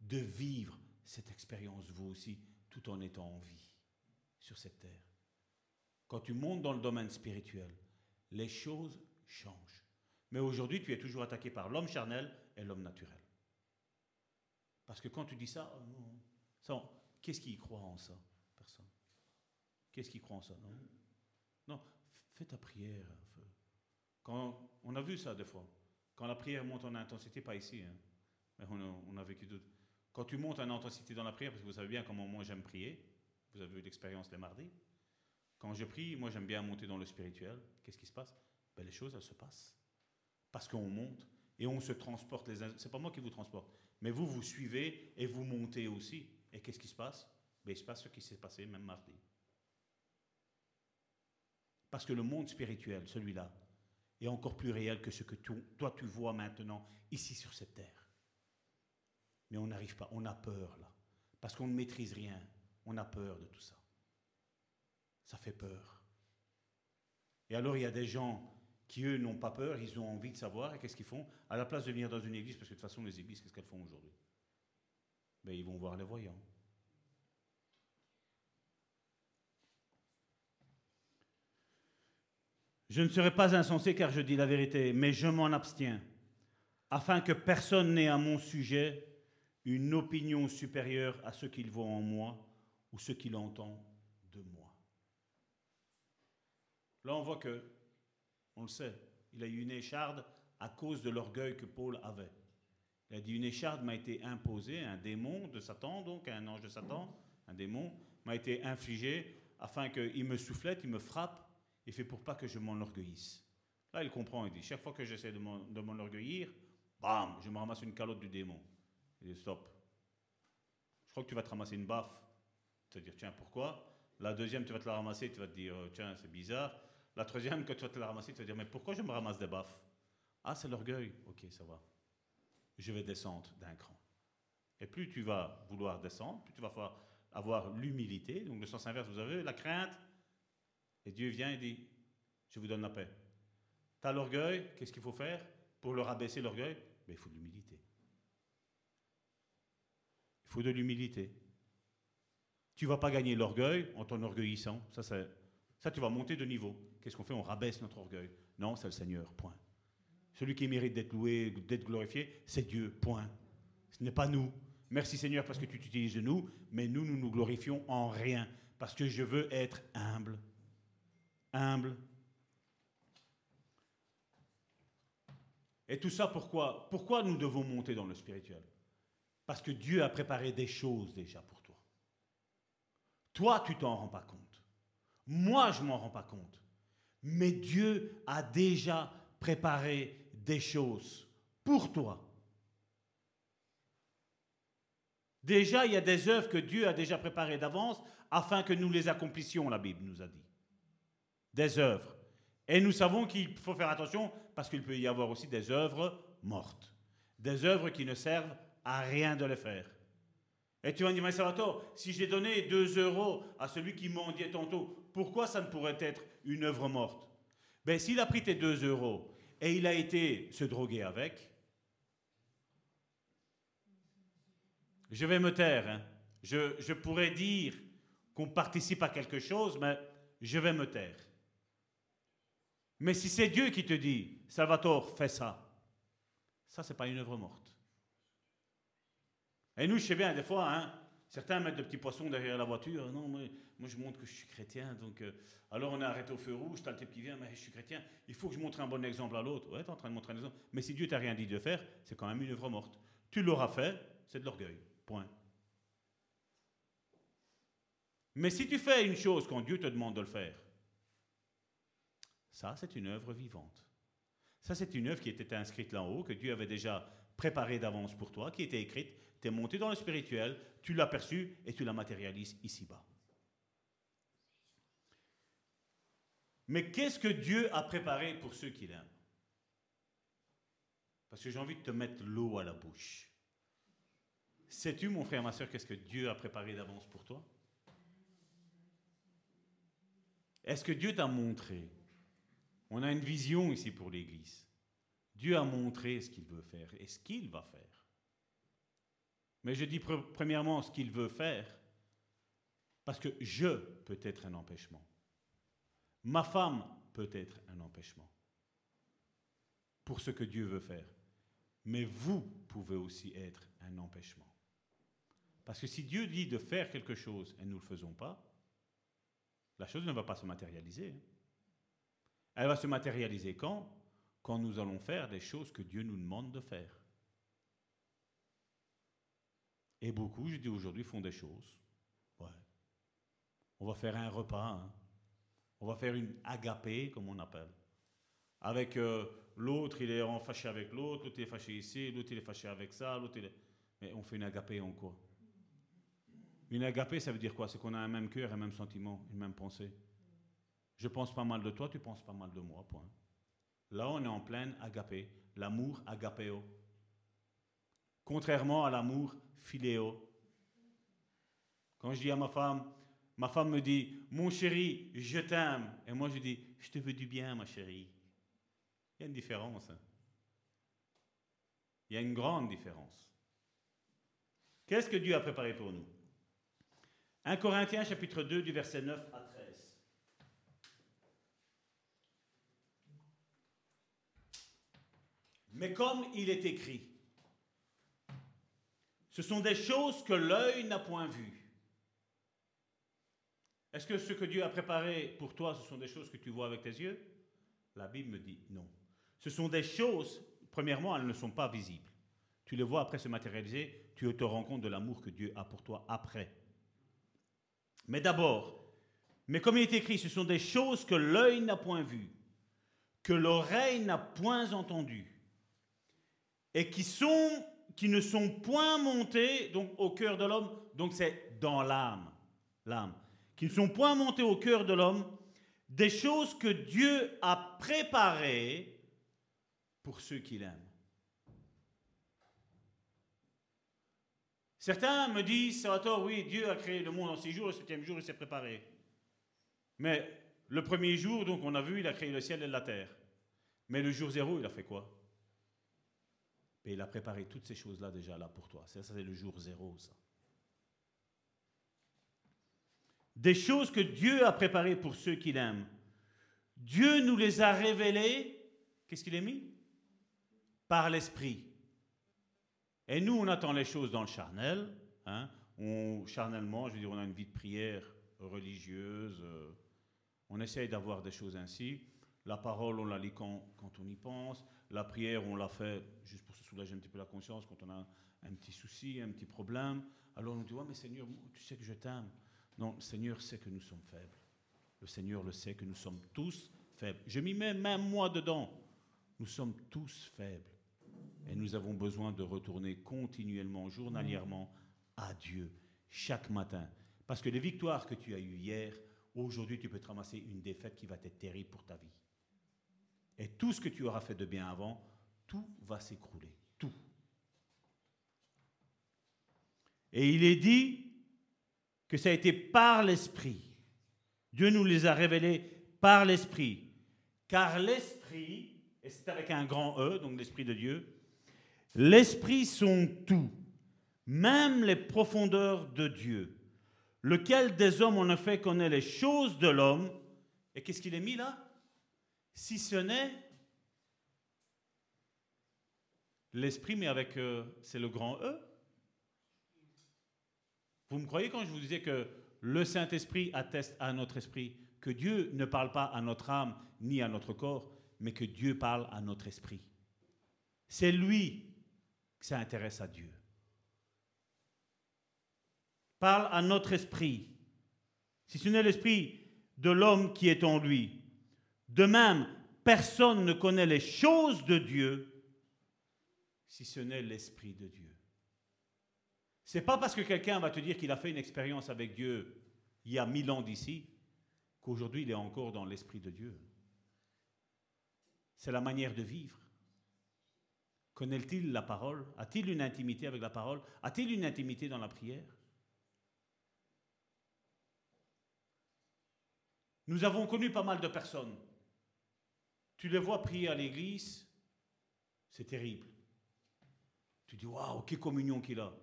de vivre cette expérience vous aussi, tout en étant en vie sur cette terre. Quand tu montes dans le domaine spirituel, les choses changent. Mais aujourd'hui, tu es toujours attaqué par l'homme charnel et l'homme naturel. Parce que quand tu dis ça, oh qu'est-ce qui croit en ça Personne? Qu'est-ce qui croit en ça Non? Non, fais ta prière. Quand, on a vu ça des fois. Quand la prière monte en intensité, pas ici, hein, mais on a, vécu d'autres. Quand tu montes en intensité dans la prière, parce que vous savez bien comment moi j'aime prier, vous avez eu l'expérience les mardis. Quand je prie, moi j'aime bien monter dans le spirituel. Qu'est-ce qui se passe? Ben, Les choses, elles se passent. Parce qu'on monte et on se transporte les. C'est pas moi qui vous transporte, mais vous, vous suivez et vous montez aussi. Et qu'est-ce qui se passe? Ben, Il se passe ce qui s'est passé même mardi. Parce que le monde spirituel, celui-là, est encore plus réel que ce que toi tu vois maintenant ici sur cette terre. Mais on n'arrive pas, on a peur là. Parce qu'on ne maîtrise rien. On a peur de tout ça. ça fait peur. Et alors il y a des gens qui, eux, n'ont pas peur, ils ont envie de savoir, et qu'est-ce qu'ils font? À la place de venir dans une église, parce que de toute façon, les églises, qu'est-ce qu'elles font aujourd'hui? Ben, Ils vont voir les voyants. Je ne serai pas insensé car je dis la vérité, mais je m'en abstiens, afin que personne n'ait à mon sujet une opinion supérieure à ce qu'il voit en moi ou ce qu'il entend de moi. Là, on voit que, on le sait, il a eu une écharde à cause de l'orgueil que Paul avait. Il a dit, une écharde m'a été imposée, un démon de Satan, donc un ange de Satan, un démon, m'a été infligé afin qu'il me soufflette, il me frappe, il fait pour pas que je m'enorgueillisse. Là, il comprend, il dit, chaque fois que j'essaie de m'enorgueillir, bam, je me ramasse une calotte du démon. Il dit, stop. Je crois que tu vas te ramasser une baffe. Tu vas dire, tiens, pourquoi? La deuxième, tu vas te la ramasser, tu vas te dire, euh, tiens, c'est bizarre. La troisième, quand tu vas te la ramasser, tu vas dire, mais pourquoi je me ramasse des baffes? Ah, c'est l'orgueil. Ok, ça va. Je vais descendre d'un cran. Et plus tu vas vouloir descendre, plus tu vas avoir l'humilité. Donc le sens inverse, vous avez la crainte, et Dieu vient et dit, je vous donne la paix. Tu as l'orgueil, qu'est-ce qu'il faut faire pour le rabaisser l'orgueil? Ben, Il faut de l'humilité. Il faut de l'humilité. Tu vas pas gagner l'orgueil en t'enorgueillissant. Ça, ça, tu vas monter de niveau. Qu'est-ce qu'on fait? On rabaisse notre orgueil. Non, c'est le Seigneur, point. Celui qui mérite d'être loué, d'être glorifié, c'est Dieu, point. Ce n'est pas nous. Merci Seigneur parce que tu t'utilises de nous, mais nous, nous nous glorifions en rien. Parce que je veux être humble humble. Et tout ça pourquoi Pourquoi nous devons monter dans le spirituel? Parce que Dieu a préparé des choses déjà pour toi. Toi, tu t'en rends pas compte. Moi, je m'en rends pas compte. Mais Dieu a déjà préparé des choses pour toi. Déjà, il y a des œuvres que Dieu a déjà préparées d'avance afin que nous les accomplissions, la Bible nous a dit des œuvres. Et nous savons qu'il faut faire attention parce qu'il peut y avoir aussi des œuvres mortes, des œuvres qui ne servent à rien de les faire. Et tu vas me dire, mais Salvatore, si j'ai donné 2 euros à celui qui mendiait tantôt, pourquoi ça ne pourrait être une œuvre morte? Ben, s'il a pris tes 2 euros et il a été se droguer avec, je vais me taire. Hein. Je, je pourrais dire qu'on participe à quelque chose, mais je vais me taire. Mais si c'est Dieu qui te dit, Salvatore, fais ça, ça, c'est pas une œuvre morte. Et nous, je sais bien, des fois, hein, certains mettent de petits poissons derrière la voiture. Non, moi, je montre que je suis chrétien. Donc, euh, alors on est arrêté au feu rouge, tu as le type qui vient, mais je suis chrétien. Il faut que je montre un bon exemple à l'autre. Ouais, tu es en train de montrer un exemple. Mais si Dieu t'a rien dit de faire, c'est quand même une œuvre morte. Tu l'auras fait, c'est de l'orgueil. Point. Mais si tu fais une chose quand Dieu te demande de le faire, ça, c'est une œuvre vivante. Ça, c'est une œuvre qui était inscrite là haut, que Dieu avait déjà préparée d'avance pour toi, qui était écrite. Tu es monté dans le spirituel, tu l'as perçu et tu la matérialises ici-bas. Mais qu'est-ce que Dieu a préparé pour ceux qui l'aiment? Parce que j'ai envie de te mettre l'eau à la bouche. Sais-tu, mon frère, ma soeur, qu'est-ce que Dieu a préparé d'avance pour toi? Est-ce que Dieu t'a montré on a une vision ici pour l'Église. Dieu a montré ce qu'il veut faire et ce qu'il va faire. Mais je dis premièrement ce qu'il veut faire, parce que je peux être un empêchement. Ma femme peut être un empêchement pour ce que Dieu veut faire. Mais vous pouvez aussi être un empêchement. Parce que si Dieu dit de faire quelque chose et nous ne le faisons pas, la chose ne va pas se matérialiser. Elle va se matérialiser quand? Quand nous allons faire des choses que Dieu nous demande de faire. Et beaucoup, je dis aujourd'hui, font des choses. Ouais. On va faire un repas. Hein. On va faire une agapée, comme on appelle. Avec euh, l'autre, il est en fâché avec l'autre, l'autre est fâché ici, l'autre est fâché avec ça, l'autre est... Mais on fait une agapée en quoi? Une agapée, ça veut dire quoi? C'est qu'on a un même cœur, un même sentiment, une même pensée. Je pense pas mal de toi, tu penses pas mal de moi, point. Là, on est en pleine agapé, l'amour agapéo. Contrairement à l'amour philéo. Quand je dis à ma femme, ma femme me dit, mon chéri, je t'aime. Et moi, je dis, je te veux du bien, ma chérie. Il y a une différence. hein. Il y a une grande différence. Qu'est-ce que Dieu a préparé pour nous? 1 Corinthiens chapitre 2 du verset 9 à 13. Mais comme il est écrit, ce sont des choses que l'œil n'a point vues. Est-ce que ce que Dieu a préparé pour toi, ce sont des choses que tu vois avec tes yeux? La Bible me dit non. Ce sont des choses, premièrement, elles ne sont pas visibles. Tu les vois après se matérialiser, tu te rends compte de l'amour que Dieu a pour toi après. Mais d'abord, mais comme il est écrit, ce sont des choses que l'œil n'a point vues, que l'oreille n'a point entendues, et qui, ne sont point montées donc, au cœur de l'homme, donc c'est dans l'âme, l'âme, qui ne sont point montées au cœur de l'homme, des choses que Dieu a préparées pour ceux qui l'aiment. Certains me disent, Salvatore, oui, Dieu a créé le monde en six jours, le septième jour, il s'est préparé. Mais le premier jour, donc, on a vu, il a créé le ciel et la terre. Mais le jour zéro, il a fait quoi? Et il a préparé toutes ces choses-là déjà là pour toi. Ça, c'est le jour zéro. Des choses que Dieu a préparées pour ceux qui l'aiment. Dieu nous les a révélées. Qu'est-ce qu'il a mis? Par l'Esprit. Et nous, on attend les choses dans le charnel. Hein. On, charnellement, je veux dire, on a une vie de prière religieuse. euh, on essaye d'avoir des choses ainsi. La parole, on la lit quand, quand on y pense. La prière, on la fait juste soulager un petit peu la conscience quand on a un petit souci, un petit problème. Alors on dit, ouais, mais Seigneur, tu sais que je t'aime. Non, le Seigneur sait que nous sommes faibles. Le Seigneur le sait que nous sommes tous faibles. Je m'y mets même moi dedans. Nous sommes tous faibles. Et nous avons besoin de retourner continuellement, journalièrement, à Dieu, chaque matin. Parce que les victoires que tu as eues hier, aujourd'hui, tu peux te ramasser une défaite qui va être terrible pour ta vie. Et tout ce que tu auras fait de bien avant, tout va s'écrouler. Et il est dit que ça a été par l'Esprit. Dieu nous les a révélés par l'Esprit. Car l'Esprit, et c'est avec un grand E, donc l'Esprit de Dieu, l'Esprit sont tout, même les profondeurs de Dieu. Lequel des hommes en effet connaît les choses de l'homme Et qu'est-ce qu'il est mis là? Si ce n'est l'Esprit, mais avec, euh, c'est le grand E. Vous me croyez quand je vous disais que le Saint-Esprit atteste à notre esprit que Dieu ne parle pas à notre âme ni à notre corps, mais que Dieu parle à notre esprit. C'est lui que ça intéresse à Dieu. Parle à notre esprit. Si ce n'est l'esprit de l'homme qui est en lui. De même, personne ne connaît les choses de Dieu si ce n'est l'esprit de Dieu. C'est pas parce que quelqu'un va te dire qu'il a fait une expérience avec Dieu il y a mille ans d'ici qu'aujourd'hui il est encore dans l'esprit de Dieu. C'est la manière de vivre. Connaît-il la parole? A-t-il une intimité avec la parole? A-t-il une intimité dans la prière? Nous avons connu pas mal de personnes. Tu les vois prier à l'église, c'est terrible. Tu dis, waouh, quelle communion qu'il a.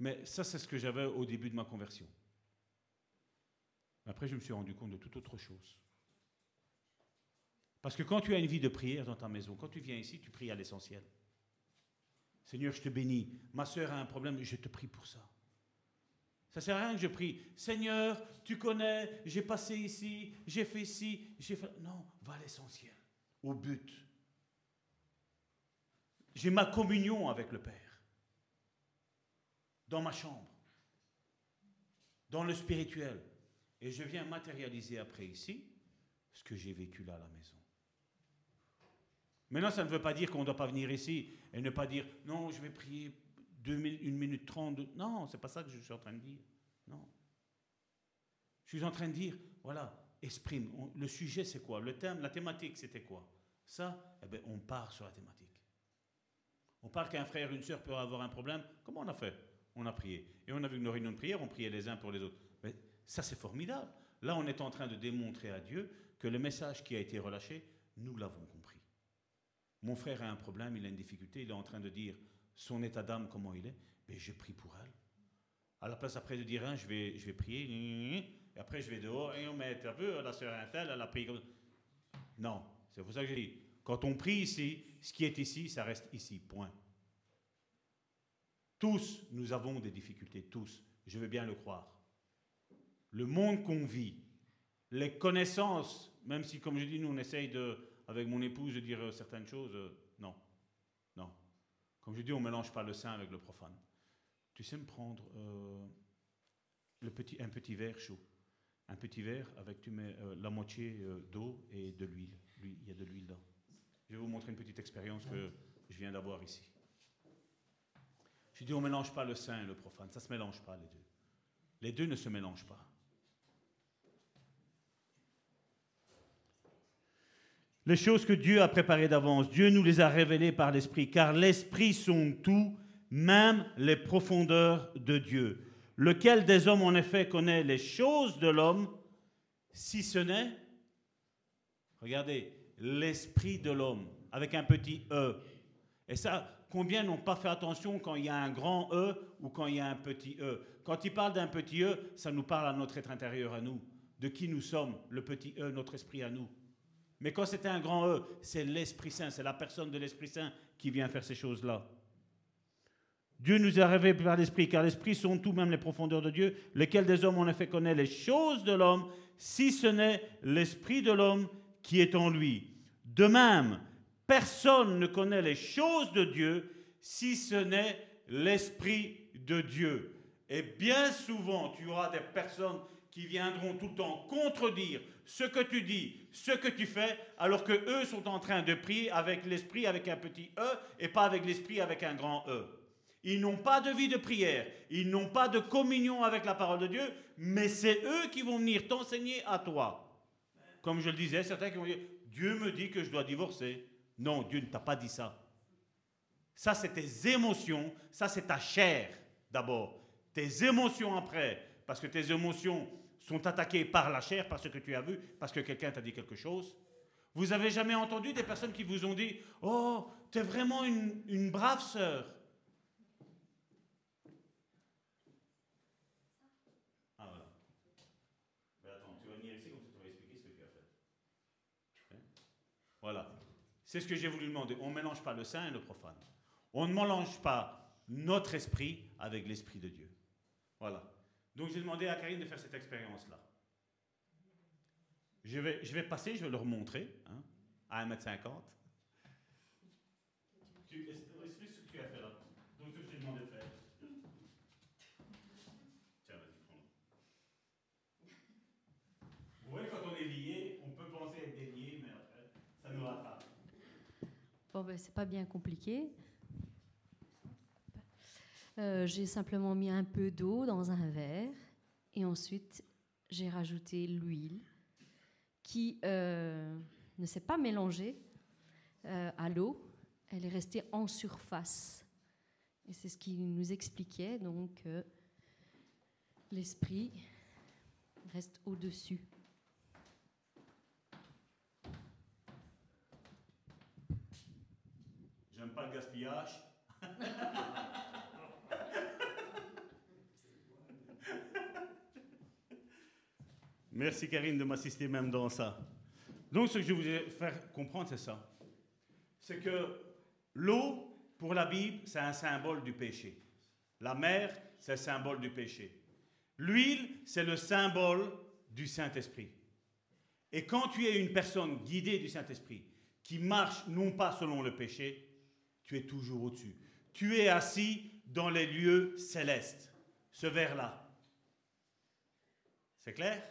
Mais ça, c'est ce que j'avais au début de ma conversion. Après, je me suis rendu compte de toute autre chose. Parce que quand tu as une vie de prière dans ta maison, quand tu viens ici, tu pries à l'essentiel. Seigneur, je te bénis. Ma soeur a un problème, je te prie pour ça. Ça sert à rien que je prie. Seigneur, tu connais, j'ai passé ici, j'ai fait ci, j'ai fait. Non, va à l'essentiel, au but. J'ai ma communion avec le Père. Dans ma chambre. Dans le spirituel. Et je viens matérialiser après ici ce que j'ai vécu là à la maison. Maintenant, ça ne veut pas dire qu'on ne doit pas venir ici et ne pas dire non, je vais prier une minute trente. Non, c'est pas ça que je suis en train de dire. Non. Je suis en train de dire, voilà, exprime. Le sujet, c'est quoi? Le thème, la thématique, c'était quoi? Ça, eh ben, on part sur la thématique. On parle qu'un frère, une sœur peut avoir un problème. Comment on a fait? On a prié. Et on a vu nos réunions de prière, on priait les uns pour les autres. Mais ça, c'est formidable. Là, on est en train de démontrer à Dieu que le message qui a été relâché, nous l'avons compris. Mon frère a un problème, il a une difficulté, il est en train de dire son état d'âme, comment il est. Mais je prie pour elle. À la place après de dire, hein, je, vais, je vais prier, et après je vais dehors, et on met, un la sœur Intel, elle a prié comme Non, c'est pour ça que j'ai dit, quand on prie ici, ce qui est ici, ça reste ici, point. Tous, nous avons des difficultés, tous, je veux bien le croire. Le monde qu'on vit, les connaissances, même si, comme je dis, nous, on essaye de, avec mon épouse de dire certaines choses, euh, non, non. Comme je dis, on ne mélange pas le saint avec le profane. Tu sais me prendre euh, le petit, un petit verre chaud. Un petit verre avec tu euh, la moitié d'eau et de l'huile. Il y a de l'huile là. Je vais vous montrer une petite expérience que je viens d'avoir ici. Je dis, on ne mélange pas le saint et le profane. Ça ne se mélange pas, les deux. Les deux ne se mélangent pas. Les choses que Dieu a préparées d'avance, Dieu nous les a révélées par l'Esprit, car l'Esprit sont tout, même les profondeurs de Dieu. Lequel des hommes, en effet, connaît les choses de l'homme, si ce n'est, regardez, l'Esprit de l'homme, avec un petit E. Et ça, combien n'ont pas fait attention quand il y a un grand E ou quand il y a un petit E? Quand il parle d'un petit E, ça nous parle à notre être intérieur à nous, de qui nous sommes, le petit E, notre esprit à nous. Mais quand c'est un grand E, c'est l'Esprit Saint, c'est la personne de l'Esprit Saint qui vient faire ces choses-là. Dieu nous a révélé par l'Esprit, car l'Esprit sont tout même les profondeurs de Dieu, lesquels des hommes en effet connaît les choses de l'homme, si ce n'est l'Esprit de l'homme qui est en lui. De même, personne ne connaît les choses de Dieu, si ce n'est l'Esprit de Dieu. Et bien souvent, tu auras des personnes qui viendront tout le temps contredire ce que tu dis, ce que tu fais, alors que eux sont en train de prier avec l'esprit avec un petit E et pas avec l'esprit avec un grand E. Ils n'ont pas de vie de prière, ils n'ont pas de communion avec la parole de Dieu, mais c'est eux qui vont venir t'enseigner à toi. Comme je le disais, certains qui vont dire Dieu me dit que je dois divorcer. Non, Dieu ne t'a pas dit ça. Ça, c'est tes émotions, ça, c'est ta chair d'abord. Tes émotions après, parce que tes émotions, sont attaqués par la chair, parce que tu as vu, parce que quelqu'un t'a dit quelque chose. Vous avez jamais entendu des personnes qui vous ont dit Oh, tu es vraiment une, une brave sœur. Ah voilà. Mais attends, tu vas venir ici comme ça tu vas expliquer ce que tu as fait. Hein? Voilà. C'est ce que j'ai voulu demander. On ne mélange pas le saint et le profane. On ne mélange pas notre esprit avec l'esprit de Dieu. Voilà. Donc j'ai demandé à Karine de faire cette expérience-là. Je vais, je vais passer, je vais leur montrer, hein, à 1m50. Tu, explique ce que tu as fait là. Donc ce que j'ai demandé de faire. Tiens, vas-y, prends-le. Vous voyez, quand on est lié, on peut penser être délié, mais après, ça nous rattrape. Bon, ben, c'est pas bien compliqué. Euh, j'ai simplement mis un peu d'eau dans un verre et ensuite j'ai rajouté l'huile qui euh, ne s'est pas mélangée euh, à l'eau, elle est restée en surface. Et c'est ce qui nous expliquait donc l'esprit reste au-dessus. J'aime pas gaspillage. Merci Karine de m'assister même dans ça. Donc ce que je voulais faire comprendre, c'est ça. C'est que l'eau, pour la Bible, c'est un symbole du péché. La mer, c'est le symbole du péché. L'huile, c'est le symbole du Saint-Esprit. Et quand tu es une personne guidée du Saint-Esprit, qui marche non pas selon le péché, tu es toujours au-dessus. Tu es assis dans les lieux célestes. Ce verre-là. C'est clair?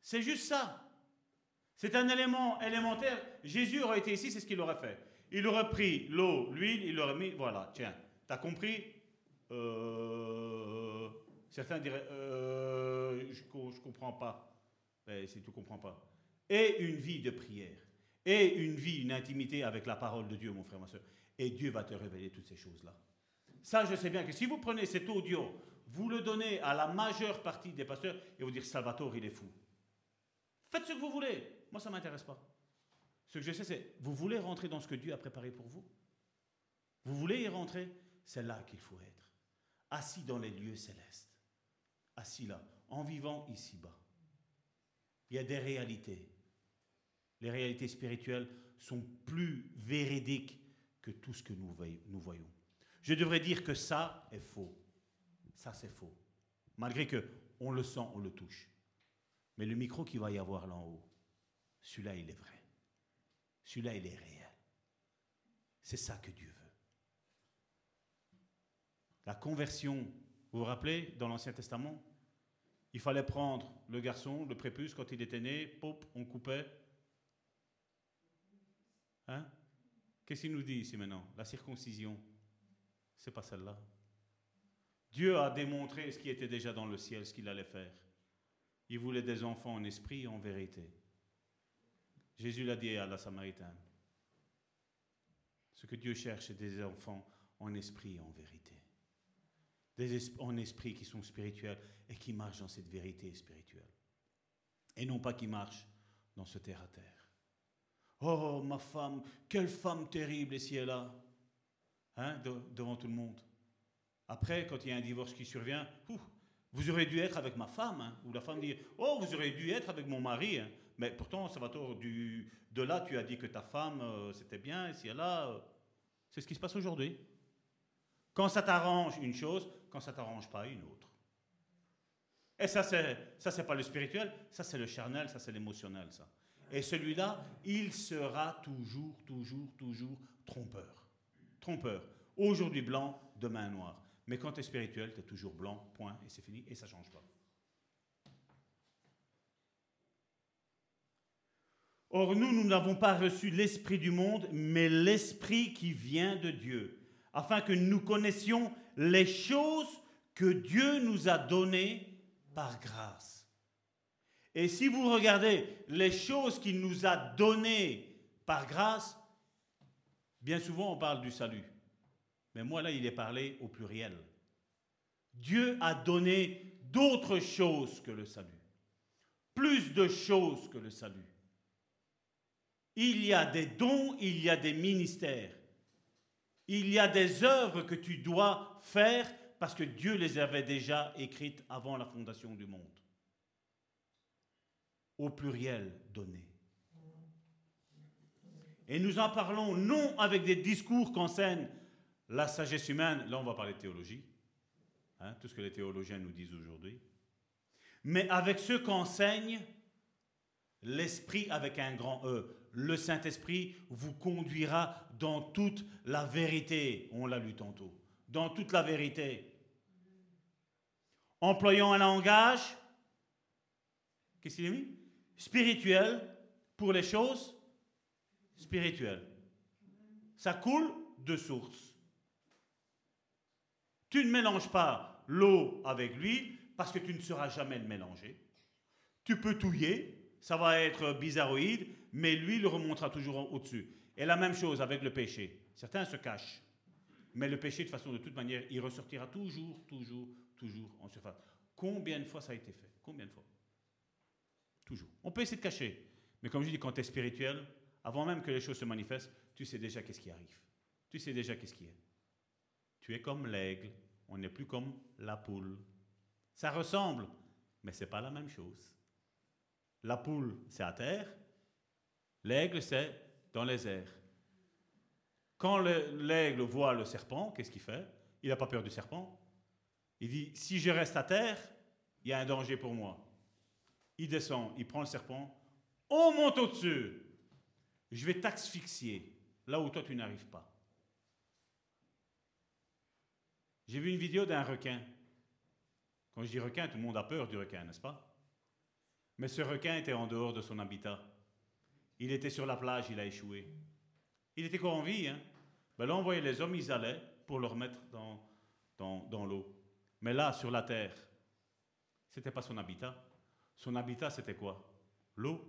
C'est juste ça. C'est un élément élémentaire. Jésus aurait été ici, c'est ce qu'il aurait fait. Il aurait pris l'eau, l'huile, il aurait mis, voilà, tiens, t'as compris? Euh, Certains diraient, euh, je ne comprends pas. Mais si tu ne comprends pas. Et une vie de prière. Et une vie, une intimité avec la parole de Dieu, mon frère, ma soeur. Et Dieu va te révéler toutes ces choses-là. Ça, je sais bien que si vous prenez cet audio, vous le donnez à la majeure partie des pasteurs et vous dire Salvatore, il est fou. Faites ce que vous voulez. Moi, ça ne m'intéresse pas. Ce que je sais, c'est vous voulez rentrer dans ce que Dieu a préparé pour vous? Vous voulez y rentrer? C'est là qu'il faut être. Assis dans les lieux célestes. Assis là, en vivant ici-bas. Il y a des réalités. Les réalités spirituelles sont plus véridiques que tout ce que nous voyons. Je devrais dire que ça est faux. Ça, c'est faux. Malgré que on le sent, on le touche. Mais le micro qu'il va y avoir là en haut, celui-là, il est vrai. Celui-là, il est réel. C'est ça que Dieu veut. La conversion, vous vous rappelez, dans l'Ancien Testament, il fallait prendre le garçon, le prépuce, quand il était né, pop, on coupait. Hein? Qu'est-ce qu'il nous dit ici maintenant? La circoncision. C'est pas celle-là. Dieu a démontré ce qui était déjà dans le ciel, ce qu'il allait faire. Il voulait des enfants en esprit et en vérité. Jésus l'a dit à la Samaritaine. Ce que Dieu cherche, c'est des enfants en esprit et en vérité. Des en esprit qui sont spirituels et qui marchent dans cette vérité spirituelle. Et non pas qui marchent dans ce terre-à-terre. Oh, ma femme, quelle femme terrible ici et là, hein, devant tout le monde. Après, quand il y a un divorce qui survient, vous aurez dû être avec ma femme. Hein. Ou la femme dit, oh, vous aurez dû être avec mon mari. Hein. Mais pourtant, ça va du, de là, tu as dit que ta femme, euh, c'était bien, ici et là. Euh. c'est ce qui se passe aujourd'hui. Quand ça t'arrange une chose, quand ça t'arrange pas une autre. Et ça, c'est, ça, c'est pas le spirituel, ça, c'est le charnel, ça, c'est l'émotionnel, ça. Et celui-là, il sera toujours, toujours, toujours trompeur. Trompeur. Aujourd'hui blanc, demain noir. Mais quand tu es spirituel, tu es toujours blanc, point, et c'est fini, et ça ne change pas. Or, nous, nous n'avons pas reçu l'Esprit du monde, mais l'Esprit qui vient de Dieu, afin que nous connaissions les choses que Dieu nous a données par grâce. Et si vous regardez les choses qu'il nous a données par grâce, bien souvent on parle du salut. Mais moi, là, il est parlé au pluriel. Dieu a donné d'autres choses que le salut. Plus de choses que le salut. Il y a des dons, il y a des ministères. Il y a des œuvres que tu dois faire parce que Dieu les avait déjà écrites avant la fondation du monde. Au pluriel donné. Et nous en parlons non avec des discours qu'enseignent la sagesse humaine, là on va parler de théologie, hein, tout ce que les théologiens nous disent aujourd'hui, mais avec ce qu'enseigne l'Esprit avec un grand E. Le Saint-Esprit vous conduira dans toute la vérité, on l'a lu tantôt, dans toute la vérité. Employant un langage, qu'est-ce qu'il a mis? Spirituel pour les choses spirituelles. Ça coule de source. Tu ne mélanges pas l'eau avec l'huile parce que tu ne sauras jamais le mélanger. Tu peux touiller, ça va être bizarroïde, mais l'huile remontera toujours au-dessus. Et la même chose avec le péché. Certains se cachent. Mais le péché, de façon, de toute manière, il ressortira toujours, toujours, toujours en surface. Combien de fois ça a été fait? Combien de fois? Toujours. On peut essayer de cacher. Mais comme je dis, quand tu es spirituel, avant même que les choses se manifestent, tu sais déjà qu'est-ce qui arrive. Tu sais déjà qu'est-ce qui est. Tu es comme l'aigle, on n'est plus comme la poule. Ça ressemble, mais ce n'est pas la même chose. La poule, c'est à terre, l'aigle, c'est dans les airs. Quand l'aigle voit le serpent, qu'est-ce qu'il fait? Il n'a pas peur du serpent. Il dit, si je reste à terre, il y a un danger pour moi. Il descend, il prend le serpent, on monte au-dessus. Je vais t'asphyxier là où toi tu n'arrives pas. J'ai vu une vidéo d'un requin. Quand je dis requin, tout le monde a peur du requin, n'est-ce pas? Mais ce requin était en dehors de son habitat. Il était sur la plage, il a échoué. Il était encore en vie. Hein ben là, on voyait les hommes, ils allaient pour le remettre dans, dans, dans l'eau. Mais là, sur la terre, ce n'était pas son habitat. Son habitat, c'était quoi? L'eau?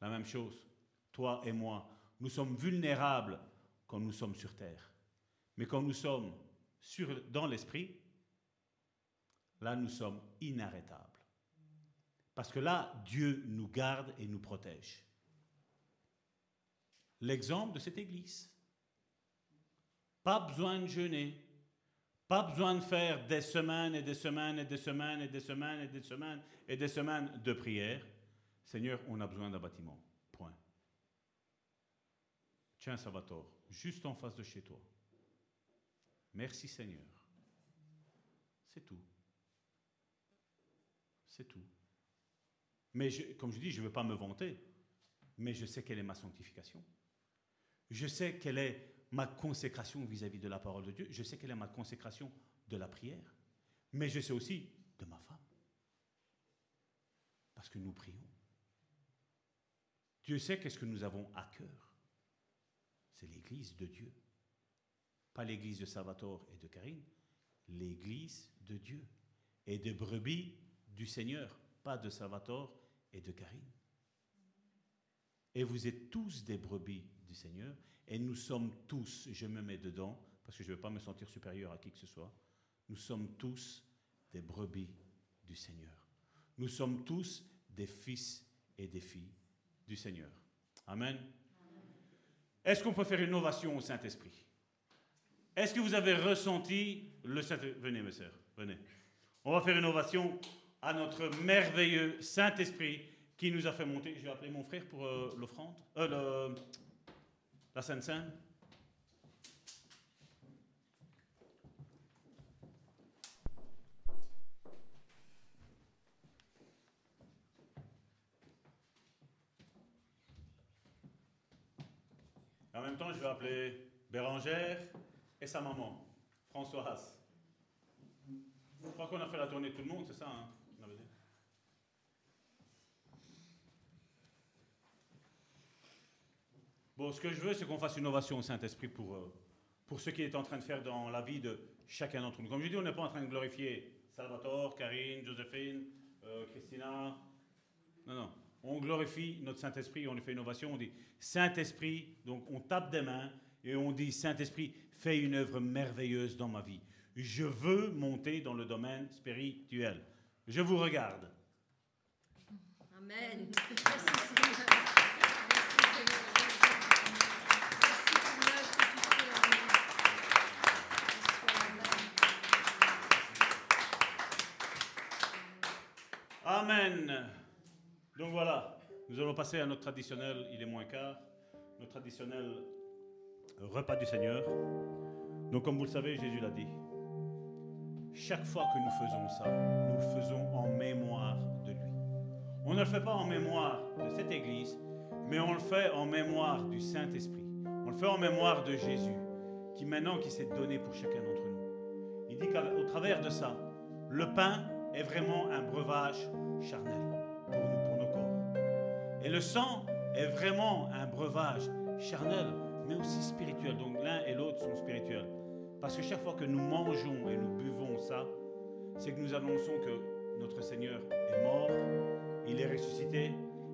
La même chose. Toi et moi, nous sommes vulnérables quand nous sommes sur terre. Mais quand nous sommes dans l'esprit, là nous sommes inarrêtables. Parce que là, Dieu nous garde et nous protège. L'exemple de cette église. Pas besoin de jeûner. Pas besoin de faire des semaines et des semaines et des semaines et des semaines et des semaines et des semaines de prière. Seigneur, on a besoin d'un bâtiment. Point. Tiens, Salvatore, juste en face de chez toi. Merci Seigneur. C'est tout. C'est tout. Mais comme je dis, je ne veux pas me vanter, mais je sais quelle est ma sanctification. Je sais quelle est ma consécration vis-à-vis de la parole de Dieu. Je sais quelle est ma consécration de la prière. Mais je sais aussi de ma femme. Parce que nous prions. Dieu sait qu'est-ce que nous avons à cœur. C'est l'Église de Dieu. Pas l'Église de Salvatore et de Karine, l'Église de Dieu et des brebis du Seigneur, pas de Salvatore et de Karine. Et vous êtes tous des brebis du Seigneur, et nous sommes tous, je me mets dedans, parce que je ne veux pas me sentir supérieur à qui que ce soit, nous sommes tous des brebis du Seigneur. Nous sommes tous des fils et des filles du Seigneur. Amen. Est-ce qu'on peut faire une ovation au Saint-Esprit? Est-ce que vous avez ressenti le Saint-Esprit Venez, mes sœurs, venez. On va faire une ovation à notre merveilleux Saint-Esprit qui nous a fait monter. Je vais appeler mon frère pour euh, l'offrande, euh, la Sainte. En même temps, je vais appeler Bérangère et sa maman, Françoise. Je crois qu'on a fait la tournée de tout le monde, c'est ça hein? Bon, ce que je veux, c'est qu'on fasse une ovation au Saint-Esprit pour, euh, pour ce qu'il est en train de faire dans la vie de chacun d'entre nous. Comme je dis, on n'est pas en train de glorifier Salvatore, Karine, Joséphine, euh, Christina. Non, non. On glorifie notre Saint-Esprit, on lui fait une ovation, on dit Saint-Esprit, donc on tape des mains et on dit Saint-Esprit, fais une œuvre merveilleuse dans ma vie. Je veux monter dans le domaine spirituel. Je vous regarde. Amen. Amen. Donc voilà, nous allons passer à notre traditionnel, il est moins quart, notre traditionnel repas du Seigneur. Donc comme vous le savez, Jésus l'a dit. Chaque fois que nous faisons ça, nous le faisons en mémoire de lui. On ne le fait pas en mémoire de cette Église, mais on le fait en mémoire du Saint-Esprit. On le fait en mémoire de Jésus, qui maintenant qui s'est donné pour chacun d'entre nous. Il dit qu'au travers de ça, le pain est vraiment un breuvage charnel pour nous, pour nos corps. Et le sang est vraiment un breuvage charnel, mais aussi spirituel. Donc l'un et l'autre sont spirituels. Parce que chaque fois que nous mangeons et nous buvons ça, c'est que nous annonçons que notre Seigneur est mort, il est ressuscité,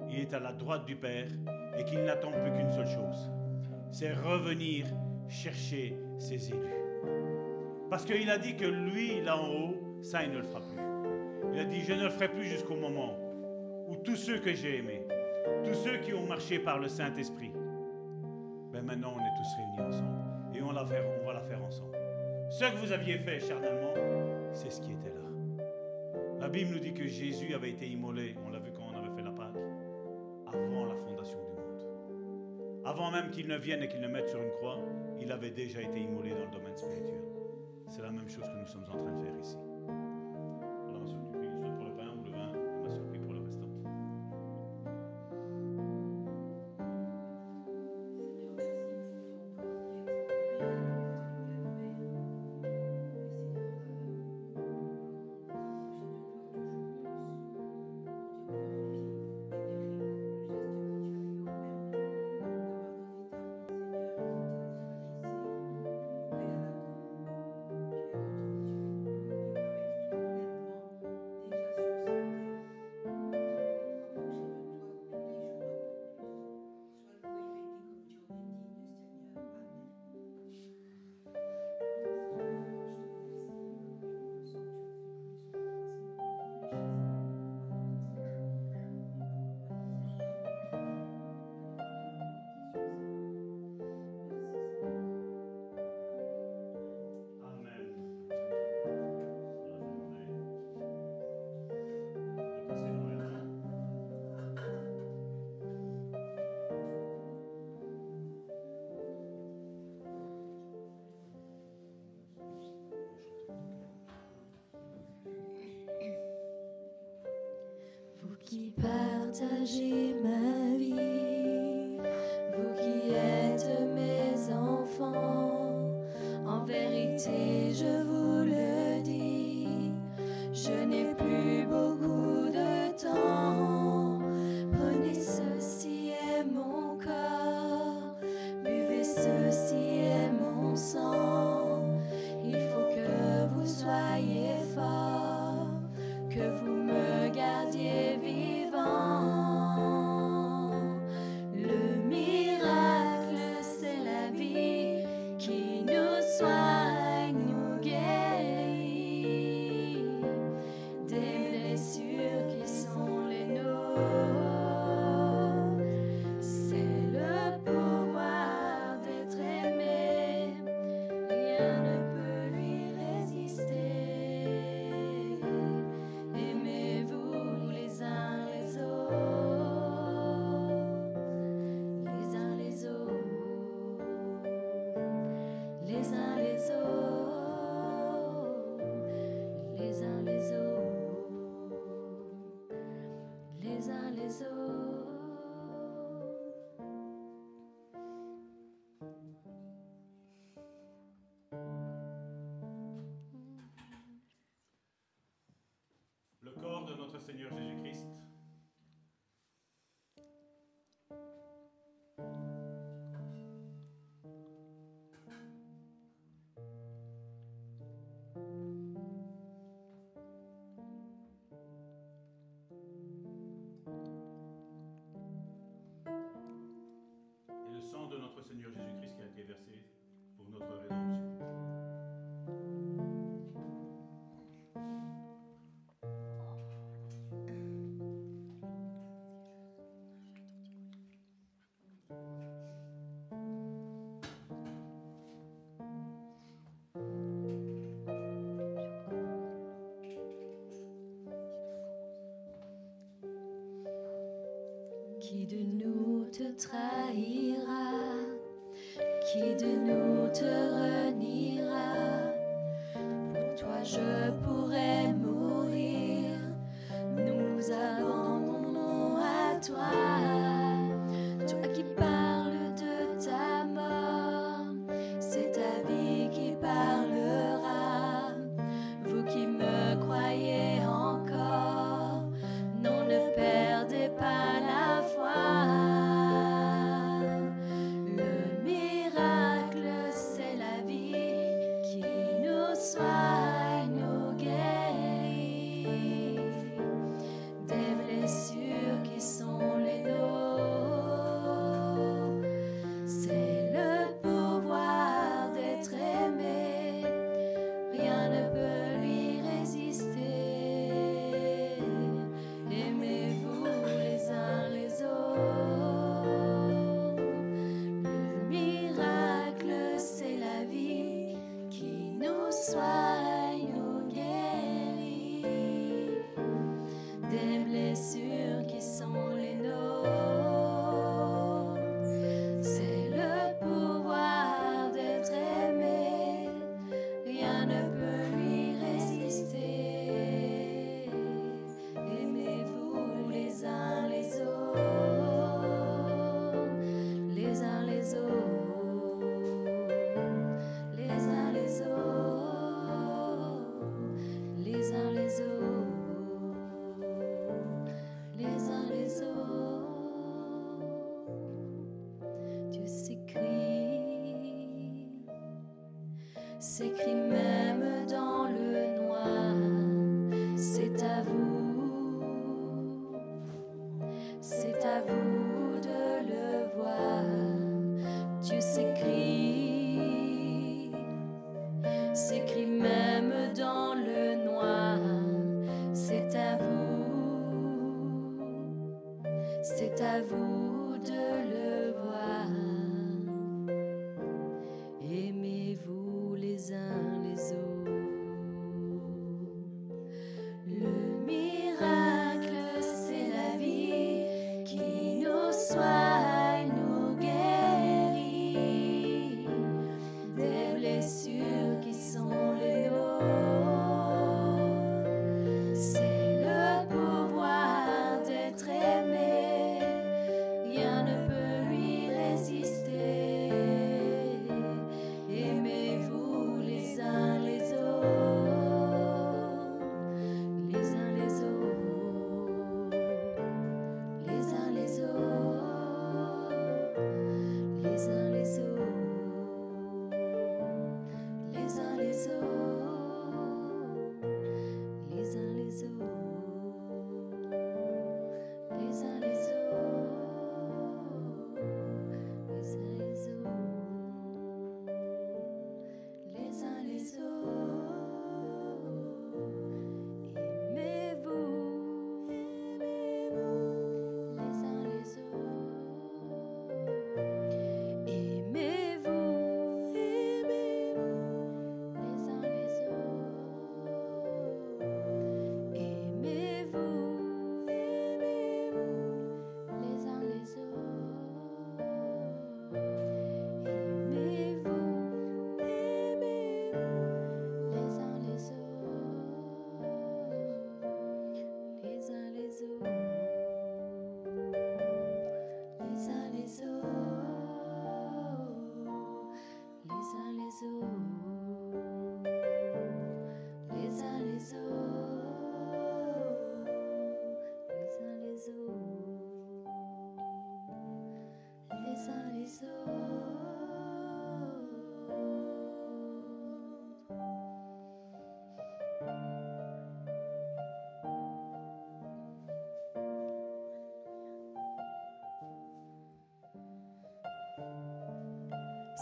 il est à la droite du Père et qu'il n'attend plus qu'une seule chose. C'est revenir chercher ses élus. Parce qu'il a dit que lui, là en haut, ça, il ne le fera plus. Il a dit, je ne le ferai plus jusqu'au moment où tous ceux que j'ai aimés, tous ceux qui ont marché par le Saint-Esprit, ben maintenant on est tous réunis ensemble et on, va la faire ensemble. Ce que vous aviez fait charnellement, c'est ce qui était là. La Bible nous dit que Jésus avait été immolé, on l'a vu quand on avait fait la Pâque, avant la fondation du monde. Avant même qu'il ne vienne et qu'il ne mette sur une croix, il avait déjà été immolé dans le domaine spirituel. C'est la même chose que nous sommes en train de faire ici. notre Seigneur Jésus-Christ qui a été versé pour notre rédemption. qui de nous te trahira? qui de nous te reniera Pour toi je pourrai.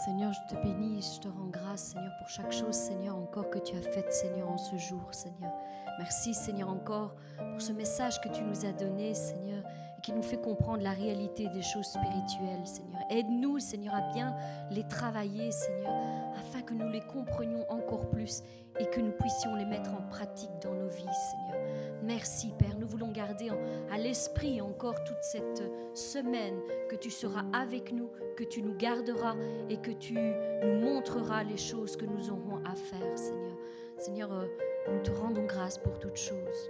Seigneur, je te bénis, je te rends grâce, Seigneur, pour chaque chose, Seigneur, encore que tu as faite, Seigneur, en ce jour, Seigneur. Merci, Seigneur, encore pour ce message que tu nous as donné, Seigneur, et qui nous fait comprendre la réalité des choses spirituelles, Seigneur. Aide-nous, Seigneur, à bien les travailler, Seigneur, afin que nous les comprenions encore plus et que nous puissions les mettre en pratique dans nos vies, Seigneur. Merci, Père. Nous voulons garder à l'esprit encore toute cette semaine que tu seras avec nous, que tu nous garderas et que tu nous montreras les choses que nous aurons à faire, Seigneur. Seigneur, euh, nous te rendons grâce pour toutes choses.